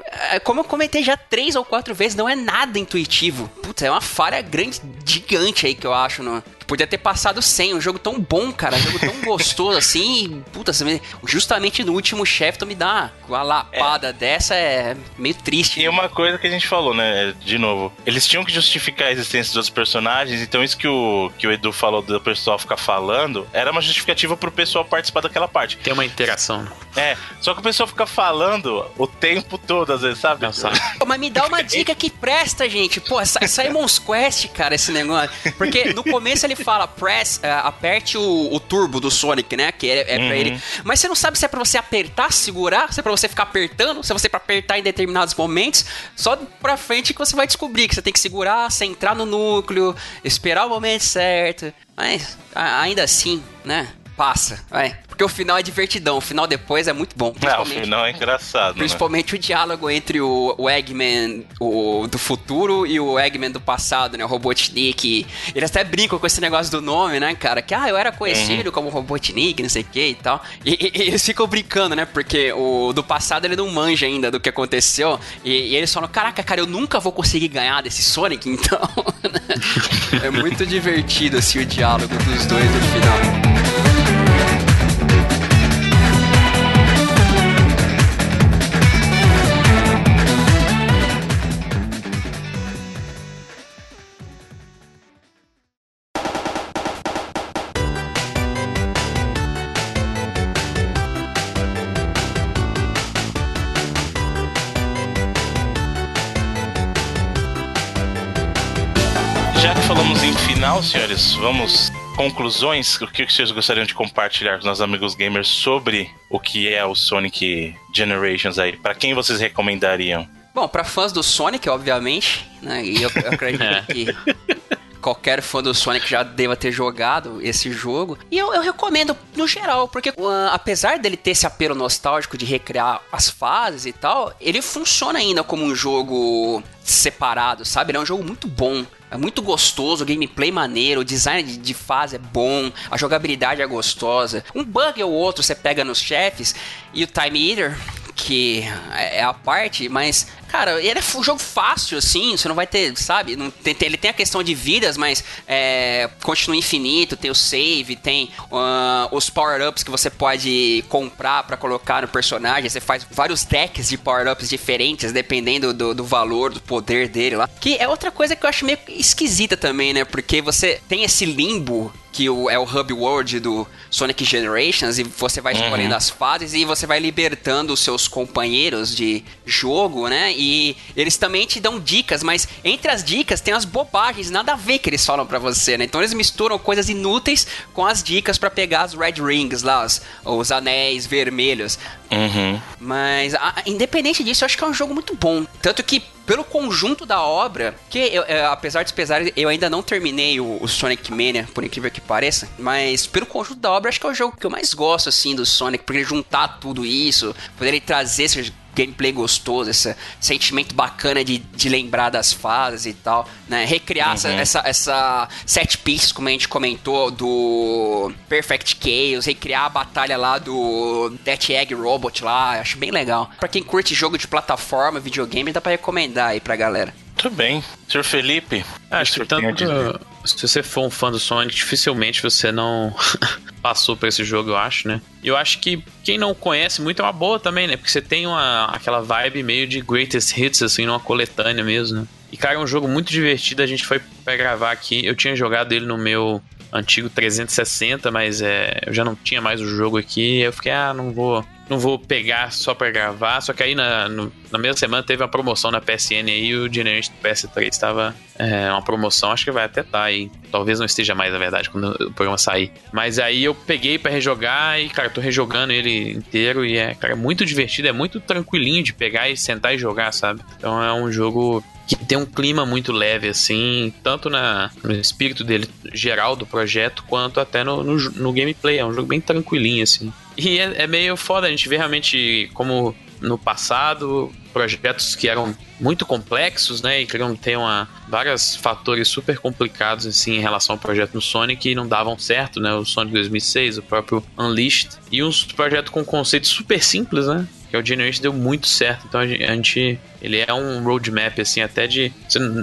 como eu comentei já três ou quatro vezes, não é nada intuitivo. Puta, é uma falha grande, gigante aí que eu acho no. Podia ter passado sem, um jogo tão bom, cara, um jogo tão gostoso assim, e, puta, justamente no último chefe tu me dá uma lapada dessa, é meio triste. E uma coisa que a gente falou, né? De novo, eles tinham que justificar a existência dos outros personagens, então isso que o, que o Edu falou do pessoal ficar falando era uma justificativa pro pessoal participar daquela parte. Tem uma interação. É, só que o pessoal fica falando o tempo todo, às vezes, sabe? Pô, Mas me dá uma dica que presta, gente. Pô, é Si- Simon's Quest, cara, esse negócio. Porque no começo ele fala, press, eh, aperte o, o turbo do Sonic, né? Que é, é pra Uhum. ele. Mas você não sabe se é pra você apertar, segurar, se é pra você ficar apertando, se é você pra apertar em determinados momentos. Só pra frente que você vai descobrir que você tem que segurar, centrar no núcleo, esperar o momento certo. Mas a- ainda assim, né? Passa, vai. Porque o final é divertidão, o final depois é muito bom. Não, o final é engraçado. né? Principalmente o diálogo entre o, o Eggman o, do futuro e o Eggman do passado, né? O Robotnik. Eles até brincam com esse negócio do nome, né, cara? Que, ah, eu era conhecido como Robotnik, não sei o que e tal. E, e- e eles ficam brincando, né? Porque o do passado ele não manja ainda do que aconteceu. E, e eles falam, caraca, cara, eu nunca vou conseguir ganhar desse Sonic, então... né? é muito divertido, assim, o diálogo dos dois no final. Já que falamos em final, senhores, vamos. Conclusões, o que vocês gostariam de compartilhar com os nossos amigos gamers sobre o que é o Sonic Generations aí? Pra quem vocês recomendariam? Bom, pra fãs do Sonic, obviamente, né? E eu, eu acredito É. que qualquer fã do Sonic já deva ter jogado esse jogo. E eu, eu recomendo no geral, porque uh, apesar dele ter esse apelo nostálgico de recriar as fases e tal, ele funciona ainda como um jogo separado, sabe? Ele é um jogo muito bom. É muito gostoso, o gameplay maneiro, o design de, de fase é bom, a jogabilidade é gostosa. Um bug ou outro você pega nos chefes e o Time Eater, que é a parte, mas, cara, ele é um jogo fácil, assim, você não vai ter, sabe? Não tem, ele tem a questão de vidas, mas é, continua infinito, tem o save, tem ah, os power-ups que você pode comprar pra colocar no personagem, você faz vários decks de power-ups diferentes, dependendo do, do valor, do poder dele lá. Que é outra coisa que eu acho meio esquisita também, né? Porque você tem esse limbo que o- é o Hub World do Sonic Generations, e você vai escolhendo Uhum. as fases e você vai libertando os seus companheiros de jogo, né? E eles também te dão dicas, mas entre as dicas tem as bobagens, nada a ver que eles falam pra você, né? Então eles misturam coisas inúteis com as dicas pra pegar as Red Rings lá, os, os anéis vermelhos. Uhum. Mas, a- independente disso, eu acho que é um jogo muito bom. Tanto que, pelo conjunto da obra, que eu, eu- apesar dos pesares, eu ainda não terminei o, o Sonic Mania, por incrível que pareça. Mas, pelo conjunto da obra, acho que é o jogo que eu mais gosto, assim, do Sonic. Por ele juntar tudo isso, poder ele trazer esses gameplay gostoso, esse sentimento bacana de, de lembrar das fases e tal, né? Recriar essa, Uhum. essa, essa set piece, como a gente comentou, do Perfect Chaos, recriar a batalha lá do Death Egg Robot lá, acho bem legal. Pra quem curte jogo de plataforma, videogame, dá pra recomendar aí pra galera. Tudo bem. Senhor Felipe, Acho que tanto. Se você for um fã do Sonic, dificilmente você não passou por esse jogo, eu acho, né? Eu acho que quem não conhece muito é uma boa também, né? Porque você tem uma, aquela vibe meio de greatest hits, assim, numa coletânea mesmo, né? E, cara, é um jogo muito divertido. A gente foi pra gravar aqui. Eu tinha jogado ele no meu antigo 360, mas é, eu já não tinha mais o jogo aqui. Eu fiquei, ah, não vou, não vou pegar só pra gravar. Só que aí na, no- na mesma semana teve uma promoção na PSN aí o Generation do PS3 estava é, uma promoção. Acho que vai até estar aí. Talvez não esteja mais, na verdade, quando o programa sair. Mas aí eu peguei pra rejogar e, cara, tô rejogando ele inteiro e é, cara, é muito divertido, é muito tranquilinho de pegar e sentar e jogar, sabe? Então é um jogo que tem um clima muito leve, assim, tanto na, no espírito dele geral do projeto, quanto até no, no, no gameplay. É um jogo bem tranquilinho, assim. E é, é meio foda, a gente vê realmente como no passado projetos que eram muito complexos, né, e queriam ter uma, vários fatores super complicados assim em relação ao projeto no Sonic e não davam certo, né, o Sonic 2006, o próprio Unleashed e uns projetos com conceitos super simples, né, que o Generation deu muito certo. Então a gen- a gente. Ele é um roadmap, assim, até de.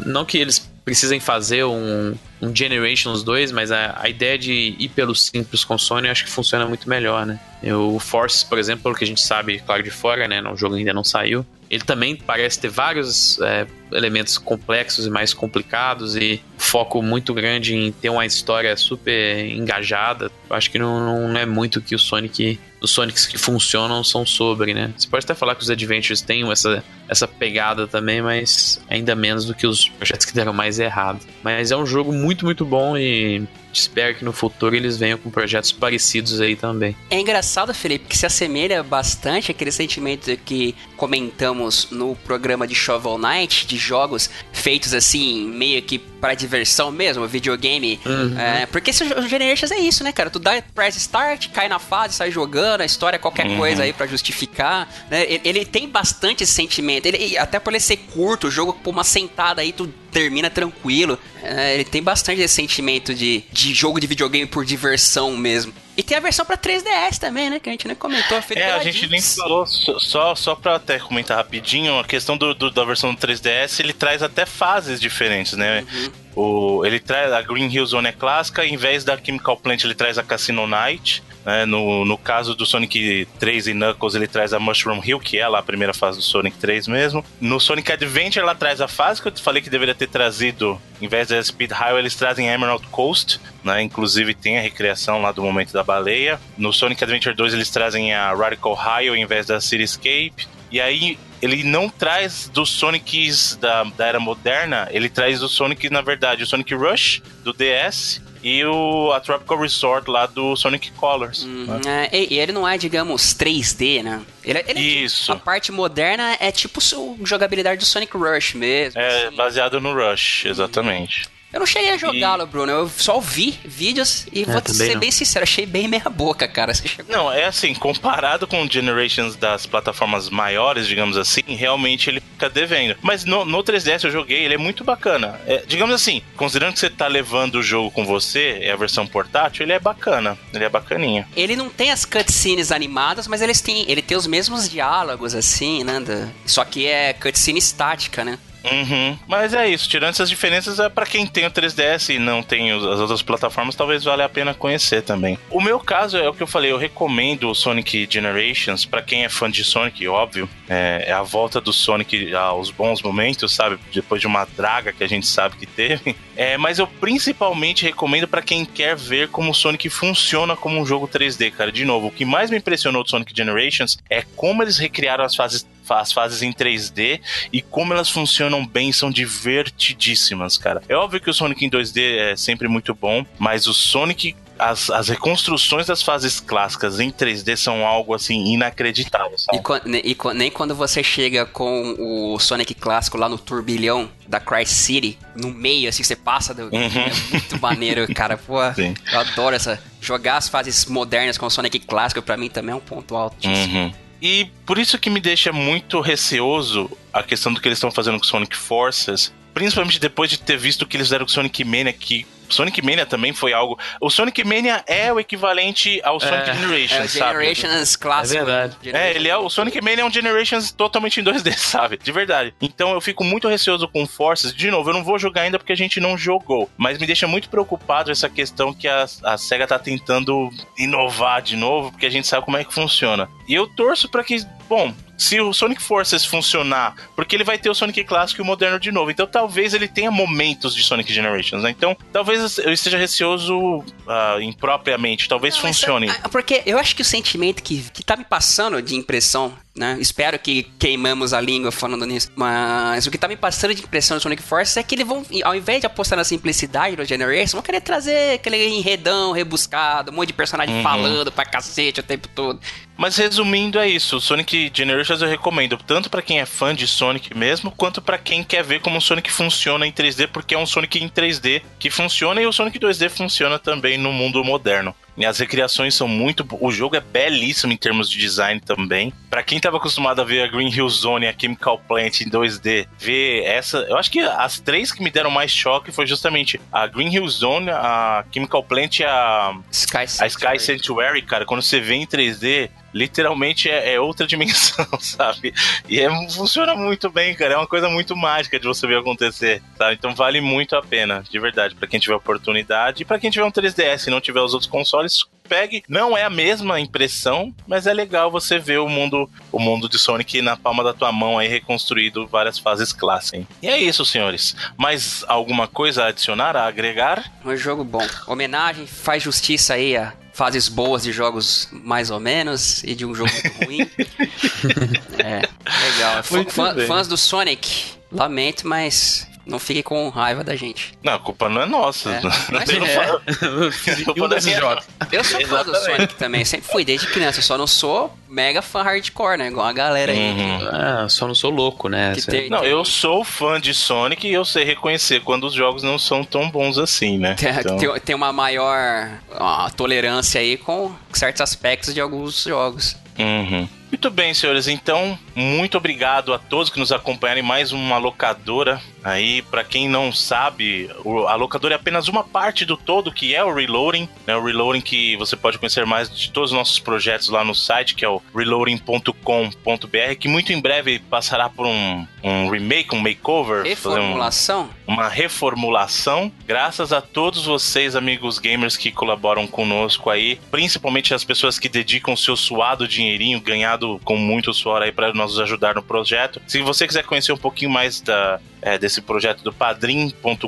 Não que eles precisem fazer um, um Generations 2, mas a, a ideia de ir pelo simples com Sony acho que funciona muito melhor, né? O Force, por exemplo, pelo que a gente sabe, claro, de fora, né? O jogo ainda não saiu. Ele também parece ter vários é, elementos complexos e mais complicados e foco muito grande em ter uma história super engajada. Acho que não, não é muito que o Sonic. Os Sonics que funcionam são sobre, né? Você pode até falar que os Adventures têm essa, essa pegada também, mas ainda menos do que os projetos que deram mais errado. Mas é um jogo muito, muito bom e espero que no futuro eles venham com projetos parecidos aí também. É engraçado, Felipe, que se assemelha bastante àquele sentimento que comentamos no programa de Shovel Knight, de jogos feitos assim, meio que para diversão mesmo, videogame. Uhum. É, porque esse o Generations é isso, né, cara? Tu dá press start, cai na fase, sai jogando, a história é qualquer Uhum. coisa aí pra justificar. Né? Ele, ele tem bastante esse sentimento. Ele, e até por ele ser curto, o jogo por uma sentada aí, tu termina tranquilo. É, ele tem bastante esse sentimento de, de jogo de videogame por diversão mesmo. E tem a versão pra 3DS também, né? Que a gente nem comentou. feito É, a gente nem falou, só- só, pra até comentar rapidinho, a questão do, do- da versão do 3DS, ele traz até fases diferentes, né? O, ele traz a Green Hill Zone é clássica, em vez da Chemical Plant ele traz a Casino Night. Né? No, no caso do Sonic 3 e Knuckles, ele traz a Mushroom Hill, que é lá a primeira fase do Sonic 3 mesmo. No Sonic Adventure, ela traz a fase que eu te falei que deveria ter trazido, em vez da Speed Highway, eles trazem Emerald Coast, né? Inclusive tem a recriação lá do momento da baleia. No Sonic Adventure 2, eles trazem a Radical Highway em vez da Cityscape. E aí, ele não traz dos Sonics da, da era moderna, ele traz do Sonic, na verdade, o Sonic Rush do DS e o a Tropical Resort lá do Sonic Colors. né? É, e, e ele não é, digamos, 3D, né? Ele, é- ele é tipo- Isso. a parte moderna é tipo jogabilidade do Sonic Rush mesmo. É baseado no Rush, exatamente. Eu não cheguei a jogá-lo, Bruno. Eu só vi vídeos e vou também ser não. bem sincero, achei bem meia boca, cara. Você chegou- Não, é assim, comparado com o Generations das plataformas maiores, digamos assim, realmente ele fica devendo. Mas no, no 3DS eu joguei, ele é muito bacana. É, digamos assim, considerando que você tá levando o jogo com você, é a versão portátil, ele é bacana. Ele é bacaninha. Ele não tem as cutscenes animadas, mas eles têm, ele tem os mesmos diálogos, assim, né? Só que é cutscene estática, né? Uhum. Mas é isso, tirando essas diferenças, é para quem tem o 3DS e não tem as outras plataformas, talvez valha a pena conhecer também. O meu caso é o que eu falei, eu recomendo o Sonic Generations para quem é fã de Sonic, óbvio. É, é a volta do Sonic aos bons momentos, sabe? Depois de uma draga que a gente sabe que teve. É, mas eu principalmente recomendo para quem quer ver como o Sonic funciona como um jogo 3D, cara. De novo, o que mais me impressionou do Sonic Generations é como eles recriaram as fases as fases em 3D e como elas funcionam bem, são divertidíssimas, cara. É óbvio que o Sonic em 2D é sempre muito bom, mas o Sonic. As, as reconstruções das fases clássicas em 3D são algo assim inacreditável, sabe? E, quan- ne- e quan- nem quando você chega com o Sonic clássico lá no turbilhão da Cry City, no meio, assim, você passa do. Uhum. É muito maneiro, cara. Pô, Sim. eu adoro essa. Jogar as fases modernas com o Sonic clássico, pra mim também é um ponto alto. Uhum. E por isso que me deixa muito receoso a questão do que eles estão fazendo com Sonic Forces, principalmente depois de ter visto o que eles fizeram com Sonic Mania, que Sonic Mania também foi algo. O Sonic Mania é o equivalente ao Sonic É, Generations, é o sabe? Generations clássico. É verdade. É, ele é o Sonic Mania é um Generations totalmente em 2D, sabe? De verdade. Então eu fico muito receoso com Forces. De novo, eu não vou jogar ainda porque a gente não jogou. Mas me deixa muito preocupado essa questão que a, a SEGA tá tentando inovar de novo, porque a gente sabe como é que funciona. E eu torço pra que, bom, se o Sonic Forces funcionar, porque ele vai ter o Sonic clássico e o moderno de novo. Então talvez ele tenha momentos de Sonic Generations, né? Então talvez eu esteja receoso ah, impropriamente. Talvez Não, funcione. é- Porque eu acho que o sentimento que, que tá me passando de impressão, né? Espero que queimamos a língua falando nisso. Mas o que tá me passando de impressão do Sonic Force é que eles vão, ao invés de apostar na simplicidade do Generation, vão querer trazer aquele enredão rebuscado, um monte de personagem Uhum. falando pra cacete o tempo todo. Mas resumindo é isso, o Sonic Generations eu recomendo tanto pra quem é fã de Sonic mesmo, quanto pra quem quer ver como o Sonic funciona em 3D, porque é um Sonic em 3D que funciona e o Sonic 2D funciona também no mundo moderno. E as recriações são muito. O jogo é belíssimo em termos de design também. Pra quem tava acostumado a ver a Green Hill Zone e a Chemical Plant em 2D, ver essa. Eu acho que as três que me deram mais choque foi justamente a Green Hill Zone, a Chemical Plant e a. Sky A Sky Sanctuary, cara, quando você vê em 3D, literalmente é, é outra dimensão, sabe? E é, funciona muito bem, cara. É uma coisa muito mágica de você ver acontecer, sabe? Então vale muito a pena, de verdade, pra quem tiver oportunidade. E pra quem tiver um 3DS e não tiver os outros consoles, pegue. Não é a mesma impressão, mas é legal você ver o mundo, o mundo de Sonic na palma da tua mão aí reconstruído várias fases clássicas. hein? E é isso, senhores. Mais alguma coisa a adicionar, a agregar? Um jogo bom. Homenagem, faz justiça aí a fases boas de jogos mais ou menos e de um jogo muito ruim. é, legal. Fã- fãs do Sonic, lamento, mas não fiquem com raiva da gente. Não, a culpa não é nossa. É, Não mas tem- é. A culpa E um não é? Eu sou fã do. Sonic também, sempre fui desde criança, eu só não sou mega fã hardcore, né? Igual a galera aí. Uhum. Ah, só não sou louco, né? Tem- Não, eu sou fã de Sonic e eu sei reconhecer quando os jogos não são tão bons assim, né? Tem, Então, tem- tem uma maior ó, tolerância aí com certos aspectos de alguns jogos. uhum. Muito bem, senhores. Então, muito obrigado a todos que nos acompanharam em mais uma locadora. Aí, pra quem não sabe, o- a locadora é apenas uma parte do todo, que é o Reloading. Né? O Reloading que você pode conhecer mais de todos os nossos projetos lá no site, que é o reloading.com.br, que muito em breve passará por um, um remake, um makeover. fazer um- Reformulação? uma reformulação. Graças a todos vocês, amigos gamers que colaboram conosco aí, principalmente as pessoas que dedicam seu suado dinheirinho ganhado com muito suor aí para nos ajudar no projeto. Se você quiser conhecer um pouquinho mais da, é, desse projeto do padrim.com.br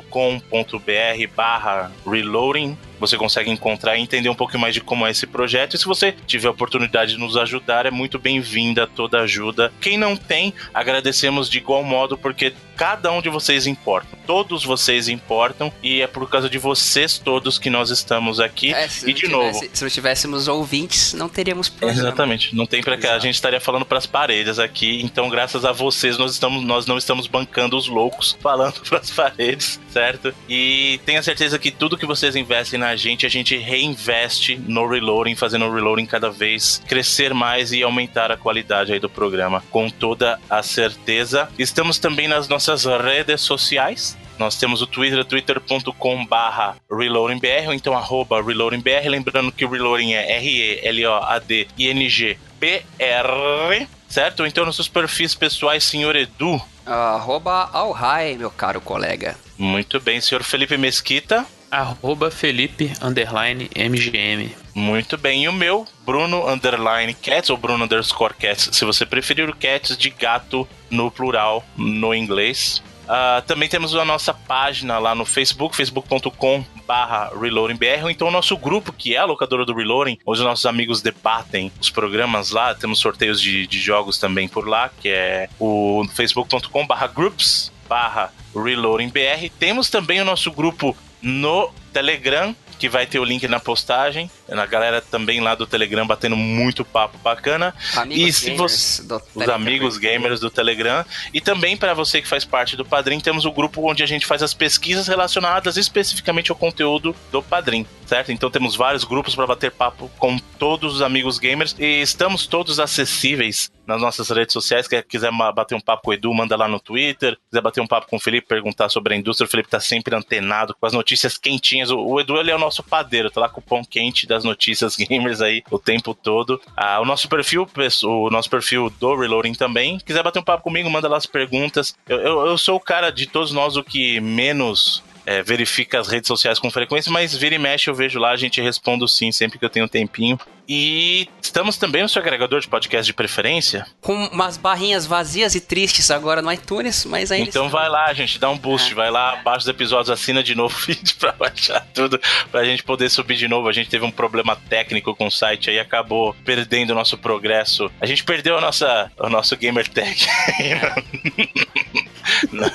barra reloading, você consegue encontrar e entender um pouquinho mais de como é esse projeto. E se você tiver a oportunidade de nos ajudar, é muito bem-vinda toda ajuda. Quem não tem, agradecemos de igual modo, porque cada um de vocês importa. Todos vocês importam e é por causa de vocês todos que nós estamos aqui. É, e de novo. tivesse- Se não tivéssemos ouvintes, não teríamos programa. Exatamente, não tem pra cá. A gente estaria falando pras paredes aqui, então graças a vocês nós, estamos, nós não estamos bancando os loucos falando pras paredes, certo? E tenha certeza que tudo que vocês investem na gente, a gente reinveste no reloading, fazendo o reloading cada vez crescer mais e aumentar a qualidade aí do programa, com toda a certeza. Estamos também nas nossas redes sociais. Nós temos o Twitter, twitter.com barra reloadingbr, ou então arroba reloadingbr, lembrando que o reloading é R-E-L-O-A-D-I-N-G-B-R, certo? Então nos seus perfis pessoais, senhor Edu. Arroba Alhai, meu caro colega. Muito bem, senhor Felipe Mesquita. Arroba Felipe underline MGM. Muito bem, e o meu, Bruno Underline Cats, ou Bruno Underscore Cats, se você preferir o Cats de gato no plural, no inglês. Ah, também temos a nossa página lá no Facebook, facebook.com barra reloadingbr, ou então o nosso grupo, que é a locadora do Reloading, onde os nossos amigos debatem os programas lá, temos sorteios de, de jogos também por lá, que é o facebook.com barra groups barra reloadingbr. Temos também o nosso grupo no Telegram, que vai ter o link na postagem. Na galera também lá do Telegram batendo muito papo bacana. Amigos e se você, os Telegram. amigos gamers do Telegram. E também para você que faz parte do Padrim, temos o grupo onde a gente faz as pesquisas relacionadas especificamente ao conteúdo do Padrim, certo? Então temos vários grupos para bater papo com todos os amigos gamers e estamos todos acessíveis nas nossas redes sociais. Quer quiser bater um papo com o Edu, manda lá no Twitter. Quiser bater um papo com o Felipe, perguntar sobre a indústria, o Felipe tá sempre antenado com as notícias quentinhas. O, o Edu ele é o nosso padeiro, tá lá com o pão quente das notícias gamers aí o tempo todo. Ah, o nosso perfil, o nosso perfil do Reloading também. Quiser bater um papo comigo, manda lá as perguntas. Eu, eu, eu sou o cara de todos nós o que menos é, verifica as redes sociais com frequência, mas vira e mexe eu vejo lá, a gente respondo sim sempre que eu tenho um tempinho. E estamos também no seu agregador de podcast de preferência. Com umas barrinhas vazias e tristes agora no iTunes, mas ainda Então vai lá, gente, dá um boost, É. vai lá, baixa os episódios, assina de novo o feed pra baixar tudo, pra gente poder subir de novo. A gente teve um problema técnico com o site aí, acabou perdendo o nosso progresso. A gente perdeu a nossa, o nosso gamer tag. né?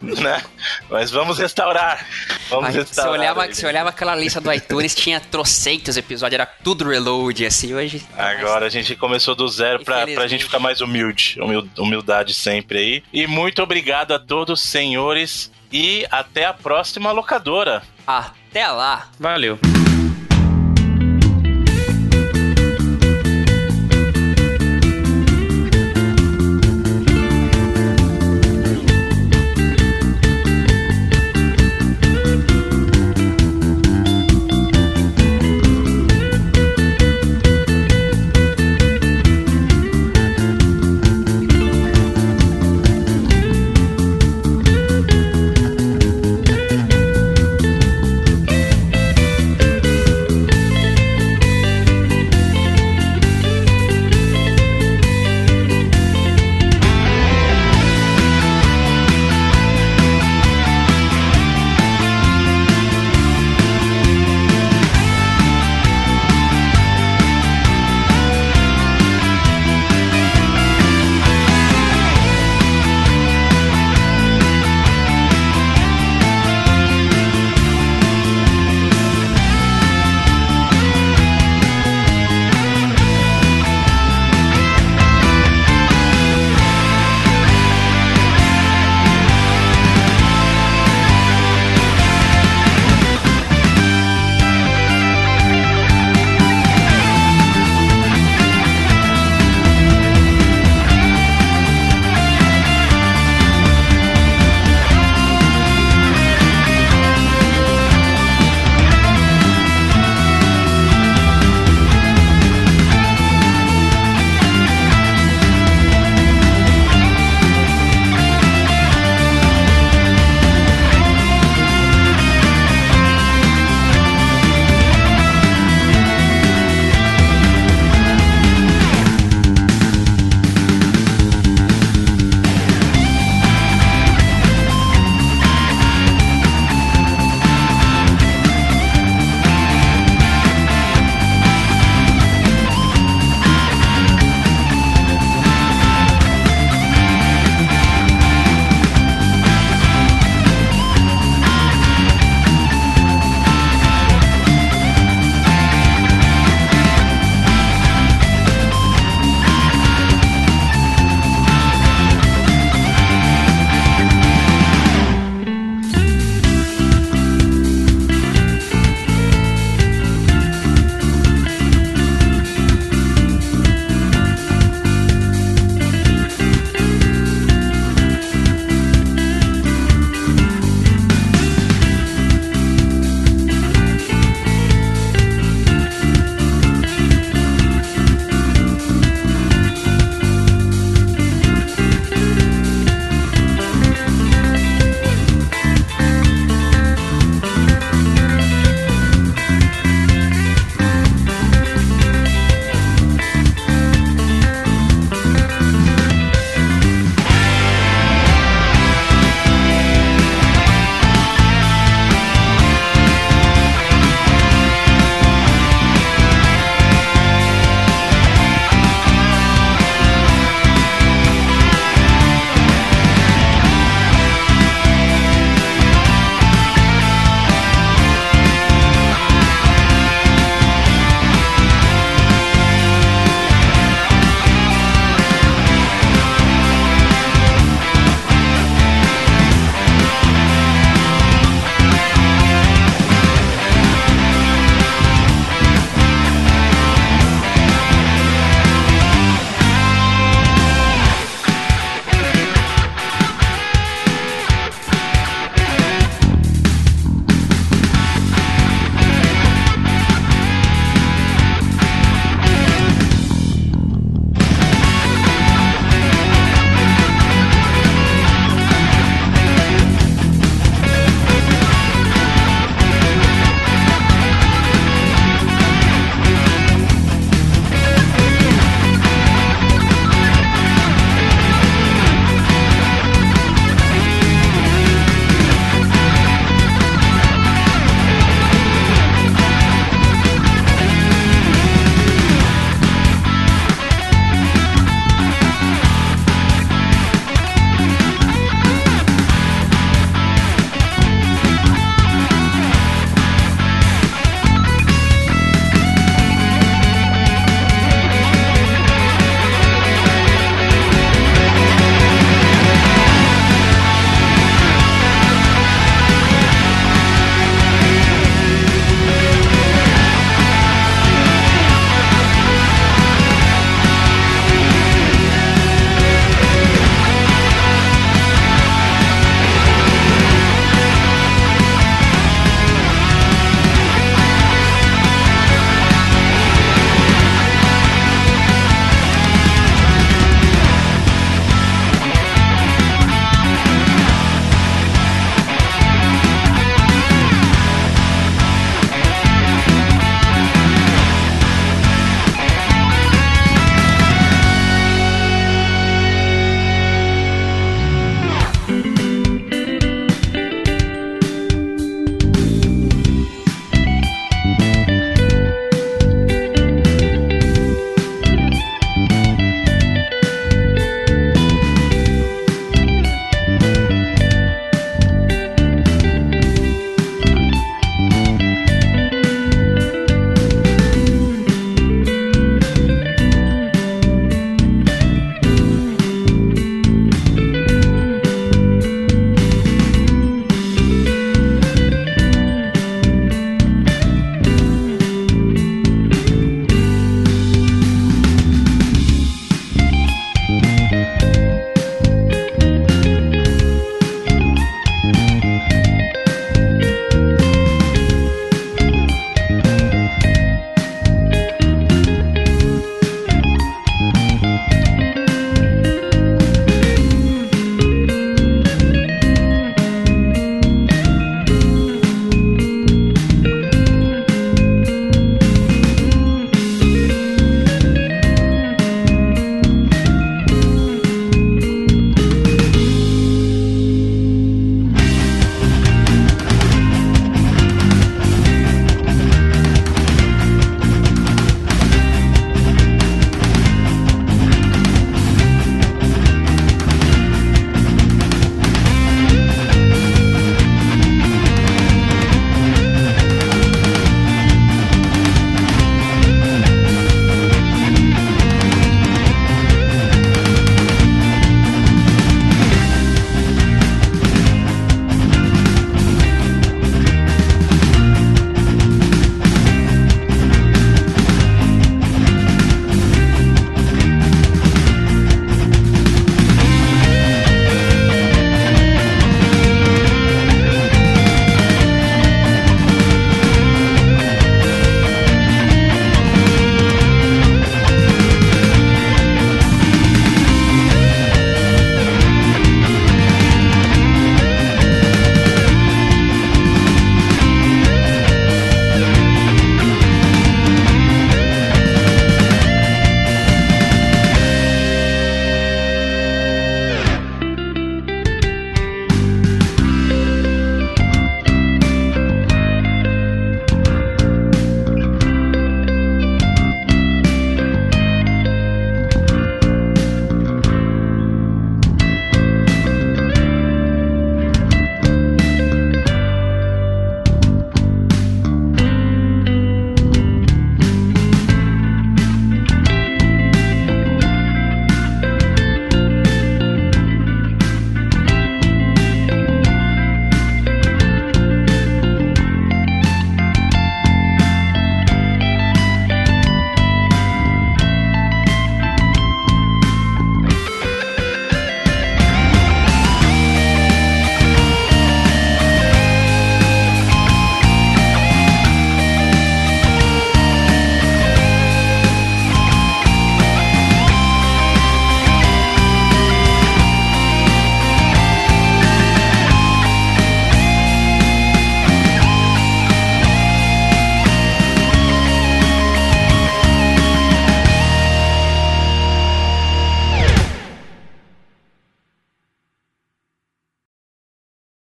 Né? Mas vamos restaurar. Vamos você, restaurar. olhava, aí. você olhava aquela lista do iTunes, tinha trocentos episódios, era tudo reload, assim, hoje... Agora a gente começou do zero pra, pra gente ficar mais humilde. Humil- Humildade sempre aí. E muito obrigado a todos, senhores. E até a próxima locadora. Até lá. Valeu.